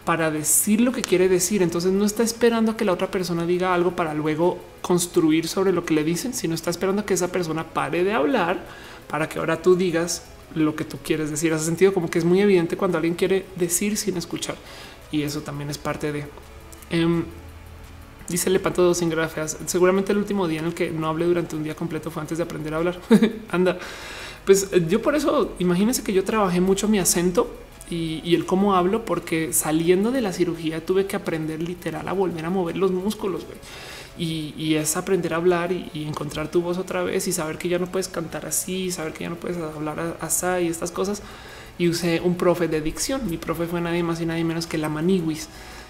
para decir lo que quiere decir. Entonces no está esperando que la otra persona diga algo para luego construir sobre lo que le dicen, sino está esperando que esa persona pare de hablar para que ahora tú digas lo que tú quieres decir. Hace sentido como que es muy evidente cuando alguien quiere decir sin escuchar. Y eso también es parte de... Eh, dice Lepanto sin grafías. Seguramente el último día en el que no hablé durante un día completo fue antes de aprender a hablar. Anda. Pues yo por eso, imagínense que yo trabajé mucho mi acento y, el cómo hablo, porque saliendo de la cirugía tuve que aprender literal a volver a mover los músculos. Y, es aprender a hablar y, encontrar tu voz otra vez y saber que ya no puedes cantar así, saber que ya no puedes hablar así y estas cosas. Y usé un profe de dicción. Mi profe fue nadie más y nadie menos que la Maniguis.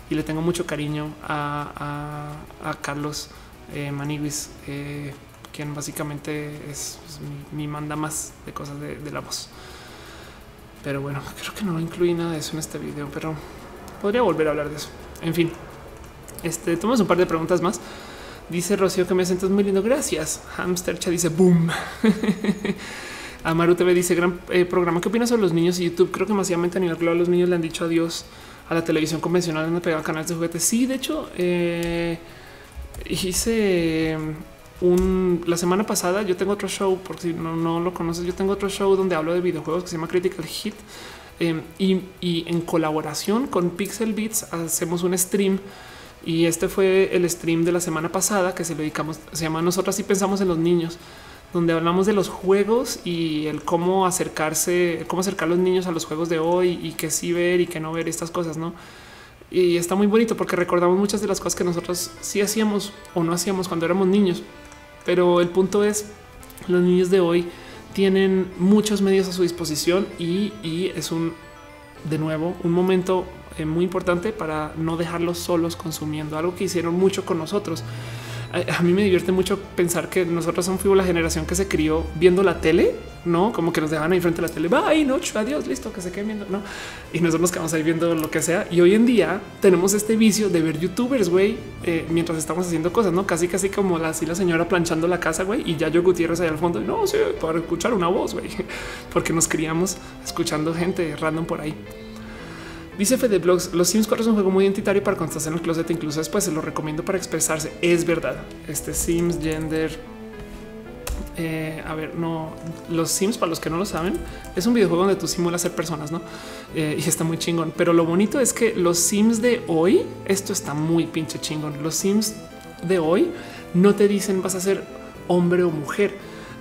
Y le tengo mucho cariño a, Carlos eh, Maniguis, eh, quien básicamente es, mi, manda más de cosas de, de la voz. Pero bueno, creo que no incluí nada de eso en este video, pero podría volver a hablar de eso. En fin, este tomamos un par de preguntas más. Dice Rocío que me sientes muy lindo. Gracias. Hamstercha dice boom. Amaru TV dice gran eh, programa. ¿Qué opinas sobre los niños y YouTube? Creo que masivamente a nivel global los niños le han dicho adiós a la televisión convencional donde pegan canales de juguetes. Sí, de hecho, eh, hice un la semana pasada. Yo tengo otro show, por si no, no lo conoces. Yo tengo otro show donde hablo de videojuegos que se llama Critical Hit em, y, y, en colaboración con Pixel Beats hacemos un stream. Y este fue el stream de la semana pasada que se lo dedicamos. Se llama Nosotras y pensamos en los niños, donde hablamos de los juegos y el cómo acercarse, cómo acercar a los niños a los juegos de hoy y qué sí ver y qué no ver estas cosas, no? Y está muy bonito porque recordamos muchas de las cosas que nosotros sí hacíamos o no hacíamos cuando éramos niños. Pero el punto es, los niños de hoy tienen muchos medios a su disposición y, es un, de nuevo, un momento eh, muy importante para no dejarlos solos consumiendo algo que hicieron mucho con nosotros a mí me divierte mucho pensar que nosotros somos la generación que se crió viendo la tele, no como que nos dejan ahí frente a la tele. Bye, no, adiós, listo, que se queden viendo, no? Y nosotros nos quedamos ahí viendo lo que sea. Y hoy en día tenemos este vicio de ver youtubers, güey, eh, mientras estamos haciendo cosas, no casi, casi como la, así la señora planchando la casa, güey, y ya yo Gutiérrez ahí al fondo. No sé, para escuchar una voz, güey, porque nos criamos escuchando gente random por ahí. Dice Fede Blogs, los Sims 4 es un juego muy identitario para cuando estás en el closet, incluso después se lo recomiendo para expresarse. Es verdad. Este Sims Gender. Eh, a ver, no, los Sims, para los que no lo saben, es un videojuego donde tú simulas ser personas, no? Eh, y está muy chingón. Pero lo bonito es que los Sims de hoy, esto está muy pinche chingón. Los Sims de hoy no te dicen vas a ser hombre o mujer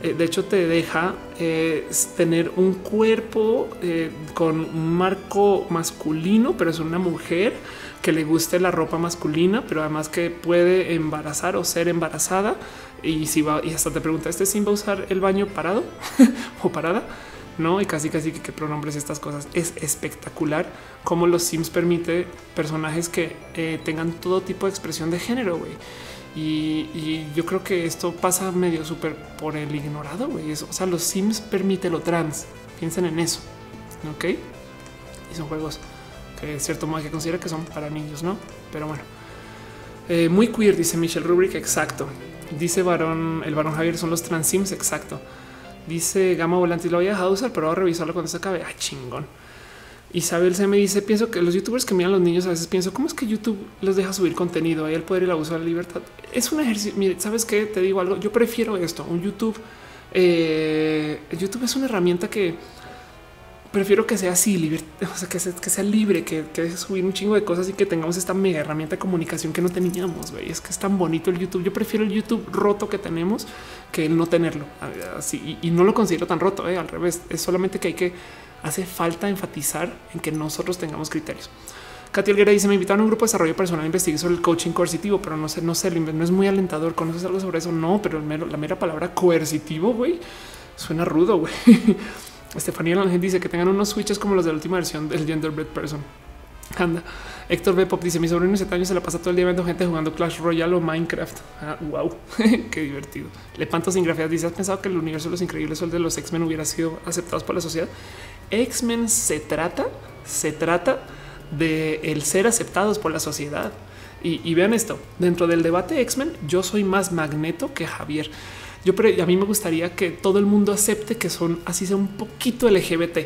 eh, de hecho, te deja eh, tener un cuerpo eh, con un marco masculino, pero es una mujer que le guste la ropa masculina, pero además que puede embarazar o ser embarazada. Y si va, y hasta te pregunta, ¿este sin va a usar el baño parado o parada? No, y casi casi que qué pronombres estas cosas. Es espectacular cómo los Sims permite personajes que tengan todo tipo de expresión de género. güey. Y, yo creo que esto pasa medio súper por el ignorado. güey. O sea, los Sims permite lo trans. Piensen en eso. Ok. Y son juegos que de cierto modo que considera que son para niños, no? Pero bueno, eh, muy queer, dice Michelle Rubric. Exacto. Dice varón, el varón Javier son los trans Sims. Exacto. Dice Gama Volantis, lo había dejado usar, pero voy a revisarlo cuando se acabe. Ay, chingón. Isabel se me dice, pienso que los youtubers que miran a los niños a veces pienso, ¿cómo es que YouTube los deja subir contenido? Ahí el poder y el abuso de la libertad. Es un ejercicio, mire, ¿sabes qué? Te digo algo, yo prefiero esto, un YouTube. Eh, YouTube es una herramienta que prefiero que sea así, libre, o sea, que sea, que sea libre, que, que subir un chingo de cosas y que tengamos esta mega herramienta de comunicación que no teníamos. Es que es tan bonito el YouTube. Yo prefiero el YouTube roto que tenemos que el no tenerlo así y, no lo considero tan roto. Eh, al revés, es solamente que hay que hace falta enfatizar en que nosotros tengamos criterios. Katy Alguera dice: Me invitaron a un grupo de desarrollo personal a investigar sobre el coaching coercitivo, pero no sé, no sé, no es muy alentador. ¿Conoces algo sobre eso? No, pero la mera palabra coercitivo, güey, suena rudo, güey. Estefanía Ángel dice que tengan unos switches como los de la última versión del Genderbread Person. Anda. Héctor B. Pop dice: Mi sobrino de 7 años se la pasa todo el día viendo gente jugando Clash Royale o Minecraft. Ah, wow, qué divertido. Lepanto sin grafías dice: ¿Has pensado que el universo de los increíbles o el de los X-Men hubiera sido aceptados por la sociedad? X-Men se trata, se trata de el ser aceptados por la sociedad. Y, y vean esto: dentro del debate X-Men, yo soy más magneto que Javier. Yo pero a mí me gustaría que todo el mundo acepte que son así sea un poquito LGBT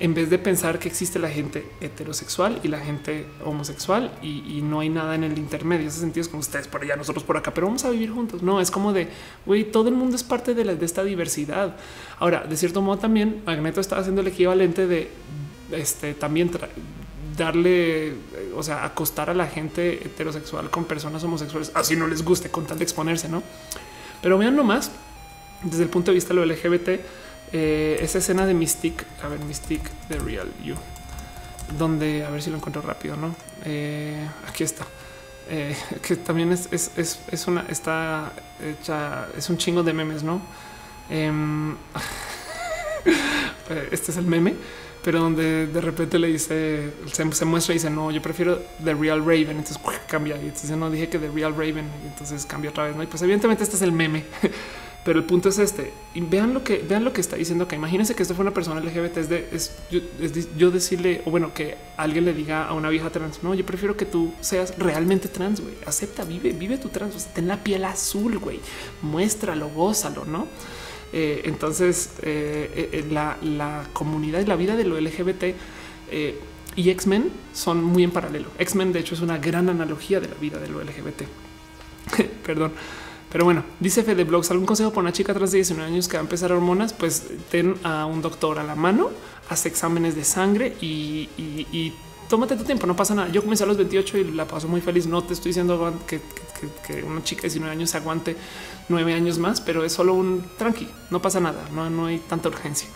en vez de pensar que existe la gente heterosexual y la gente homosexual y, no hay nada en el intermedio. Ese sentido es como ustedes por allá, nosotros por acá, pero vamos a vivir juntos. No es como de güey, todo el mundo es parte de, la, esta diversidad. Ahora, de cierto modo, también Magneto está haciendo el equivalente de este también darle, o sea, acostar a la gente heterosexual con personas homosexuales, así no les guste con tal de exponerse, no? Pero vean nomás, desde el punto de vista de lo LGBT, eh, esa escena de Mystique, a ver, Mystique de Real You, donde a ver si lo encuentro rápido, no? Eh, aquí está. Eh, que también es, es, es, es, una, está hecha, es un chingo de memes, no? Em, este es el meme, pero donde de repente le dice, se, muestra y dice, no, yo prefiero The Real Raven. Entonces cambia y entonces no dije que The Real Raven. Y entonces cambia otra vez. ¿no? Y pues evidentemente este es el meme. Pero el punto es este. Y vean lo que vean lo que está diciendo que imagínense que esto fue una persona LGBT. Es yo, decirle o bueno, que alguien le diga a una vieja trans, no, yo prefiero que tú seas realmente trans. Güey, acepta, vive, vive tu trans. O sea, ten la piel azul, güey, muéstralo, gózalo, no? Eh, entonces, eh, eh, la, comunidad y la vida de lo LGBT y X-Men son muy en paralelo. X-Men, de hecho, es una gran analogía de la vida de lo LGBT. Perdón. Pero bueno, dice Fede Blogs, ¿algún consejo para una chica tras de 19 años que va a empezar hormonas? Pues ten a un doctor a la mano, haz exámenes de sangre y, y tómate tu tiempo, no pasa nada. Yo comencé a los 28 y la paso muy feliz. No te estoy diciendo que, una chica de 19 años se aguante nueve años más, pero es solo un tranqui, no pasa nada, no, no hay tanta urgencia.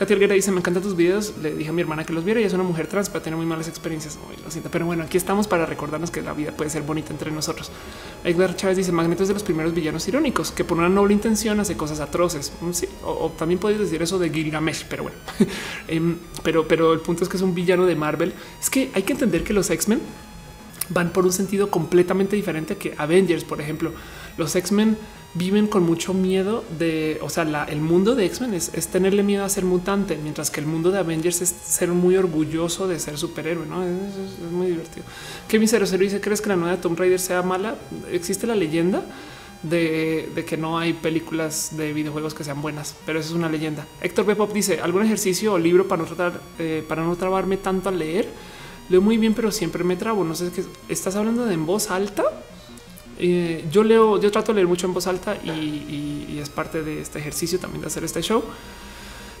Katia Alguera dice: Me encantan tus videos. Le dije a mi hermana que los viera y es una mujer trans para tener muy malas experiencias. lo siento, pero bueno, aquí estamos para recordarnos que la vida puede ser bonita entre nosotros. Edgar Chávez dice: Magneto es de los primeros villanos irónicos que por una noble intención hace cosas atroces. Mm, sí, o, también podéis decir eso de Gilgamesh, pero bueno, em, pero, pero el punto es que es un villano de Marvel. Es que hay que entender que los X-Men van por un sentido completamente diferente que Avengers, por ejemplo. Los X-Men viven con mucho miedo de, o sea, el mundo de X-Men es, tenerle miedo a ser mutante, mientras que el mundo de Avengers es ser muy orgulloso de ser superhéroe, ¿no? Es, muy divertido. ¿Qué mi cero dice, ¿crees que la nueva Tomb Raider sea mala? Existe la leyenda de, que no hay películas de videojuegos que sean buenas, pero eso es una leyenda. Héctor B. Pop dice, ¿algún ejercicio o libro para no tratar, eh, para no trabarme tanto al leer? Leo muy bien, pero siempre me trabo. No sé qué estás hablando de en voz alta. Eh, yo leo, yo trato de leer mucho en voz alta y, es parte de este ejercicio también de hacer este show.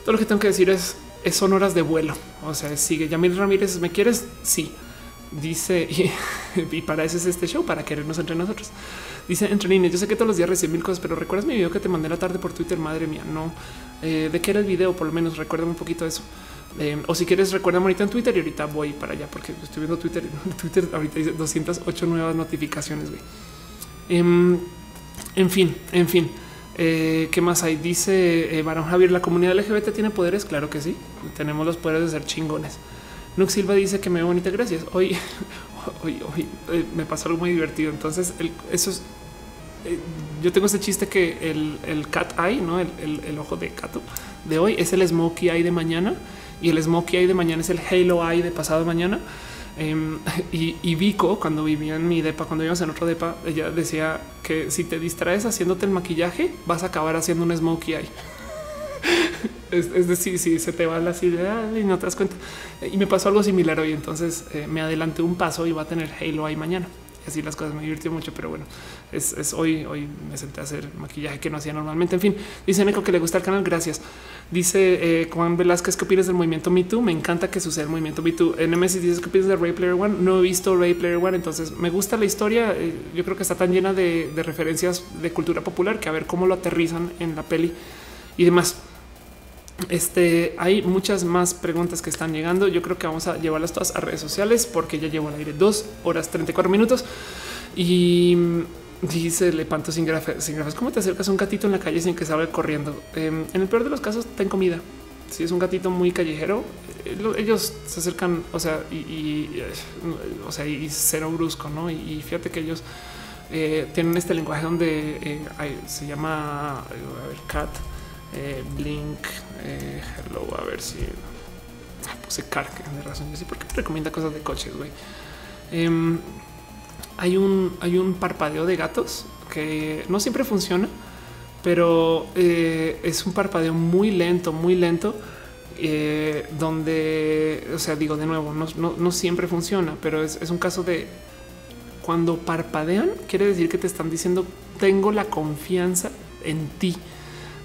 Todo lo que tengo que decir es, son horas de vuelo. O sea, sigue Yamil Ramírez, ¿me quieres? Sí. Dice, y, para eso es este show, para querernos entre nosotros. Dice entre líneas, yo sé que todos los días recibo mil cosas, pero ¿recuerdas mi video que te mandé la tarde por Twitter? Madre mía, no. Eh, ¿De qué era el video? Por lo menos recuérdame un poquito eso. Eh, o si quieres, recuérdame ahorita en Twitter y ahorita voy para allá porque estoy viendo Twitter. Twitter ahorita dice 208 nuevas notificaciones. Güey. Em, en fin, en fin. Eh, ¿Qué más hay? Dice eh, Barón Javier, ¿la comunidad LGBT tiene poderes? Claro que sí. Tenemos los poderes de ser chingones. Nux Silva dice que me veo bonita, gracias. Hoy, hoy, hoy eh, me pasó algo muy divertido. Entonces, eso es... yo tengo este chiste que el, cat eye, ¿no? El, ojo de gato de hoy es el smokey eye de mañana y el smokey eye de mañana es el halo eye de pasado mañana. Em, y, Vico, cuando vivía en mi depa, cuando íbamos en otro depa, ella decía que si te distraes haciéndote el maquillaje, vas a acabar haciendo un smokey eye. es, decir, si se te va la idea y no te das cuenta. Y me pasó algo similar hoy. Entonces eh, me adelanté un paso y va a tener Halo ahí mañana. Así las cosas me divirtió mucho, pero bueno, es, hoy. Hoy me senté a hacer maquillaje que no hacía normalmente. En fin, dice Neko que le gusta el canal. Gracias. Dice eh, Juan Velázquez, ¿qué opinas del movimiento Me Too? Me encanta que suceda el movimiento Me Too. Nemesis dices, ¿qué opinas de Ray Player One? No he visto Ray Player One, entonces me gusta la historia. Eh, yo creo que está tan llena de, de referencias de cultura popular que a ver cómo lo aterrizan en la peli y demás. Este hay muchas más preguntas que están llegando. Yo creo que vamos a llevarlas todas a redes sociales porque ya llevo al aire dos horas 34 minutos y dice Lepanto sin grafes, sin grafes. ¿Cómo te acercas a un gatito en la calle sin que salga corriendo? Em, en el peor de los casos, ten comida. Si es un gatito muy callejero, eh, ellos se acercan, o sea, y, eh, o sea, y cero brusco, no? Y, fíjate que ellos eh, tienen este lenguaje donde se llama a ver, cat eh, Blink, eh, hello, a ver si ah, puse car, de razón. Yo sí, porque recomienda cosas de coches, güey. Hay un, hay un parpadeo de gatos que no siempre funciona, pero eh, es un parpadeo muy lento, muy lento. donde, o sea, digo de nuevo, no, siempre funciona, pero es, un caso de cuando parpadean, quiere decir que te están diciendo tengo la confianza en ti.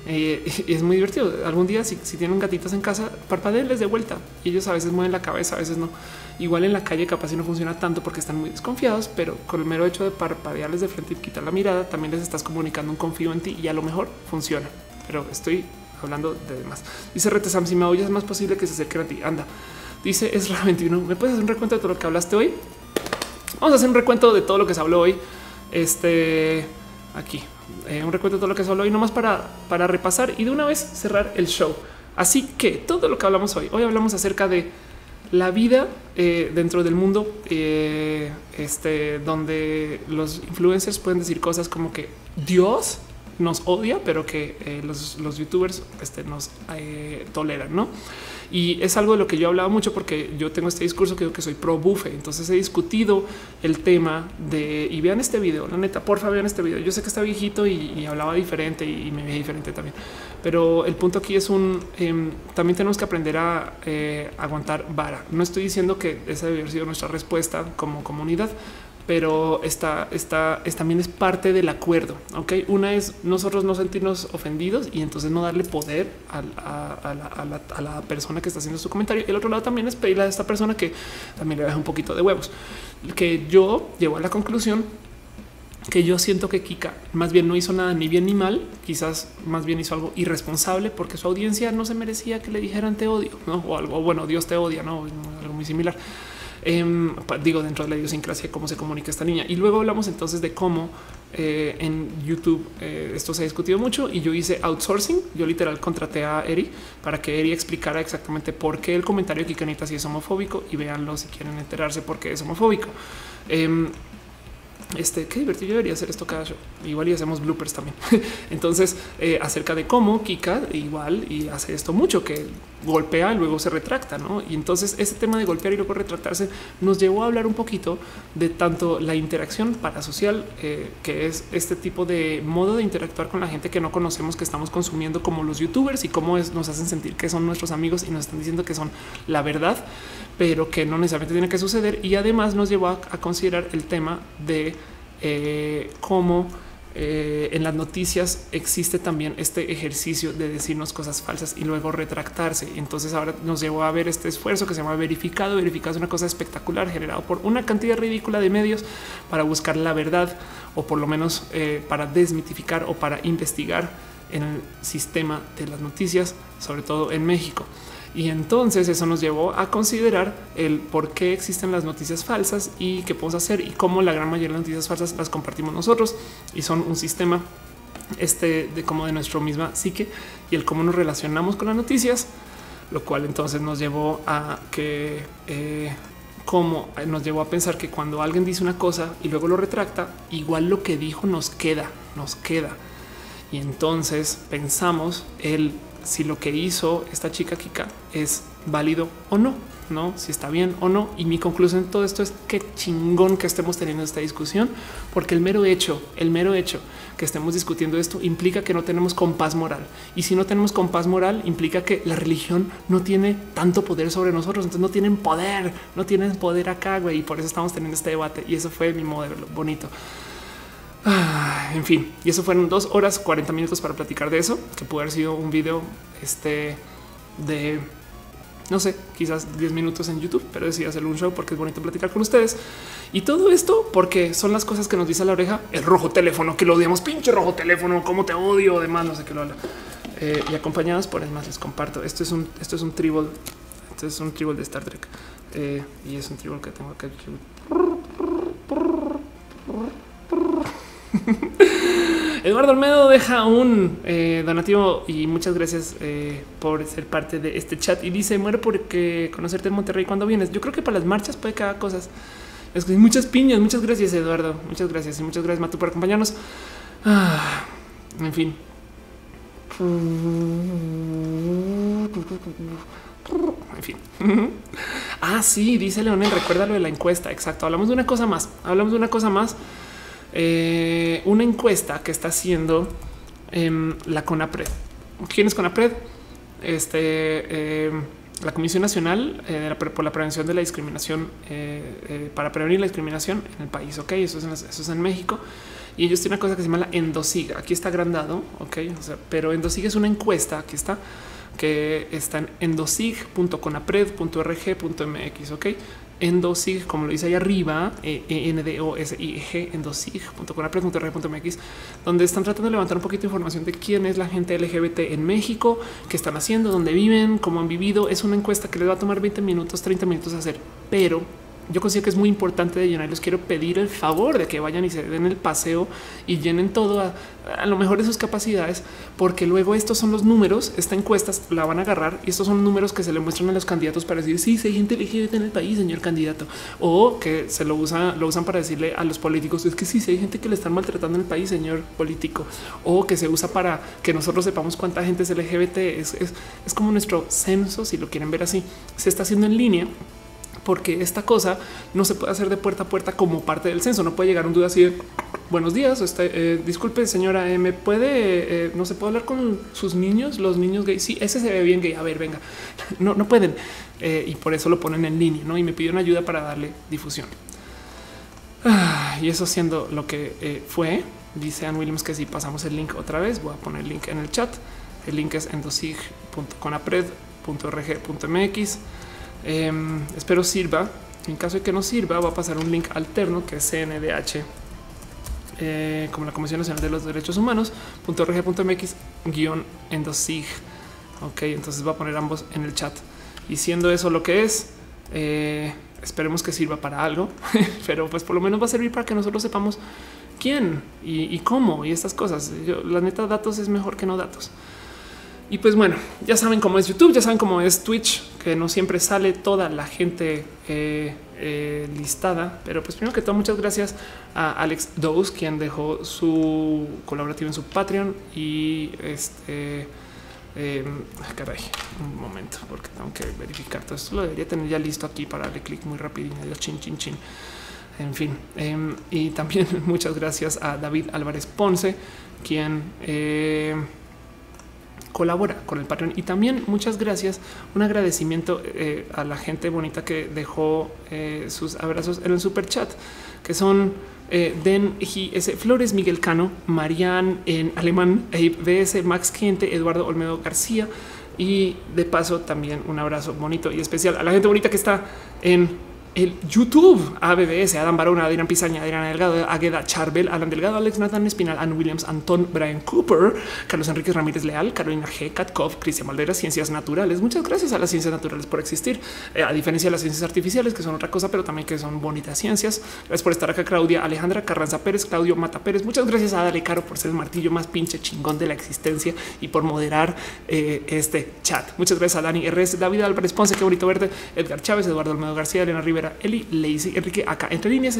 Eh, es muy divertido. Algún día, si, tienen gatitos en casa, parpadeenles de vuelta. Y ellos a veces mueven la cabeza, a veces no. Igual en la calle, capaz si no funciona tanto porque están muy desconfiados, pero con el mero hecho de parpadearles de frente y quitar la mirada, también les estás comunicando un confío en ti y a lo mejor funciona. Pero estoy hablando de demás. Dice Retesam, si me oyes, es más posible que se acerquen a ti. Anda. Dice es 21. ¿Me puedes hacer un recuento de todo lo que hablaste hoy? Vamos a hacer un recuento de todo lo que se habló hoy. Este aquí eh, un recuento de todo lo que se habló y nomás para, para repasar y de una vez cerrar el show. Así que todo lo que hablamos hoy, hoy hablamos acerca de la vida eh, dentro del mundo, eh, este, donde los influencers pueden decir cosas como que Dios nos odia, pero que los, los, youtubers este, nos toleran, ¿no? Y es algo de lo que yo hablaba mucho porque yo tengo este discurso que digo que soy pro buffet. Entonces he discutido el tema de y vean este video. La neta, porfa, vean este video. Yo sé que está viejito y, hablaba diferente y, me veía diferente también, pero el punto aquí es un em, también tenemos que aprender a eh, aguantar vara. No estoy diciendo que esa debe haber sido nuestra respuesta como comunidad, pero esta, esta, también es parte del acuerdo. Ok, una es nosotros no sentirnos ofendidos y entonces no darle poder a, la, persona que está haciendo su comentario. El otro lado también es pedirle a esta persona que también le deje un poquito de huevos, que yo llevo a la conclusión que yo siento que Kika más bien no hizo nada ni bien ni mal, quizás más bien hizo algo irresponsable porque su audiencia no se merecía que le dijeran te odio ¿no? o algo bueno, Dios te odia, no algo muy similar. Em, digo, dentro de la idiosincrasia, cómo se comunica esta niña. Y luego hablamos entonces de cómo eh, en YouTube eh, esto se ha discutido mucho y yo hice outsourcing. Yo literal contraté a Eri para que Eri explicara exactamente por qué el comentario de Kikanita es homofóbico y véanlo si quieren enterarse por qué es homofóbico. Este qué divertido debería hacer esto cada show. Igual y hacemos bloopers también. Entonces, eh, acerca de cómo Kika igual y hace esto mucho que golpea y luego se retracta, ¿no? Y entonces este tema de golpear y luego retractarse nos llevó a hablar un poquito de tanto la interacción parasocial, eh, que es este tipo de modo de interactuar con la gente que no conocemos, que estamos consumiendo como los youtubers y cómo nos hacen sentir que son nuestros amigos y nos están diciendo que son la verdad, pero que no necesariamente tiene que suceder. Y además nos llevó a, considerar el tema de eh, cómo eh, en las noticias existe también este ejercicio de decirnos cosas falsas y luego retractarse. Entonces ahora nos llevó a ver este esfuerzo que se llama verificado. Verificado es una cosa espectacular generado por una cantidad ridícula de medios para buscar la verdad o por lo menos eh, para desmitificar o para investigar en el sistema de las noticias, sobre todo en México. Y entonces eso nos llevó a considerar el por qué existen las noticias falsas y qué podemos hacer y cómo la gran mayoría de las noticias falsas las compartimos nosotros y son un sistema este de como de nuestro misma psique y el cómo nos relacionamos con las noticias, lo cual entonces nos llevó a que eh, como nos llevó a pensar que cuando alguien dice una cosa y luego lo retracta, igual lo que dijo nos queda, nos queda. Y entonces pensamos el si lo que hizo esta chica Kika es válido o no, no si está bien o no. Y mi conclusión de todo esto es que chingón que estemos teniendo esta discusión, porque el mero hecho, el mero hecho que estemos discutiendo esto implica que no tenemos compás moral. Y si no tenemos compás moral, implica que la religión no tiene tanto poder sobre nosotros. Entonces no tienen poder, no tienen poder acá, güey. Y por eso estamos teniendo este debate. Y eso fue mi modelo bonito. Ah, en fin, y eso fueron dos horas 40 minutos para platicar de eso, que puede haber sido un video este de no sé, quizás 10 minutos en YouTube, pero decidí hacer un show porque es bonito platicar con ustedes. Y todo esto porque son las cosas que nos dice la oreja el rojo teléfono, que lo odiamos, pinche rojo teléfono, cómo te odio, además, no sé qué lo habla. Eh, y acompañados por el más les comparto. Esto es un, esto es un tribal, esto es un tribal de Star Trek eh, y es un tribal que tengo acá. Eduardo Olmedo deja un eh, donativo y muchas gracias eh, por ser parte de este chat. Y dice: Muero porque conocerte en Monterrey cuando vienes. Yo creo que para las marchas puede que haga cosas. Es que muchas piñas. Muchas gracias, Eduardo. Muchas gracias y muchas gracias, Matu, por acompañarnos. Ah, en fin. En fin. ah, sí, dice Leonel. Recuerda lo de la encuesta. Exacto. Hablamos de una cosa más. Hablamos de una cosa más eh, una encuesta que está haciendo em, la CONAPRED. ¿Quién es CONAPRED? Este, em, la Comisión Nacional eh, por la Prevención de la Discriminación eh, para prevenir la discriminación en el país. Ok, eso es, en, eso México. Y ellos tienen una cosa que se llama la endosig. Aquí está agrandado, ok, pero endosig es una encuesta. Aquí está que está en endosig.conapred.org.mx. Ok, endosig, como lo dice ahí arriba, e, e, n d o s i g endosig.conapred.org.mx, donde están tratando de levantar un poquito de información de quién es la gente LGBT en México, qué están haciendo, dónde viven, cómo han vivido. Es una encuesta que les va a tomar 20 minutos, 30 minutos hacer, pero yo considero que es muy importante de llenar. Les quiero pedir el favor de que vayan y se den el paseo y llenen todo a, lo mejor de sus capacidades, porque luego estos son los números. Esta encuesta la van a agarrar y estos son números que se le muestran a los candidatos para decir si sí, hay gente LGBT en el país, señor candidato, o que se lo usan, lo usan para decirle a los políticos es que sí, sí hay gente que le están maltratando en el país, señor político, o que se usa para que nosotros sepamos cuánta gente es LGBT. Es, es, es como nuestro censo, si lo quieren ver así, se está haciendo en línea porque esta cosa no se puede hacer de puerta a puerta como parte del censo. No puede llegar un duda así de buenos días. Este, eh, disculpe, señora, ¿me puede, eh, no se puede hablar con sus niños, los niños gay? Sí, ese se ve bien gay. A ver, venga, no, no pueden. Eh, y por eso lo ponen en línea ¿no? y me pidieron ayuda para darle difusión. Ah, y eso siendo lo que fue, dice Ann Williams que si pasamos el link otra vez, voy a poner el link en el chat. El link es endosig.conapred.org.mx. Em, espero sirva. En caso de que no sirva, va a pasar un link alterno que es CNDH, eh, como la Comisión Nacional de los Derechos Humanos, .rg.mx guion endosig. Ok, entonces va a poner ambos en el chat. Y siendo eso lo que es, eh, esperemos que sirva para algo, pero pues por lo menos va a servir para que nosotros sepamos quién y, cómo y estas cosas. la neta, datos es mejor que no datos. Y pues bueno, ya saben cómo es YouTube, ya saben cómo es Twitch, que no siempre sale toda la gente eh, eh, listada. Pero pues primero que todo, muchas gracias a Alex Dose, quien dejó su colaborativo en su Patreon. Y este, em, caray, un momento, porque tengo que verificar todo esto. Lo debería tener ya listo aquí para darle clic muy rápido y chin, chin, chin. En fin, em, y también muchas gracias a David Álvarez Ponce, quien... Colabora con el Patreon. Y también muchas gracias, un agradecimiento eh, a la gente bonita que dejó eh, sus abrazos en el super chat, que son eh, Den S. Flores, Miguel Cano, Marian en alemán, BS, Max Gente, Eduardo Olmedo García. Y de paso también un abrazo bonito y especial a la gente bonita que está en el YouTube, ABBS, Adam Barona, Adrián Pizaña, Adrián Delgado, Agueda Charbel, Alan Delgado, Alex Nathan Espinal, Ann Williams, Anton, Brian Cooper, Carlos Enrique Ramírez Leal, Carolina G. Katkov, Cristian Maldera, Ciencias Naturales. Muchas gracias a las ciencias naturales por existir, eh, a diferencia de las ciencias artificiales, que son otra cosa, pero también que son bonitas ciencias. Gracias por estar acá, Claudia, Alejandra Carranza Pérez, Claudio Mata Pérez. Muchas gracias a Dale Caro por ser el martillo más pinche chingón de la existencia y por moderar eh, este chat. Muchas gracias a Dani RS, David Álvarez Ponce, qué bonito verte, Edgar Chávez, Eduardo Almedo García, Elena Rivera, Eli Lazy, Enrique acá entre líneas,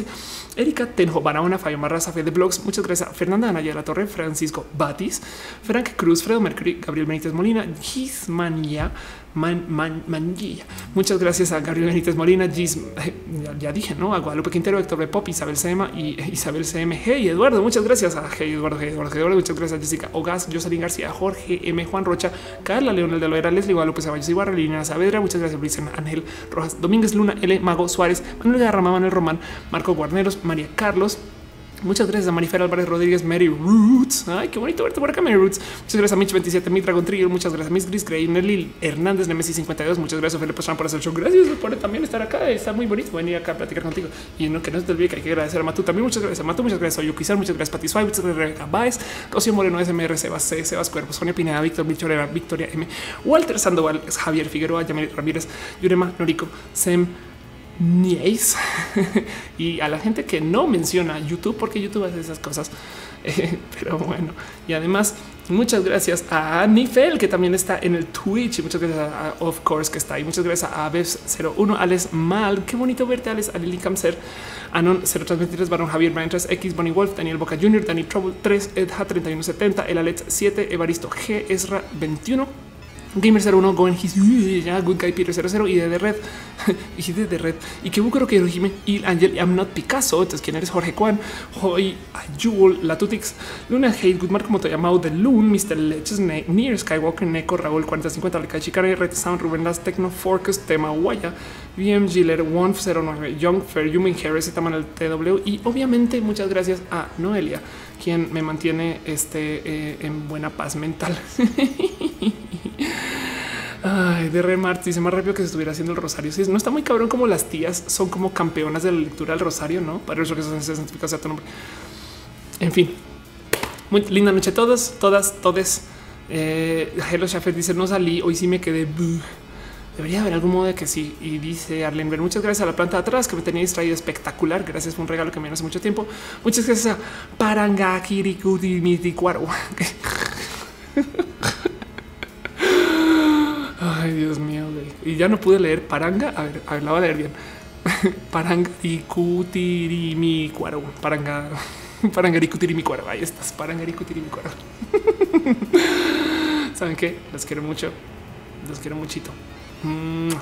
Erika Tenjo, Barahona, Fabio Marraza, de Blogs. Muchas gracias. Fernanda Anaya de la Torre, Francisco Batis, Frank Cruz, Fredo Mercury, Gabriel Benítez Molina, Gismania, Manguilla. Muchas gracias a Gabriel Benítez Molina, Gis, ya, dije, ¿no? A Guadalupe Quintero, Héctor B. Pop, Isabel Sema y Isabel CMG y Eduardo. Muchas gracias a Eduardo, Eduardo, Eduardo, muchas gracias a Jessica Ogas, Jocelyn García, Jorge M. Juan Rocha, Carla Leonel de Loera, Leslie Guadalupe Ceballos Ibarra, Lina Saavedra, muchas gracias, Brice Ángel Rojas, Domínguez Luna, L. Mago Suárez, Manuel Garrama, Manuel Román, Marco Guarneros, María Carlos, Muchas gracias a Marifer Álvarez Rodríguez, Mary Roots. Ay, qué bonito verte por acá, Mary Roots. Muchas gracias a Mitch 27, mi Dragon Trigger. Muchas gracias a Miss Gris, Gray, Nelly Hernández, Nemesis 52. Muchas gracias a Felipe Strand por hacer el show. Gracias por también estar acá. Está muy bonito venir acá a platicar contigo. Y no que no se te olvide que hay que agradecer a Matu también. Muchas gracias a Matu, muchas gracias a Yukizar, muchas gracias a Pati Suárez, muchas gracias a Baez, Rocío Moreno, SMR, Sebas C, Sebas Cuerpos, Sonia Pineda, Víctor Victoria, Victoria M, Walter Sandoval, Javier Figueroa, Yamil Ramírez, Yurema, Norico, Sem, Nies y a la gente que no menciona YouTube, porque YouTube hace esas cosas. pero bueno, y además, muchas gracias a Nifel, que también está en el Twitch, muchas gracias a Of Course, que está ahí. Muchas gracias a Aves01, Alex Mal. Qué bonito verte, Alex, a Lili Camser, Anon 033, Barón Javier Brian 3, X, Bonnie Wolf, Daniel Boca Jr., Danny Trouble 3, Edha 3170, El Alex 7, Evaristo G, Ezra 21. Gamer 01, Goen Good Guy Peter 00 y de Red y de Red y que creo que Jime y Angel I'm not Picasso. Entonces, quién eres Jorge Juan, Hoy Jewel, Latutix, Luna Hate, Good Mark, como te llamado The Loon, Mr. Leches, Near Skywalker, Neko, Raúl 4050, Blica Chicane, Red Sound, Ruben Las, Tecno, Forcus, Tema Guaya, VM Giller, One 09, Young Fair, Human Hair, el TW y obviamente muchas gracias a Noelia, quien me mantiene este eh, en buena paz mental. Ay, de remar dice más rápido que se estuviera haciendo el rosario. Sí, no está muy cabrón como las tías son como campeonas de la lectura del rosario, no? Para eso que se significa sea tu nombre. En fin, muy linda noche a todos, todas, todes. Eh, Hello Schaffer dice no salí, hoy sí me quedé. Debería haber algún modo de que sí. Y dice Arlen, muchas gracias a la planta de atrás que me tenía distraído espectacular. Gracias, fue un regalo que me dio hace mucho tiempo. Muchas gracias a Parangakirikutimiticuaro. Ay, Dios mío. Y ya no pude leer paranga. A ver, a ver, la voy a leer bien. paranga cuaro. Paranga. Cuaro. Ahí estás. Cuaro. ¿Saben qué? Los quiero mucho. Los quiero muchito. 嗯。